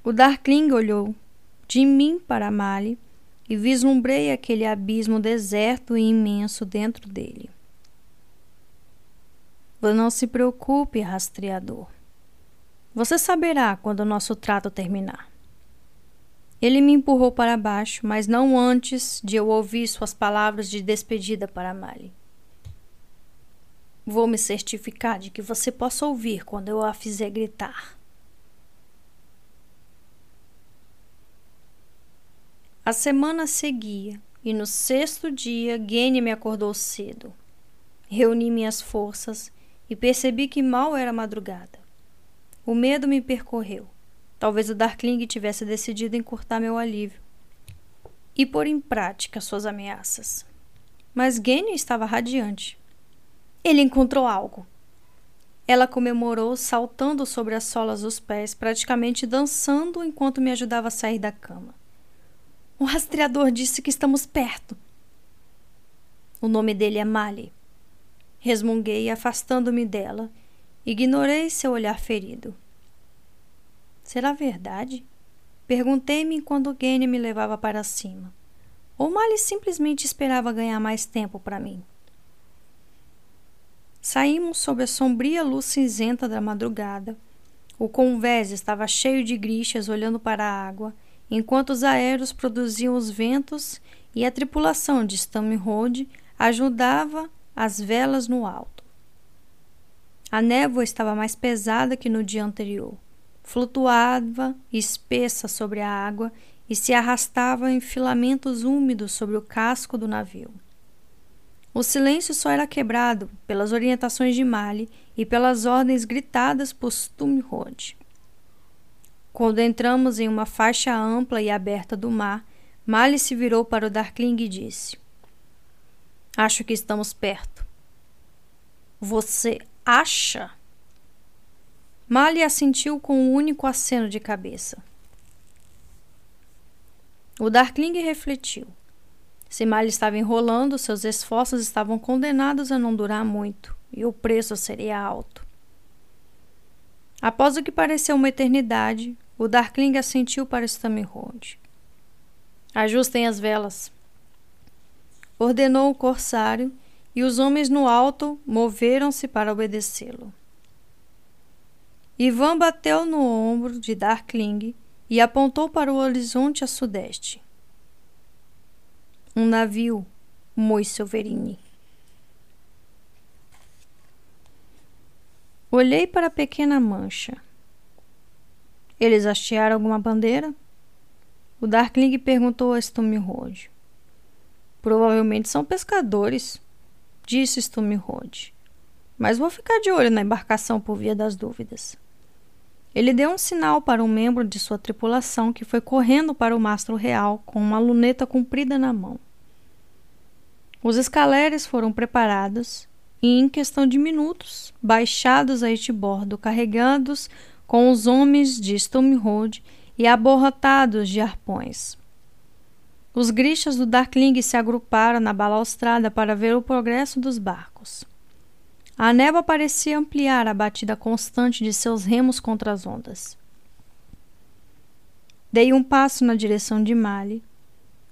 O Darkling olhou de mim para Mali e vislumbrei aquele abismo deserto e imenso dentro dele. Não se preocupe, rastreador. Você saberá quando o nosso trato terminar. Ele me empurrou para baixo, mas não antes de eu ouvir suas palavras de despedida para Mali. Vou me certificar de que você possa ouvir quando eu a fizer gritar. A semana seguia e no sexto dia Gene me acordou cedo. Reuni minhas forças e percebi que mal era madrugada. O medo me percorreu. Talvez o Darkling tivesse decidido encurtar meu alívio e pôr em prática suas ameaças. mas Gênio estava radiante. Ele encontrou algo. Ela comemorou, saltando sobre as solas dos pés, praticamente dançando enquanto me ajudava a sair da cama. O rastreador disse que estamos perto. O nome dele é Mali. Resmunguei, afastando-me dela. Ignorei seu olhar ferido. Será verdade? Perguntei-me quando Gene me levava para cima. Ou Mali simplesmente esperava ganhar mais tempo para mim. Saímos sob a sombria luz cinzenta da madrugada. O convés estava cheio de grichas olhando para a água, enquanto os aéreos produziam os ventos e a tripulação de Stamford ajudava as velas no alto. A névoa estava mais pesada que no dia anterior. Flutuava espessa sobre a água e se arrastava em filamentos úmidos sobre o casco do navio. O silêncio só era quebrado pelas orientações de Mali e pelas ordens gritadas por Stumrod. Quando entramos em uma faixa ampla e aberta do mar, Mali se virou para o Darkling e disse: Acho que estamos perto. Você acha? Mali assentiu com um único aceno de cabeça. O Darkling refletiu. Se Miley estava enrolando, seus esforços estavam condenados a não durar muito, e o preço seria alto. Após o que pareceu uma eternidade, o Darkling assentiu para Stammerhold. Ajustem as velas. Ordenou o corsário, e os homens no alto moveram-se para obedecê-lo. Ivan bateu no ombro de Darkling e apontou para o horizonte a sudeste. Um navio, Moi Silverini. Olhei para a pequena mancha. Eles hastearam alguma bandeira? O Darkling perguntou a Stumrod. Provavelmente são pescadores, disse Stumrod. Mas vou ficar de olho na embarcação por via das dúvidas. Ele deu um sinal para um membro de sua tripulação que foi correndo para o mastro real com uma luneta comprida na mão. Os escaleres foram preparados e, em questão de minutos, baixados a este bordo, carregados com os homens de Stumrod e aborrotados de arpões. Os grixas do Darkling se agruparam na balaustrada para ver o progresso dos barcos. A névoa parecia ampliar a batida constante de seus remos contra as ondas. Dei um passo na direção de Mali.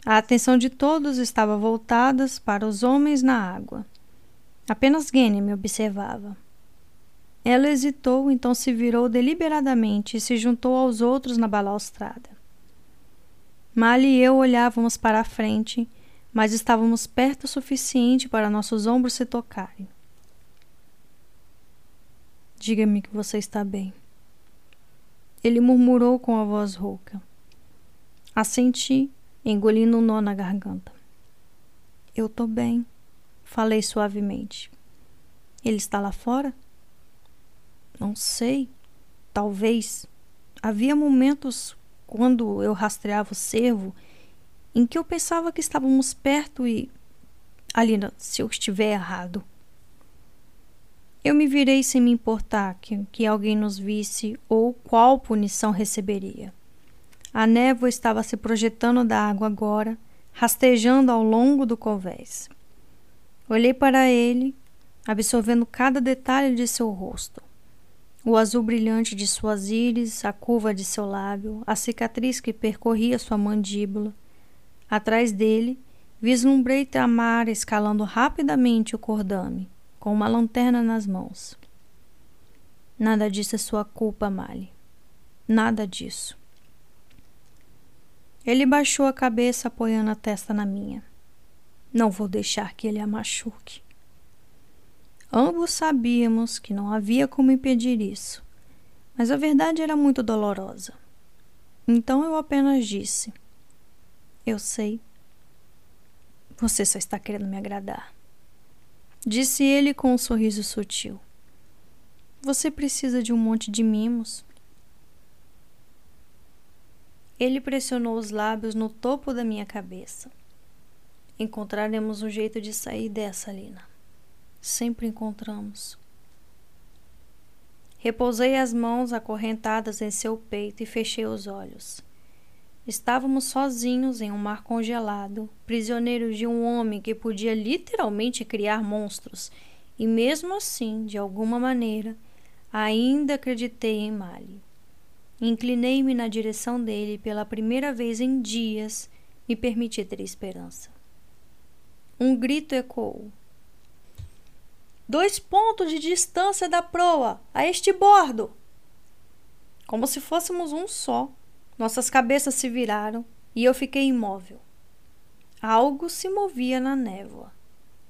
A atenção de todos estava voltada para os homens na água. Apenas Gene me observava. Ela hesitou, então se virou deliberadamente e se juntou aos outros na balaustrada. Mali e eu olhávamos para a frente, mas estávamos perto o suficiente para nossos ombros se tocarem. Diga-me que você está bem. Ele murmurou com a voz rouca. Assenti, engolindo um nó na garganta. Eu tô bem, falei suavemente. Ele está lá fora? Não sei. Talvez. Havia momentos quando eu rastreava o cervo em que eu pensava que estávamos perto e. Alina, se eu estiver errado. Eu me virei sem me importar que, que alguém nos visse ou qual punição receberia. A névoa estava se projetando da água agora, rastejando ao longo do convés. Olhei para ele, absorvendo cada detalhe de seu rosto. O azul brilhante de suas íris, a curva de seu lábio, a cicatriz que percorria sua mandíbula. Atrás dele, vislumbrei Tamara escalando rapidamente o cordame com uma lanterna nas mãos. Nada disso é sua culpa, Mali. Nada disso. Ele baixou a cabeça, apoiando a testa na minha. Não vou deixar que ele a machuque. Ambos sabíamos que não havia como impedir isso, mas a verdade era muito dolorosa. Então eu apenas disse: Eu sei. Você só está querendo me agradar disse ele com um sorriso sutil. Você precisa de um monte de mimos. Ele pressionou os lábios no topo da minha cabeça. Encontraremos um jeito de sair dessa, Lina. Sempre encontramos. Repousei as mãos acorrentadas em seu peito e fechei os olhos. Estávamos sozinhos em um mar congelado, prisioneiros de um homem que podia literalmente criar monstros, e mesmo assim, de alguma maneira, ainda acreditei em Mali. Inclinei-me na direção dele pela primeira vez em dias, me permiti ter esperança. Um grito ecoou. Dois pontos de distância da proa, a este bordo. Como se fôssemos um só, nossas cabeças se viraram e eu fiquei imóvel. Algo se movia na névoa,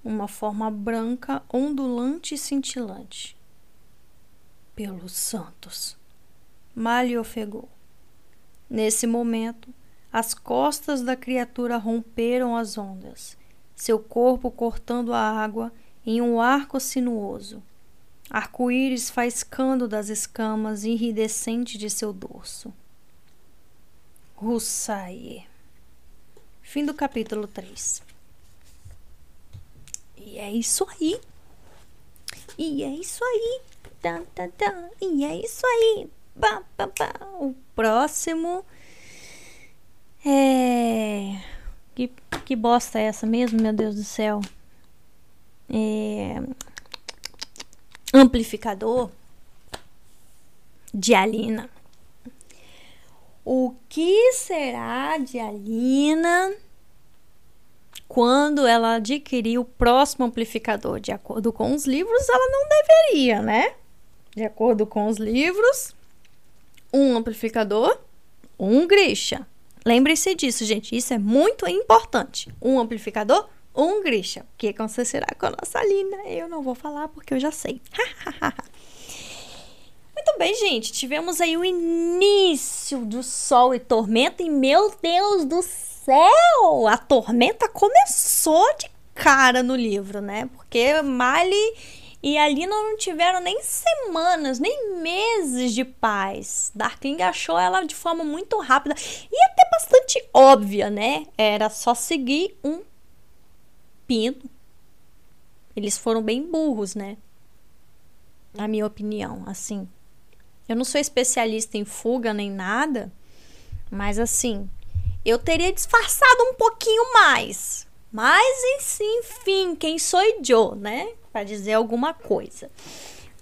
uma forma branca, ondulante e cintilante. Pelos santos! Mali ofegou. Nesse momento, as costas da criatura romperam as ondas, seu corpo cortando a água em um arco sinuoso, arco-íris faiscando das escamas iridescentes de seu dorso. Russaie. Fim do capítulo 3. E é isso aí. E é isso aí. Tá, tá, tá. E é isso aí. Bah, bah, bah. O próximo é. Que, que bosta é essa mesmo, meu Deus do céu? É, amplificador de Alina. O que será de Alina quando ela adquirir o próximo amplificador? De acordo com os livros, ela não deveria, né? De acordo com os livros, um amplificador, um Grisha. Lembre-se disso, gente. Isso é muito importante. Um amplificador, um Grisha. O que acontecerá com a nossa Lina? Eu não vou falar porque eu já sei. Muito bem, gente. Tivemos aí o início do Sol e Tormenta. E meu Deus do céu! A tormenta começou de cara no livro, né? Porque Mali e a Lina não tiveram nem semanas, nem meses de paz. Darkling achou ela de forma muito rápida e até bastante óbvia, né? Era só seguir um Eles foram bem burros, né? Na minha opinião, assim. Eu não sou especialista em fuga nem nada, mas assim, eu teria disfarçado um pouquinho mais. Mas, enfim, quem sou eu, né? Para dizer alguma coisa.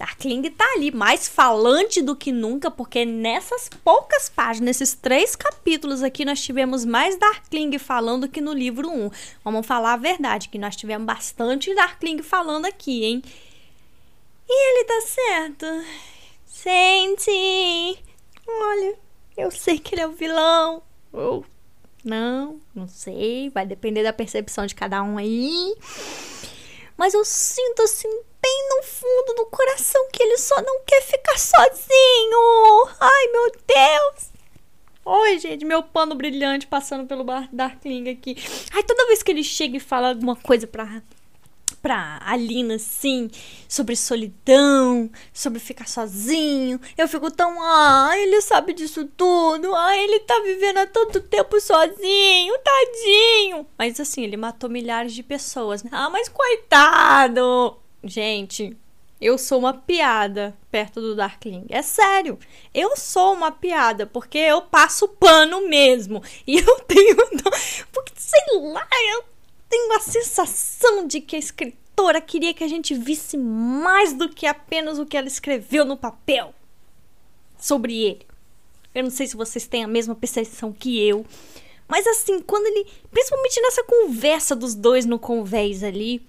Darkling tá ali mais falante do que nunca, porque nessas poucas páginas, nesses três capítulos aqui, nós tivemos mais Darkling falando que no livro 1. Vamos falar a verdade, que nós tivemos bastante Darkling falando aqui, hein? E ele tá certo. Sente! Olha, eu sei que ele é o vilão. Ou não, não sei. Vai depender da percepção de cada um aí. Mas eu sinto assim bem no fundo do coração que ele só não quer ficar sozinho. Ai, meu Deus. Oi, gente, meu pano brilhante passando pelo bar Darkling aqui. Ai, toda vez que ele chega e fala alguma coisa pra pra Alina, assim, sobre solidão, sobre ficar sozinho. Eu fico tão, ah, ele sabe disso tudo. Ah, ele tá vivendo há tanto tempo sozinho, tadinho. Mas assim, ele matou milhares de pessoas? Ah, mas coitado. Gente, eu sou uma piada perto do Darkling. É sério. Eu sou uma piada, porque eu passo pano mesmo. E eu tenho. Porque, sei lá, eu tenho a sensação de que a escritora queria que a gente visse mais do que apenas o que ela escreveu no papel sobre ele. Eu não sei se vocês têm a mesma percepção que eu. Mas assim, quando ele. Principalmente nessa conversa dos dois no convés ali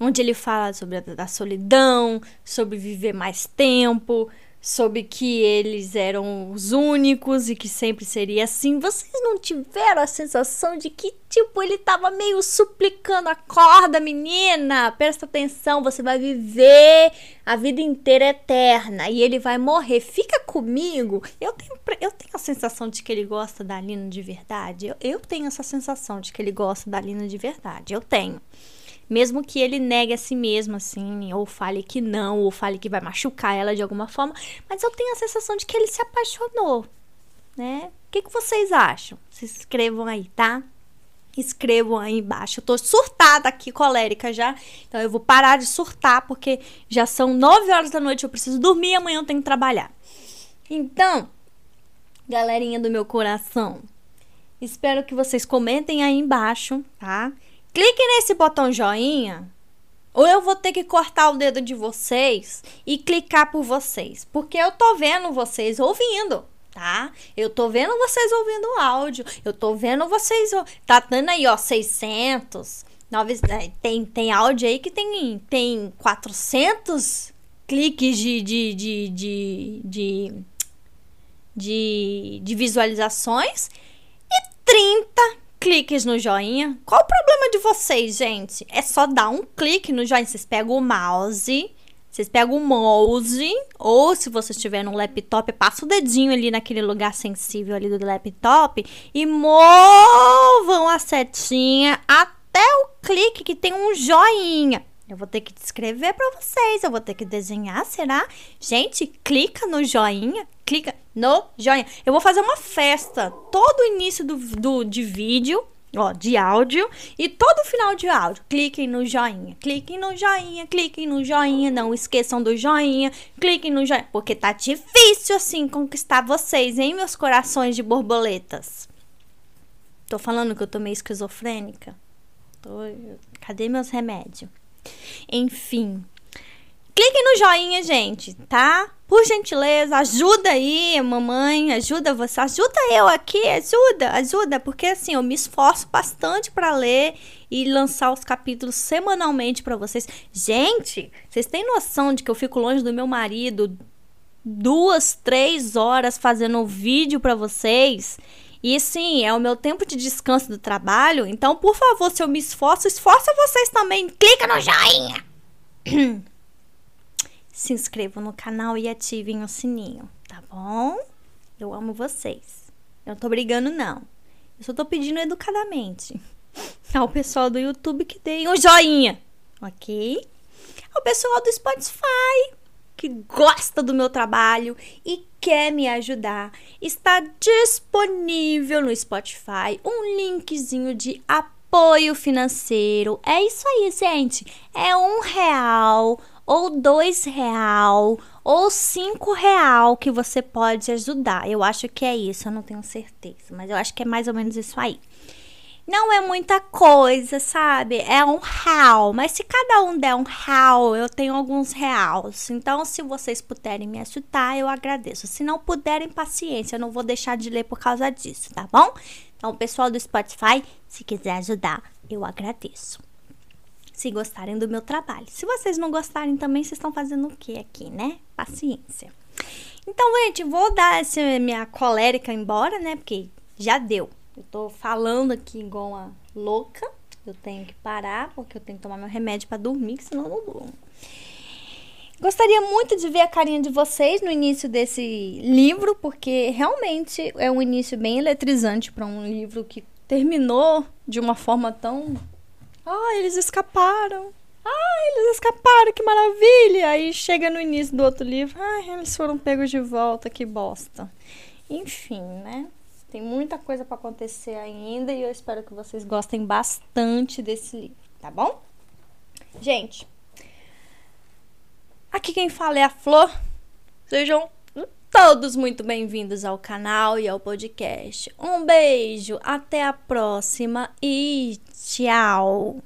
onde ele fala sobre a, a solidão, sobre viver mais tempo, sobre que eles eram os únicos e que sempre seria assim. Vocês não tiveram a sensação de que, tipo, ele tava meio suplicando: acorda, menina, presta atenção, você vai viver a vida inteira eterna e ele vai morrer. Fica comigo. Eu tenho, eu tenho a sensação de que ele gosta da Lina de verdade. Eu, eu tenho essa sensação de que ele gosta da Lina de verdade. Eu tenho mesmo que ele negue a si mesmo, assim, ou fale que não, ou fale que vai machucar ela de alguma forma, mas eu tenho a sensação de que ele se apaixonou, né? O que, que vocês acham? Se inscrevam aí, tá? escrevam aí embaixo. Eu tô surtada aqui, colérica já. Então eu vou parar de surtar porque já são 9 horas da noite, eu preciso dormir e amanhã eu tenho que trabalhar. Então, galerinha do meu coração, espero que vocês comentem aí embaixo, tá? Clique nesse botão joinha ou eu vou ter que cortar o dedo de vocês e clicar por vocês, porque eu tô vendo vocês ouvindo tá? Eu tô vendo vocês ouvindo o áudio, eu tô vendo vocês, tá dando aí, ó, 600, 9, é, tem, tem áudio aí que tem, tem 400 cliques de, de, de, de, de, de, de visualizações e 30 cliques no joinha. Qual o problema de vocês, gente? É só dar um clique no joinha. Vocês pegam o mouse, vocês pegam o mouse, ou se você estiver no laptop, passa o dedinho ali naquele lugar sensível ali do laptop e movam a setinha até o clique que tem um joinha. Eu vou ter que descrever para vocês, eu vou ter que desenhar, será? Gente, clica no joinha, clica no joinha. Eu vou fazer uma festa todo início do, do de vídeo ó, de áudio e todo final de áudio. Cliquem no joinha, cliquem no joinha, cliquem no joinha, não esqueçam do joinha, cliquem no joinha, porque tá difícil assim conquistar vocês, hein, meus corações de borboletas. Tô falando que eu tô meio esquizofrênica. Tô... Cadê meus remédios? Enfim, Cliquem no joinha, gente, tá? Por gentileza, ajuda aí, mamãe, ajuda você, ajuda eu aqui, ajuda, ajuda, porque assim, eu me esforço bastante para ler e lançar os capítulos semanalmente para vocês. Gente, vocês têm noção de que eu fico longe do meu marido duas, três horas fazendo vídeo para vocês? E sim, é o meu tempo de descanso do trabalho. Então, por favor, se eu me esforço, esforça vocês também. Clica no joinha. se inscrevam no canal e ativem o sininho, tá bom? Eu amo vocês. Eu não tô brigando, não. Eu só tô pedindo educadamente ao pessoal do YouTube que deem um joinha, ok? Ao pessoal do Spotify que gosta do meu trabalho e quer me ajudar, está disponível no Spotify um linkzinho de apoio financeiro. É isso aí, gente. É um real ou dois real ou cinco real que você pode ajudar. Eu acho que é isso, eu não tenho certeza, mas eu acho que é mais ou menos isso aí. Não é muita coisa, sabe? É um real. Mas se cada um der um real, eu tenho alguns reais. Então, se vocês puderem me ajudar, eu agradeço. Se não puderem, paciência. Eu não vou deixar de ler por causa disso, tá bom? Então, pessoal do Spotify, se quiser ajudar, eu agradeço se gostarem do meu trabalho. Se vocês não gostarem também, vocês estão fazendo o que aqui, né? Paciência. Então, gente, vou dar essa minha colérica embora, né? Porque já deu. Eu tô falando aqui igual uma louca. Eu tenho que parar, porque eu tenho que tomar meu remédio para dormir, senão eu não durmo. Gostaria muito de ver a carinha de vocês no início desse livro, porque realmente é um início bem eletrizante para um livro que terminou de uma forma tão ah, eles escaparam. Ah, eles escaparam, que maravilha! Aí chega no início do outro livro. Ah, eles foram pegos de volta, que bosta. Enfim, né? Tem muita coisa para acontecer ainda e eu espero que vocês gostem bastante desse livro, tá bom? Gente, aqui quem fala é a Flor. Sejam todos muito bem-vindos ao canal e ao podcast. Um beijo, até a próxima e tchau!